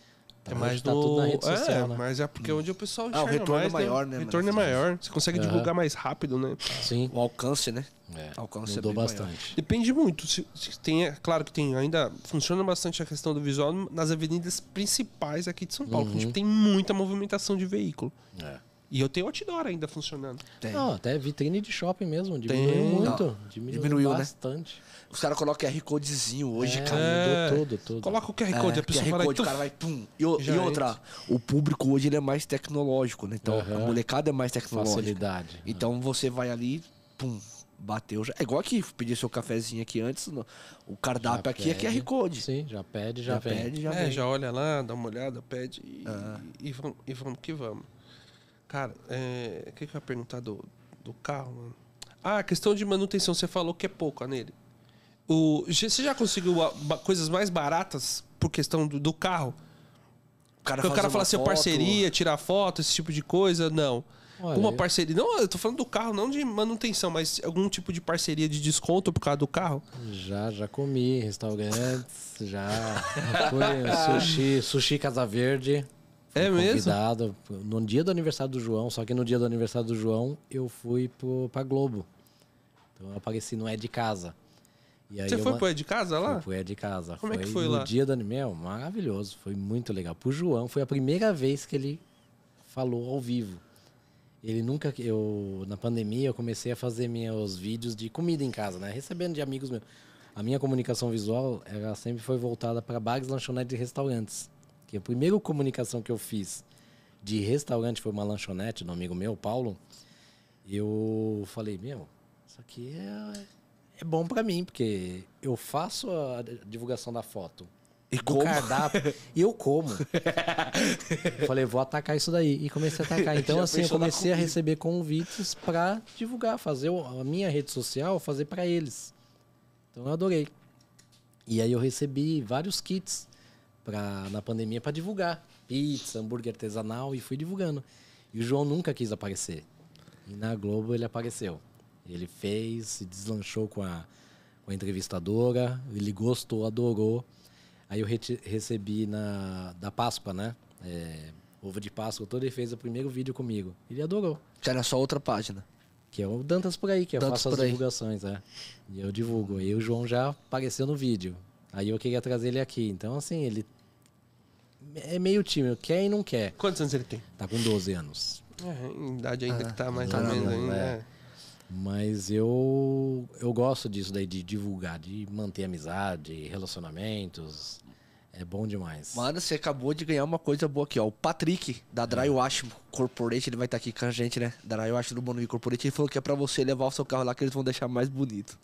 É Então, mais tá do... tudo na rede social, é, né? mas é porque onde o pessoal Ah, o enxerga retorno é mais, maior, né, O mano? retorno é maior. Você consegue divulgar mais rápido, né? Sim. O alcance, né? É, Alcance é mudou bem bastante. Depende muito. Se, se tem, é claro que tem ainda funciona bastante a questão do visual nas avenidas principais aqui de São Paulo. que A Uhum. gente tem muita movimentação de veículo. É. E eu tenho outdoor ainda funcionando. Tem. Não, até vitrine de shopping mesmo. Diminuiu Tem. muito. Não, Diminuiu, diminuiu, né? bastante. Os caras colocam QR Codezinho hoje, é, cara. É. mudou tudo, tudo. Coloca o QR É, Code, a pessoa QR. Code, o cara vai pum. E, e outra, o público hoje ele é mais tecnológico, né? Então Aham. a molecada é mais tecnológica. Facilidade. Então você vai ali, pum, bateu já. É igual aqui, pedir seu cafezinho aqui antes, no- o cardápio Já aqui é pede. QR Code. Sim, já pede, já, Já vem. pede, já é, vem. já olha lá, dá uma olhada, pede e, e, vamos, e vamos que vamos. Cara, é, o que, que eu ia perguntar do, do carro, mano? Ah, a questão de manutenção, você falou que é pouco ó, nele. O, você já conseguiu coisas mais baratas por questão do, do carro? O cara, Porque o cara fala assim, foto, parceria, tirar foto, esse tipo de coisa, não. Olha, Uma eu- parceria. Não, eu tô falando do carro, não de manutenção, mas algum tipo de parceria de desconto por causa do carro. Já, já comi em restaurantes, já fui sushi, sushi Casa Verde. Fui É mesmo? Convidado no dia do aniversário do João, só que no dia do aniversário do João eu fui pro, pra Globo. Então eu apareci no É de Casa. Você foi ma- pro É de casa lá? Fui pro É de Casa. Como é que foi no lá? dia do aniversário. Maravilhoso, foi muito legal. Pro João, foi a primeira vez que ele falou ao vivo. Ele nunca. Eu, na pandemia, eu comecei a fazer meus vídeos de comida em casa, né? Recebendo de amigos meus. A minha comunicação visual, ela sempre foi voltada para bares, lanchonetes e restaurantes. Que a primeira comunicação que eu fiz de restaurante foi uma lanchonete do amigo meu, Paulo. Eu falei, meu, isso aqui é, é bom para mim, porque eu faço a divulgação da foto. E como? cardápio e eu como. Falei, vou atacar isso daí. E comecei a atacar. Então, Já assim, eu comecei a receber convites para divulgar, fazer a minha rede social, fazer para eles. Então, eu adorei. E aí, eu recebi vários kits pra, na pandemia para divulgar. Pizza, hambúrguer artesanal e fui divulgando. E o João nunca quis aparecer. E na Globo ele apareceu. Ele fez, se deslanchou com a, com a entrevistadora, ele gostou, adorou. Aí eu rete- recebi na, da Páscoa, né? É, ovo de Páscoa, todo ele fez o primeiro vídeo comigo. Ele adorou. Que era só outra página. Que é o Dantas por aí, que eu Dantas faço as divulgações, né? E eu divulgo. E o João já apareceu no vídeo. Aí eu queria trazer ele aqui. Então, assim, ele é meio tímido, quer e não quer. Quantos anos ele tem? Tá com 12 anos. É, em idade ainda que tá mais tá ou menos ainda. é. é. Mas eu, eu gosto disso daí, de divulgar, de manter amizade, relacionamentos. É bom demais. Mano, você acabou de ganhar uma coisa boa aqui, ó. O Patrick, da Dry Wash Corporate, ele vai estar aqui com a gente, né? Dry Wash do Bonomi Corporate, ele falou que é pra você levar o seu carro lá que eles vão deixar mais bonito.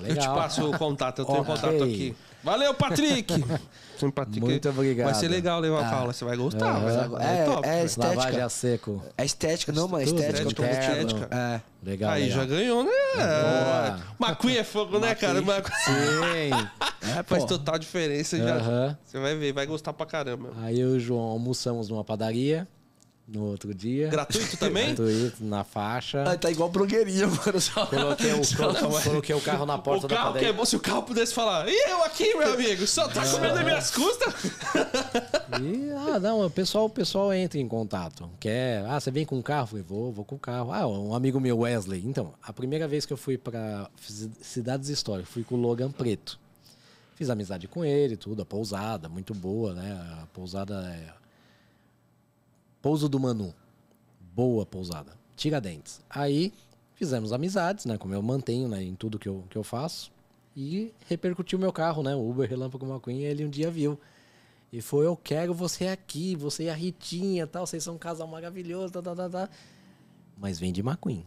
Tá Eu te passo o contato, eu tenho o Ok. contato aqui. Valeu, Patrick! Sim, Patrick. Muito obrigado. Vai ser legal levar o carro lá, você vai gostar. Mas É, é, top. é estética. Lavagem a seco. É estética, não, mano, é Tudo, estética. estética, estética. É. Legal, Aí legal. já ganhou, né? Boa. É fogo, né, cara? McQueen Sim. É, faz total diferença. Já. Você vai ver, vai gostar pra caramba. Aí eu e o João almoçamos numa padaria no outro dia. Gratuito também? Gratuito, na faixa. Ah, tá igual blogueirinha, mano. Só... Coloquei o, colo- coloquei o carro na porta O da carro que padaria. é bom se o carro pudesse falar. E eu aqui, meu amigo? Só tá comendo as minhas custas? E, ah, não, o pessoal, o pessoal entra em contato. Quer, ah, você vem com o carro? Eu Falei, vou, vou com o carro. Ah, um amigo meu, Wesley. Então, a primeira vez que eu fui para Cidades Históricas, fui com o Logan Preto. Fiz amizade com ele, tudo, a pousada, muito boa, né? A pousada é. Pouso do Manu. Boa pousada. Tiradentes. Aí fizemos amizades, né? Como eu mantenho né, em tudo que eu, que eu faço. E repercutiu meu carro, né? O Uber Relâmpago McQueen, ele um dia viu. E foi, eu quero você aqui, você e a Ritinha, tal, vocês são um casal maravilhoso, tá, tá, tá, tá. Mas vem de McQueen.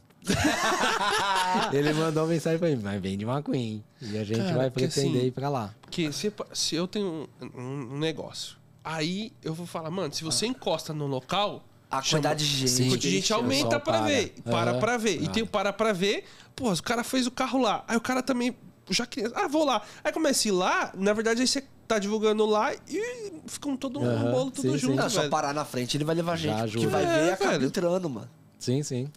Ele mandou mensagem pra mim, mas vem de McQueen. E a gente Cara, vai pretender assim, ir pra lá. Porque se, se eu tenho um, um negócio, aí eu vou falar, mano, se você encosta no local. A chama- quantidade de gente. Sim. Contingente O aumenta para. ver. Para Aham. pra ver. E Ah. tem o para pra ver. Pô, o cara fez o carro lá. Aí o cara também. Já queria. Ah, vou lá. Aí começa a ir lá. Na verdade, aí você tá divulgando lá e fica um todo um Aham, bolo tudo sim, junto. Não, é só parar na frente, ele vai levar gente. ajuda. que vai É, ver e acaba velho. entrando, mano. Sim, sim.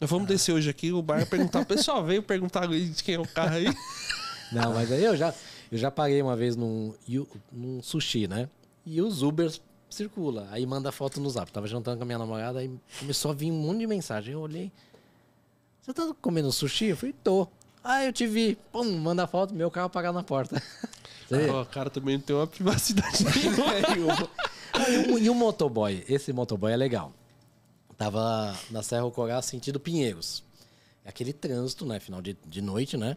Nós vamos descer hoje aqui, o bar perguntar. O pessoal veio perguntar de quem é o carro aí. Não, mas aí eu já, eu já parei uma vez num, num sushi, né? E os Ubers circula. Aí manda foto no zap. Tava jantando com a minha namorada, aí começou a vir um monte de mensagem. Eu olhei. Você tá comendo sushi? Eu falei, tô. Ah, eu te vi. Pum, manda foto, meu carro parar na porta. O cara também não tem uma privacidade nenhuma. Ah, e, o, e o motoboy? Esse motoboy é legal. Tava na Serra Corá, sentido Pinheiros. É aquele trânsito, né? Final de, de noite, né?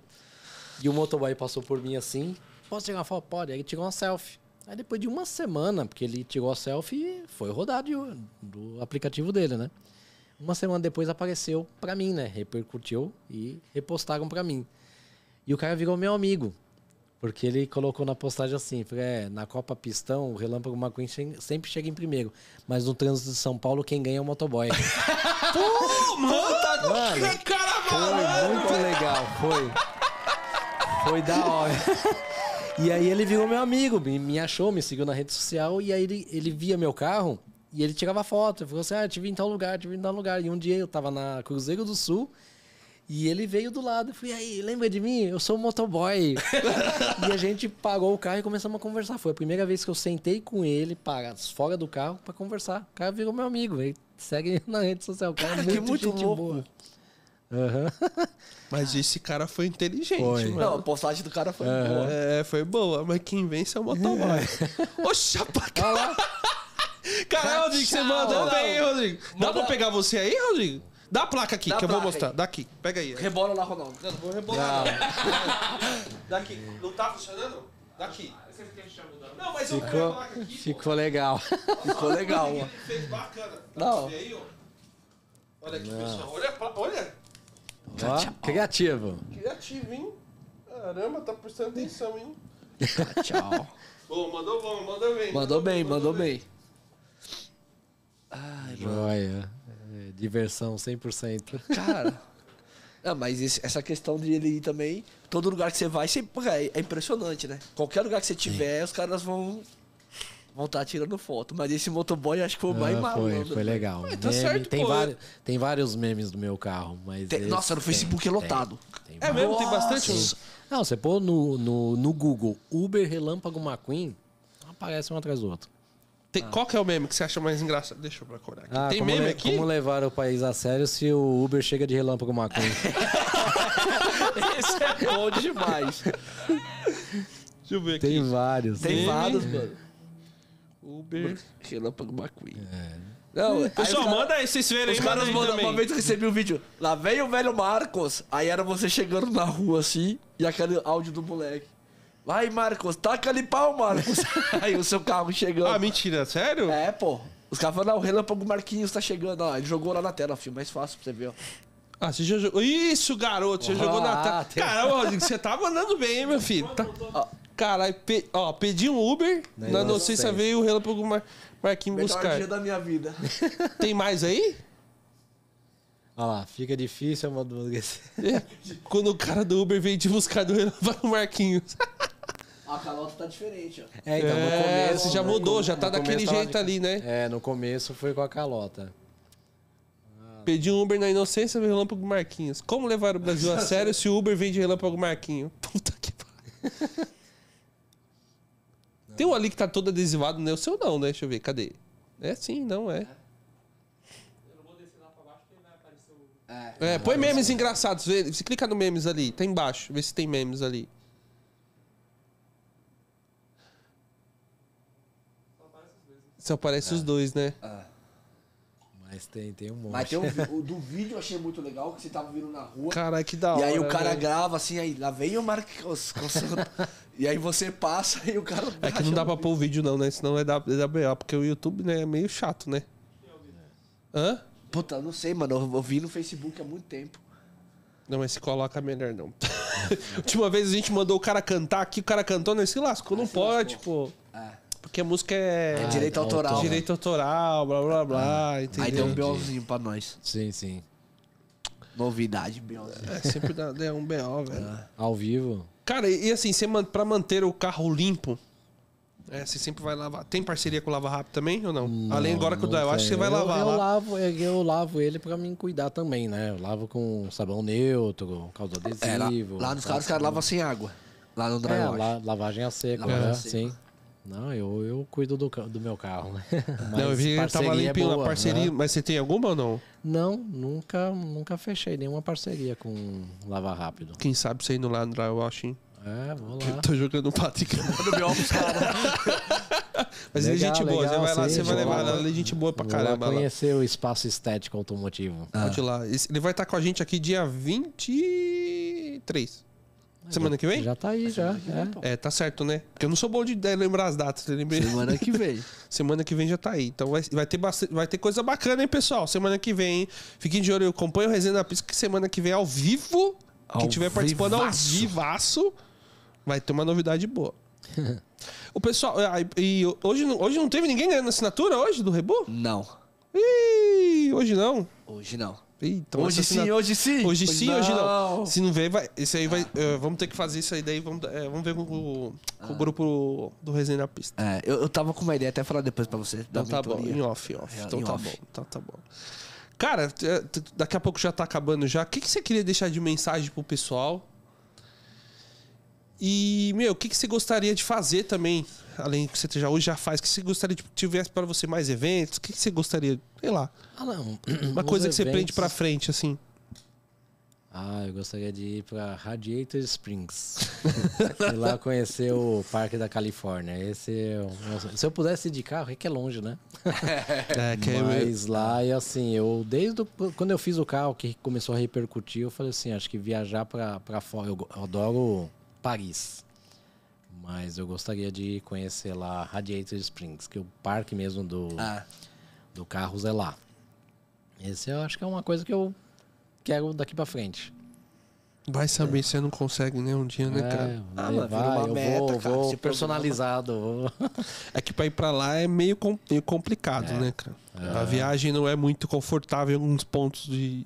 E o motoboy passou por mim assim. Posso tirar uma foto? Pode. Aí ele tirou uma selfie. Aí depois de uma semana, porque ele tirou a selfie, foi rodado do aplicativo dele, né? Uma semana depois apareceu pra mim, né? Repercutiu e repostaram pra mim. E o cara virou meu amigo. Porque ele colocou na postagem assim, é, na Copa Pistão, o Relâmpago McQueen sempre chega em primeiro. Mas no trânsito de São Paulo, quem ganha é o motoboy. Pô, mano! Mano, Que cara Foi muito legal, foi. Foi da hora. E aí ele virou meu amigo, me, achou, me seguiu na rede social e aí ele, ele via meu carro e ele tirava foto. Ele falou assim: Ah, te vi em tal lugar, te vi em tal lugar. E um dia eu tava na Cruzeiro do Sul e ele veio do lado. Eu falei, aí, lembra de mim? Eu sou o motoboy. e a gente parou o carro e começamos a conversar. Foi a primeira vez que eu sentei com ele, para, fora do carro, pra conversar. O cara virou meu amigo. Ele segue na rede social. Cara é Cara, que muito, muito gente louco. boa. Aham. Mas esse cara foi inteligente, Foi. mano. Não, a postagem do cara foi boa. É, foi boa, mas quem vence é o motoboy. Ô, chapa, cara. Caralho, Rodrigo, você mandou Não. bem, Rodrigo. Dá Manda- pra pegar você aí, Rodrigo? Dá a placa aqui, Dá que eu vou mostrar. aí. Daqui, pega aí. Rebola lá, Ronaldo. Não, não vou rebolar, não. Daqui. Não tá funcionando? Daqui. Não, mas eu Ficou, placa aqui. ficou legal. Ficou legal, ó. Ele fez bacana. Dá Não. pra ver aí, ó. Olha aqui, pessoal. Olha, olha. Ó, criativo. Criativo, hein? Caramba, tá prestando atenção, hein? Tchau. Bom, mandou bom, mandou bem. Mandou bem, mandou bem. Ai, mano. Joia. É, diversão 100%. Cara. Ah, mas esse- essa questão de ele ir também, todo lugar que você vai, você, é, é impressionante, né? Qualquer lugar que você tiver, os caras vão vão estar tirando foto. Mas esse motoboy acho que foi o mais Ah, malandro. foi, foi legal. Ué, tá Meme- certo, tem, vários, tem vários memes do meu carro, mas. Tem- esse nossa, no tem, Facebook é tem, lotado. tem É mesmo, tem bastante. Sim. Não, você pôr no, no, no Google Uber Relâmpago McQueen, aparece um atrás do outro. Tem- Qual que é o meme que você acha mais engraçado? Deixa eu procurar aqui. Ah, tem meme le- aqui? Como levar o país a sério se o Uber chega de Relâmpago McQueen? Esse é bom demais. Deixa eu ver aqui. tem vários. Tem Meme. vários, mano. Uber. Relâmpago McQueen. Não, aí Pessoal, os cara- manda aí, vocês verem Os aí, caras mandam. Uma vez eu recebi um vídeo. Lá vem o velho Marcos. Aí era você chegando na rua assim. E aquele áudio do moleque. Vai, Marcos, taca ali pau, Marcos. aí o seu carro chegando. Ah, mentira, sério? É, pô. Os caras falam, não, o Relâmpago Marquinhos tá chegando. Ó, ele jogou lá na tela, filho. Mais fácil pra você ver, ó. Ah, você já jogou. Isso, garoto, você jogou na Ah, tela. Caramba, Rodrigo, você tá mandando bem, hein, meu filho? Tá... Caralho, pe... ó, pedi um Uber, Na na inocência veio o Relâmpago Mar... Marquinhos Melhor buscar. dia da minha vida. Tem mais aí? Olha lá, fica difícil amadurecer. É. Quando o cara do Uber veio te buscar do Relâmpago Marquinhos. A calota tá diferente, ó. É, então, no É, começo. você já mudou, já tá daquele jeito de- ali, né? É, no começo foi com a calota. Pedi um Uber na inocência, veio Relâmpago Marquinhos. Como levar o Brasil a sério se o Uber vem de Relâmpago Marquinhos? Puta que pariu. Tem um ali que tá todo adesivado, né? O seu não, né? Deixa eu ver, cadê? É sim, não é. É, põe memes engraçados. vê- Você clica no memes ali, tá embaixo. Vê se tem memes ali. Só aparece os dois, né? Mas tem, tem um monte. Mas tem um, o do vídeo eu achei muito legal, que você tava vindo na rua. Caralho, que da hora. E aí o cara velho. grava assim, aí lá vem o Marcos. e aí você passa e o cara. É que não dá pra pôr o vídeo não, né? Senão é da, é da BO, porque o YouTube né, é meio chato, né? Hã? Puta, não sei, mano. Eu, eu vi no Facebook há muito tempo. Não, mas se coloca melhor não. Última vez a gente mandou o cara cantar aqui, o cara cantou, nós se lascou, não se pode, lascou. pô. É. Porque a música é, É direito Ah, autoral. autor. direito autoral, blá blá blá, Aí entendeu? deu um. BOzinho pra nós. Sim, sim. Novidade, BOzinho. É, sempre dá, é um BO, velho. Ao vivo. Cara, e, e assim, você man, pra manter o carro limpo, é, você sempre vai lavar. Tem parceria com o Lava Rápido também ou não? Além agora que eu, Não eu acho que você vai lavar eu, lá. lavo, eu, eu lavo ele pra mim cuidar também, né? Eu lavo com sabão neutro, caldo É, lá, adesivo. lá nos caras os caras lavam sem água. Lá no dry É, wash. la- lavagem a seco, Lavagem né? a seco. Sim. Não, eu, eu cuido do, do meu carro, né? Não, eu Mas vi que tava é limpinho na boa, parceria. né? Mas você tem alguma ou não? Não, nunca, nunca fechei nenhuma parceria com Lava Rápido. Quem sabe você indo lá no dry wash, hein? É, vou lá. Tô jogando o Patrick. No pros caras. Mas ele é Legal, gente boa, você legal, vai lá, sim, você vai levar lá. ela, ele é gente boa pra Vou lá caramba. lá. conhecer o espaço estético automotivo. Pode ir lá. Ele vai estar com a gente aqui dia 23. Semana que vem? Já tá aí, já. é. É, tá certo, né? Porque eu não sou bom de lembrar as datas. eu lembrei- Semana que vem. Semana que vem já tá aí. Então vai, vai ter bastante, vai ter coisa bacana, hein, pessoal? Semana que vem, hein? Fiquem de olho, acompanha o Resenha na Pista, que semana que vem ao vivo. Quem Ao estiver participando ao vivaço. vai ter uma novidade boa. o pessoal, ah, e e hoje, não- hoje não teve ninguém ganhando assinatura hoje do Rebu? Não. Ih, hoje não. Hoje não. Então hoje sim, hoje sim. Hoje sim, hoje não. Se não ver, vai. Esse aí vai. eh, vamos ter que fazer isso aí daí. Vamos, eh, vamos ver com, o- com o grupo do Resenha na Pista. É, eu, eu tava com uma ideia, até falar depois pra você. Então tá bom, mentoria. em off, off. É, Então em tá off. bom, então tá bom. Cara, daqui a pouco já tá acabando já. O que, que você queria deixar de mensagem pro pessoal? E, meu, o que, que você gostaria de fazer também? Além do que você já hoje já faz, o que você gostaria de que tivesse para você mais eventos? O que, que você gostaria? Sei lá. Ah, não. Uma Nos coisa que você prende eventos- pra frente, assim. Ah, eu gostaria de ir pra Radiator Springs. ir lá conhecer o Parque da Califórnia. Esse é nossa, Se eu pudesse ir de carro, é que é longe, né? É, que é- Mas lá, e assim, eu desde o- quando eu fiz o carro que começou a repercutir, eu falei assim, acho que viajar pra fora, eu adoro Paris. Mas eu gostaria de conhecer lá Radiator Springs, que é o parque mesmo do, Ah, do Carros é lá. Esse eu acho que é uma coisa que eu quero daqui pra frente. Vai saber se você não consegue, né? Um dia, né, É, cara? Ah, mas levar, vira uma eu meta, vou, cara, vou personalizado. vou- É que pra ir pra lá é meio, meio complicado, né, cara? A viagem não é muito confortável em alguns pontos de.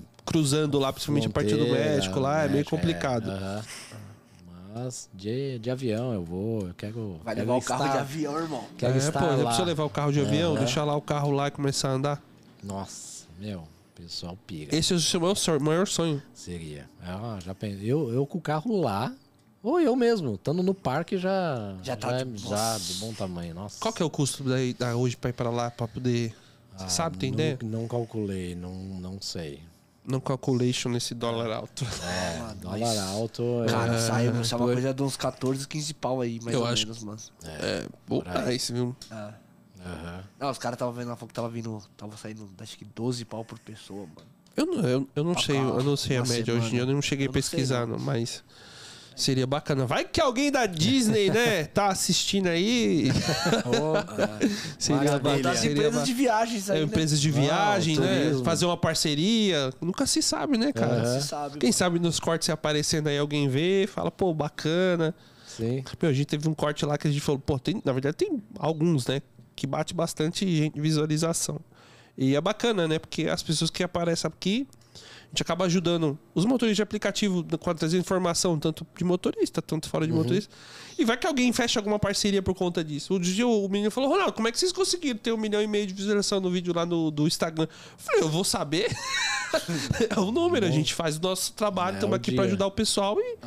É. cruzando lá, principalmente a partir do México lá, é meio México, complicado. aham. Mas de, de avião eu vou, eu quero. vai quero levar o carro estar- de avião, irmão. Quero é, estar pô, já lá. precisa levar o carro de avião, deixar lá o carro lá e começar a andar. Nossa, meu, o pessoal pira. Esse é o seu maior sonho. Seria. Ah, já pensei. Eu, eu com o carro lá, ou eu mesmo, estando no parque já. Já tá é- de- já de bom tamanho. Nossa. Qual que é o custo daí, da hoje pra ir pra lá, pra poder. Você Ah, sabe, tem não, ideia? Não calculei, não, não sei. No calculation nesse dólar alto. É, mano, dólar mas- alto. é- Cara, sai, sai uma por- coisa de uns 14, 15 pau aí, mais Eu ou acho- menos, mano. É, pô, aí. nice, viu? Ah. Aham. Não, os caras estavam vendo lá, falou que tava vindo, tava saindo, acho que 12 pau por pessoa, mano. Eu não, eu, eu não Pra sei, eu não sei a uma média hoje em dia, eu semana. não cheguei a Eu não sei, pesquisar, não. não, mas seria bacana. Vai que alguém da Disney, né, tá assistindo aí. seria bacana. Das Seria empresas ba- de viagens aí, é, né? empresas de Ah, viagem, né? Fazer uma parceria. Nunca se sabe, né, cara? Aham. Você sabe. Quem sabe nos cortes aparecendo aí, alguém vê, fala, pô, bacana. Sim. Meu, a gente teve um corte lá que a gente falou, pô, tem, na verdade tem alguns, né? Que bate bastante gente, visualização. E é bacana, né? Porque as pessoas que aparecem aqui, gente acaba ajudando os motoristas de aplicativo com a trazer informação, tanto de motorista, tanto fora de motorista. E vai que alguém fecha alguma parceria por conta disso. Outro dia o menino falou, Ronaldo, como é que vocês conseguiram ter um milhão e meio de visualização no vídeo lá no do Instagram? Eu falei, eu vou saber. é o número, a gente faz o nosso trabalho, É estamos o aqui pra dia. ajudar o pessoal e,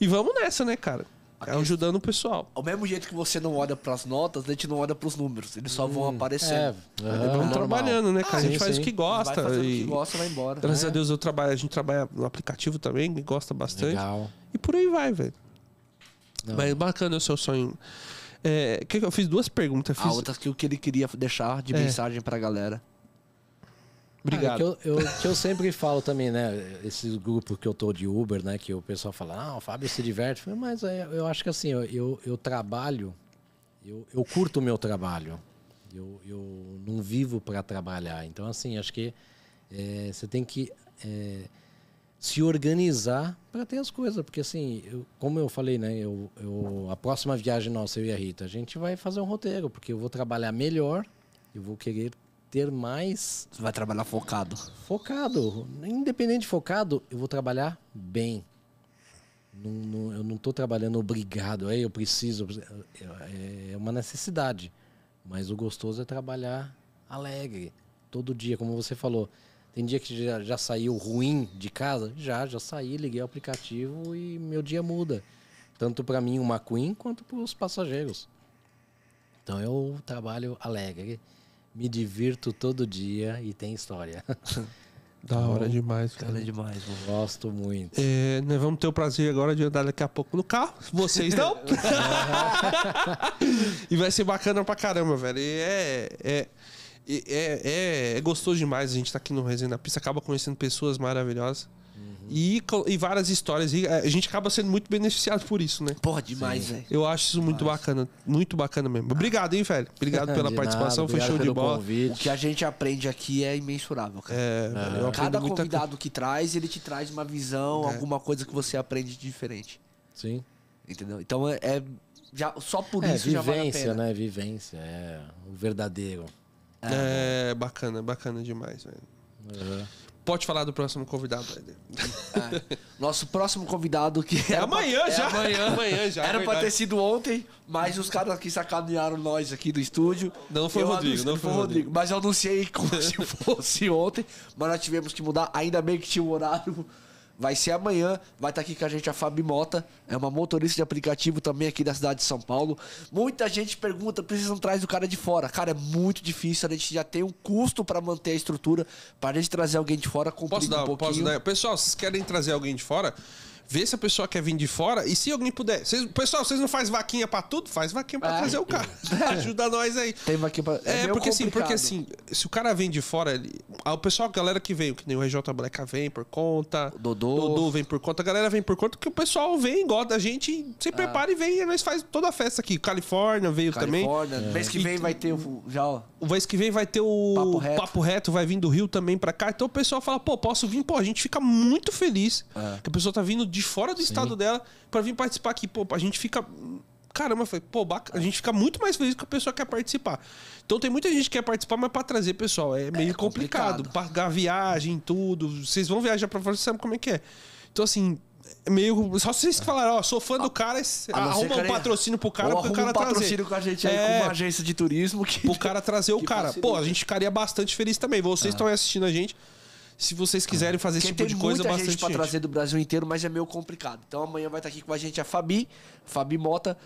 e vamos nessa, né, cara? É ajudando o pessoal. Ao mesmo jeito que você não olha pras notas, a gente não olha pros números. Eles só vão É, aparecendo. aham, Vamos normal. trabalhando, né, cara? a sim, gente faz sim. o que Vai gosta. o e que gosta, vai embora. Graças a Deus eu trabalho, a gente trabalha no aplicativo também, gosta bastante. Legal. E por aí vai, velho. Mas bacana o seu sonho. É, que eu fiz duas perguntas. A Fiz... outra que o que ele queria deixar de É. mensagem pra galera. Obrigado. Ah, que, eu, eu- que eu sempre falo também, né? Esses grupos que eu tô de Uber, né? Que o pessoal fala, ah, o Fábio se diverte. Mas é, eu acho que assim, eu, eu, eu trabalho, eu, eu curto o meu trabalho. Eu, eu não vivo para trabalhar. Então, assim, acho que é, você tem que é, se organizar para ter as coisas. Porque, assim, eu- como eu falei, né? Eu, eu, a próxima viagem nossa, eu e a Rita, a gente vai fazer um roteiro, porque eu vou trabalhar melhor, eu vou querer ter mais Você vai trabalhar focado. Focado. Independente de focado, eu vou trabalhar bem. Não, não- eu não estou trabalhando obrigado. Aí eu preciso. É é uma necessidade. Mas o gostoso é trabalhar alegre. Todo dia, como você falou. Tem dia que já, já saiu ruim de casa? Já, já saí, liguei o aplicativo e meu dia muda. Tanto para mim, o McQueen, quanto para os passageiros. Então eu trabalho alegre, me divirto todo dia e tem história. Da hora demais, Cara, é velho. demais, mano. Gosto muito. É, nós vamos ter o prazer agora de andar daqui a pouco no carro. Vocês não. e vai ser bacana pra caramba, velho. E é, é, é, é, é gostoso demais a gente tá aqui no Resenha na Pista. Acaba conhecendo pessoas maravilhosas. E, e várias histórias. E é, a gente acaba sendo muito beneficiado por isso, né? Porra, demais, velho. Eu acho isso muito bacana. Muito bacana mesmo. Obrigado, hein, velho? Obrigado pela De participação. nada, Foi show de pelo bola. O Convite. que a gente aprende aqui é imensurável, cara. É, eu Cada convidado que traz, ele te traz uma visão, alguma coisa que você aprende de diferente. Sim. Entendeu? Então é. é- já, só por É, isso já vale a vivência, pena. né? Vivência. É o verdadeiro. É, bacana, bacana demais, velho. Uhum. Pode falar do próximo convidado, Éder. É. Nosso próximo convidado que É era pra- amanhã é já. amanhã. Amanhã já, é Era pra verdade. ter sido ontem, mas os caras aqui sacanearam nós aqui do estúdio. Não foi o Rodrigo, não foi o Rodrigo. Mas eu anunciei como se fosse ontem, mas nós tivemos que mudar. Ainda bem que tinha o horário. Vai ser amanhã. Vai estar aqui com a gente a Fabi Mota. É uma motorista de aplicativo também aqui da cidade de São Paulo. Muita gente pergunta, precisam trazer o cara de fora. Cara, é muito difícil. A gente já tem um custo pra manter a estrutura. Pra gente trazer alguém de fora, Posso complica dar, um pouquinho. posso dar. Pessoal, vocês querem trazer alguém de fora? Vê se a pessoa quer vir de fora e se alguém puder. Vocês- pessoal, vocês não fazem vaquinha pra tudo? Faz vaquinha pra É. trazer o cara. Ajuda nós aí. Tem aqui pra... É, meio porque assim, porque assim, se o cara vem de fora, ele, ah, o pessoal, a galera que veio, que nem o RJ Black vem por conta, O Dodô. Dodô vem por conta, a galera vem por conta que o pessoal vem, gosta da gente, e Ah. se prepara e vem, e nós faz toda a festa aqui. Califórnia veio também. Califórnia. Mês que vem vai ter o... Já, ó. O mês que vem vai ter o Papo Reto. Papo Reto, vai vir do Rio também pra cá. Então o pessoal fala, pô, posso vir? Pô, a gente fica muito feliz É. que a pessoa tá vindo de fora do estado dela pra vir participar aqui. Pô, a gente fica. Caramba, foi, pô, bacana. a gente fica muito mais feliz que a pessoa quer participar. Então tem muita gente que quer participar, mas pra trazer, pessoal, é meio complicado. complicado. Pagar viagem, tudo. Vocês vão viajar pra fora, você sabe como é que é. Então, assim, é meio. Só vocês que falaram, ó, sou fã do cara, arruma um patrocínio pro cara pro cara um trazer. patrocínio com a gente aí, É. com uma agência de turismo que... pro cara trazer o cara. facilita. Pô, a gente ficaria bastante feliz também. Vocês estão aí assistindo a gente. Se vocês quiserem fazer esse Porque tipo de coisa, muita bastante gente pra gente. trazer do Brasil inteiro, mas é meio complicado. Então amanhã vai estar aqui com a gente a Fabi, Fabi Mota.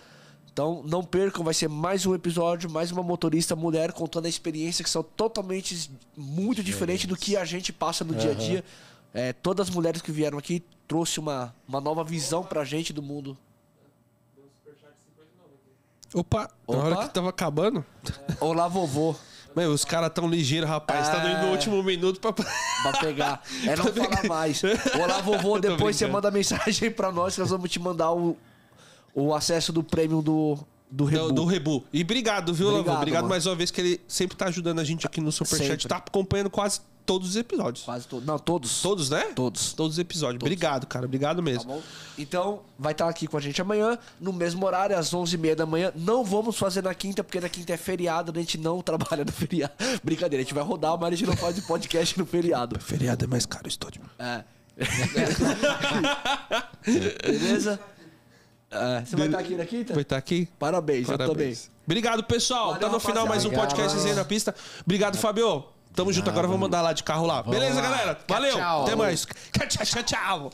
Então não percam, vai ser mais um episódio, mais uma motorista mulher contando a experiência que são totalmente muito diferentes do que a gente passa no dia a dia. É, todas as mulheres que vieram aqui trouxe uma, uma nova visão pra gente do mundo. Opa, na Opa. hora que tava acabando. Olá, vovô. Meu, os caras tão ligeiros, rapaz. Tá É. indo no último minuto pra. Pra pegar. É não Pra falar mais. Olá, vovô. Depois você manda mensagem pra nós que nós vamos te mandar o, o acesso do prêmio do, do Rebu. Do, do Rebu. E obrigado, viu, Lavô? Obrigado, Obrigado mais uma vez que ele sempre tá ajudando a gente aqui no Superchat. Tá acompanhando quase todos os episódios. Quase todos. Não, todos. Todos, né? Todos. Todos os episódios. Obrigado, cara. Obrigado Tá mesmo. bom? Então, vai estar aqui com a gente amanhã, no mesmo horário, às 11h30 da manhã. Não vamos fazer na quinta, porque na quinta é feriado, a gente não trabalha no feriado. Brincadeira, a gente vai rodar, mas a gente não faz podcast no feriado. Feriado é mais caro o estúdio. É. Beleza? É, você vai estar aqui na quinta? Vai estar aqui? Parabéns, eu também. Parabéns. Obrigado, pessoal. Valeu, tá no final mais um rapaziada. podcast na pista. Obrigado, Fabio. Tamo junto. Agora vamos andar lá de carro lá. Beleza, galera? Valeu. Até mais. Tchau, tchau, tchau.